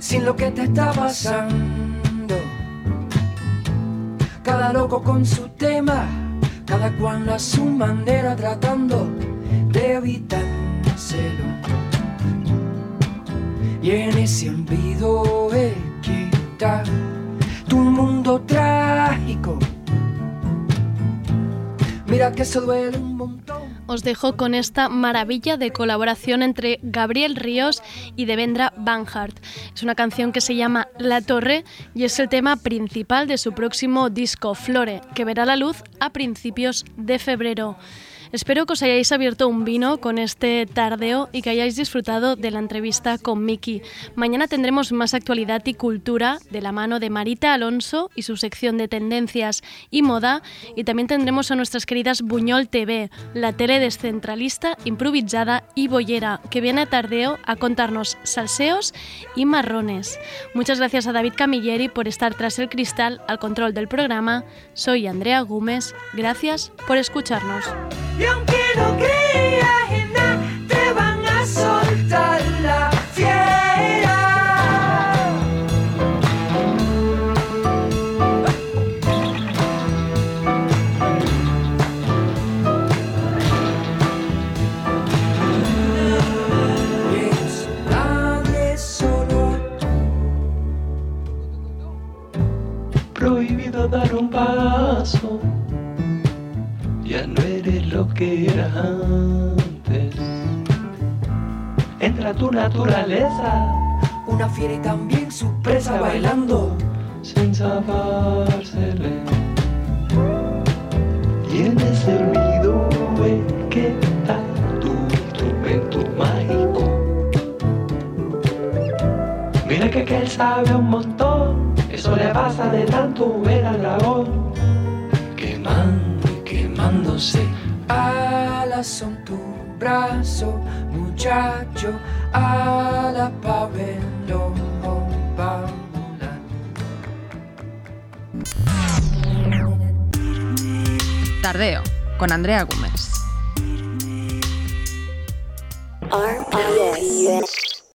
Speaker 9: Sin lo que te está pasando. Cada loco con su tema, cada cual a su manera tratando de evitárselo. Y en ese olvido está tu mundo trágico. Mira que eso duele.
Speaker 2: Os dejo con esta maravilla de colaboración entre Gabriel Ríos y Devendra Banhart. Es una canción que se llama La Torre y es el tema principal de su próximo disco Flore, que verá la luz a principios de febrero. Espero que os hayáis abierto un vino con este tardeo y que hayáis disfrutado de la entrevista con Miki. Mañana tendremos más actualidad y cultura de la mano de Marita Alonso y su sección de tendencias y moda. Y también tendremos a nuestras queridas Buñol TV, la tele descentralista, improvisada y boyera, que viene a tardeo a contarnos salseos y marrones. Muchas gracias a David Camilleri por estar tras el cristal al control del programa. Soy Andrea Gómez. Gracias por escucharnos.
Speaker 9: Y aunque no creas en nada, te van a soltar la fiera. Es nadie solo.
Speaker 10: Prohibido dar un paso. Ya no eres lo que eras antes. Entra tu naturaleza,
Speaker 9: Una fiera y también su presa bailando.
Speaker 10: sin sabársele. Y en ese es que está tu instrumento mágico. Mira que aquel sabe un montón, eso le pasa de tanto ver al dragón. Quemando y quemándose.
Speaker 9: Alas son tu brazo, muchacho. Alas pa' verlo, pa' volar.
Speaker 3: Tardeo, con Andrea Gómez.
Speaker 1: RPS.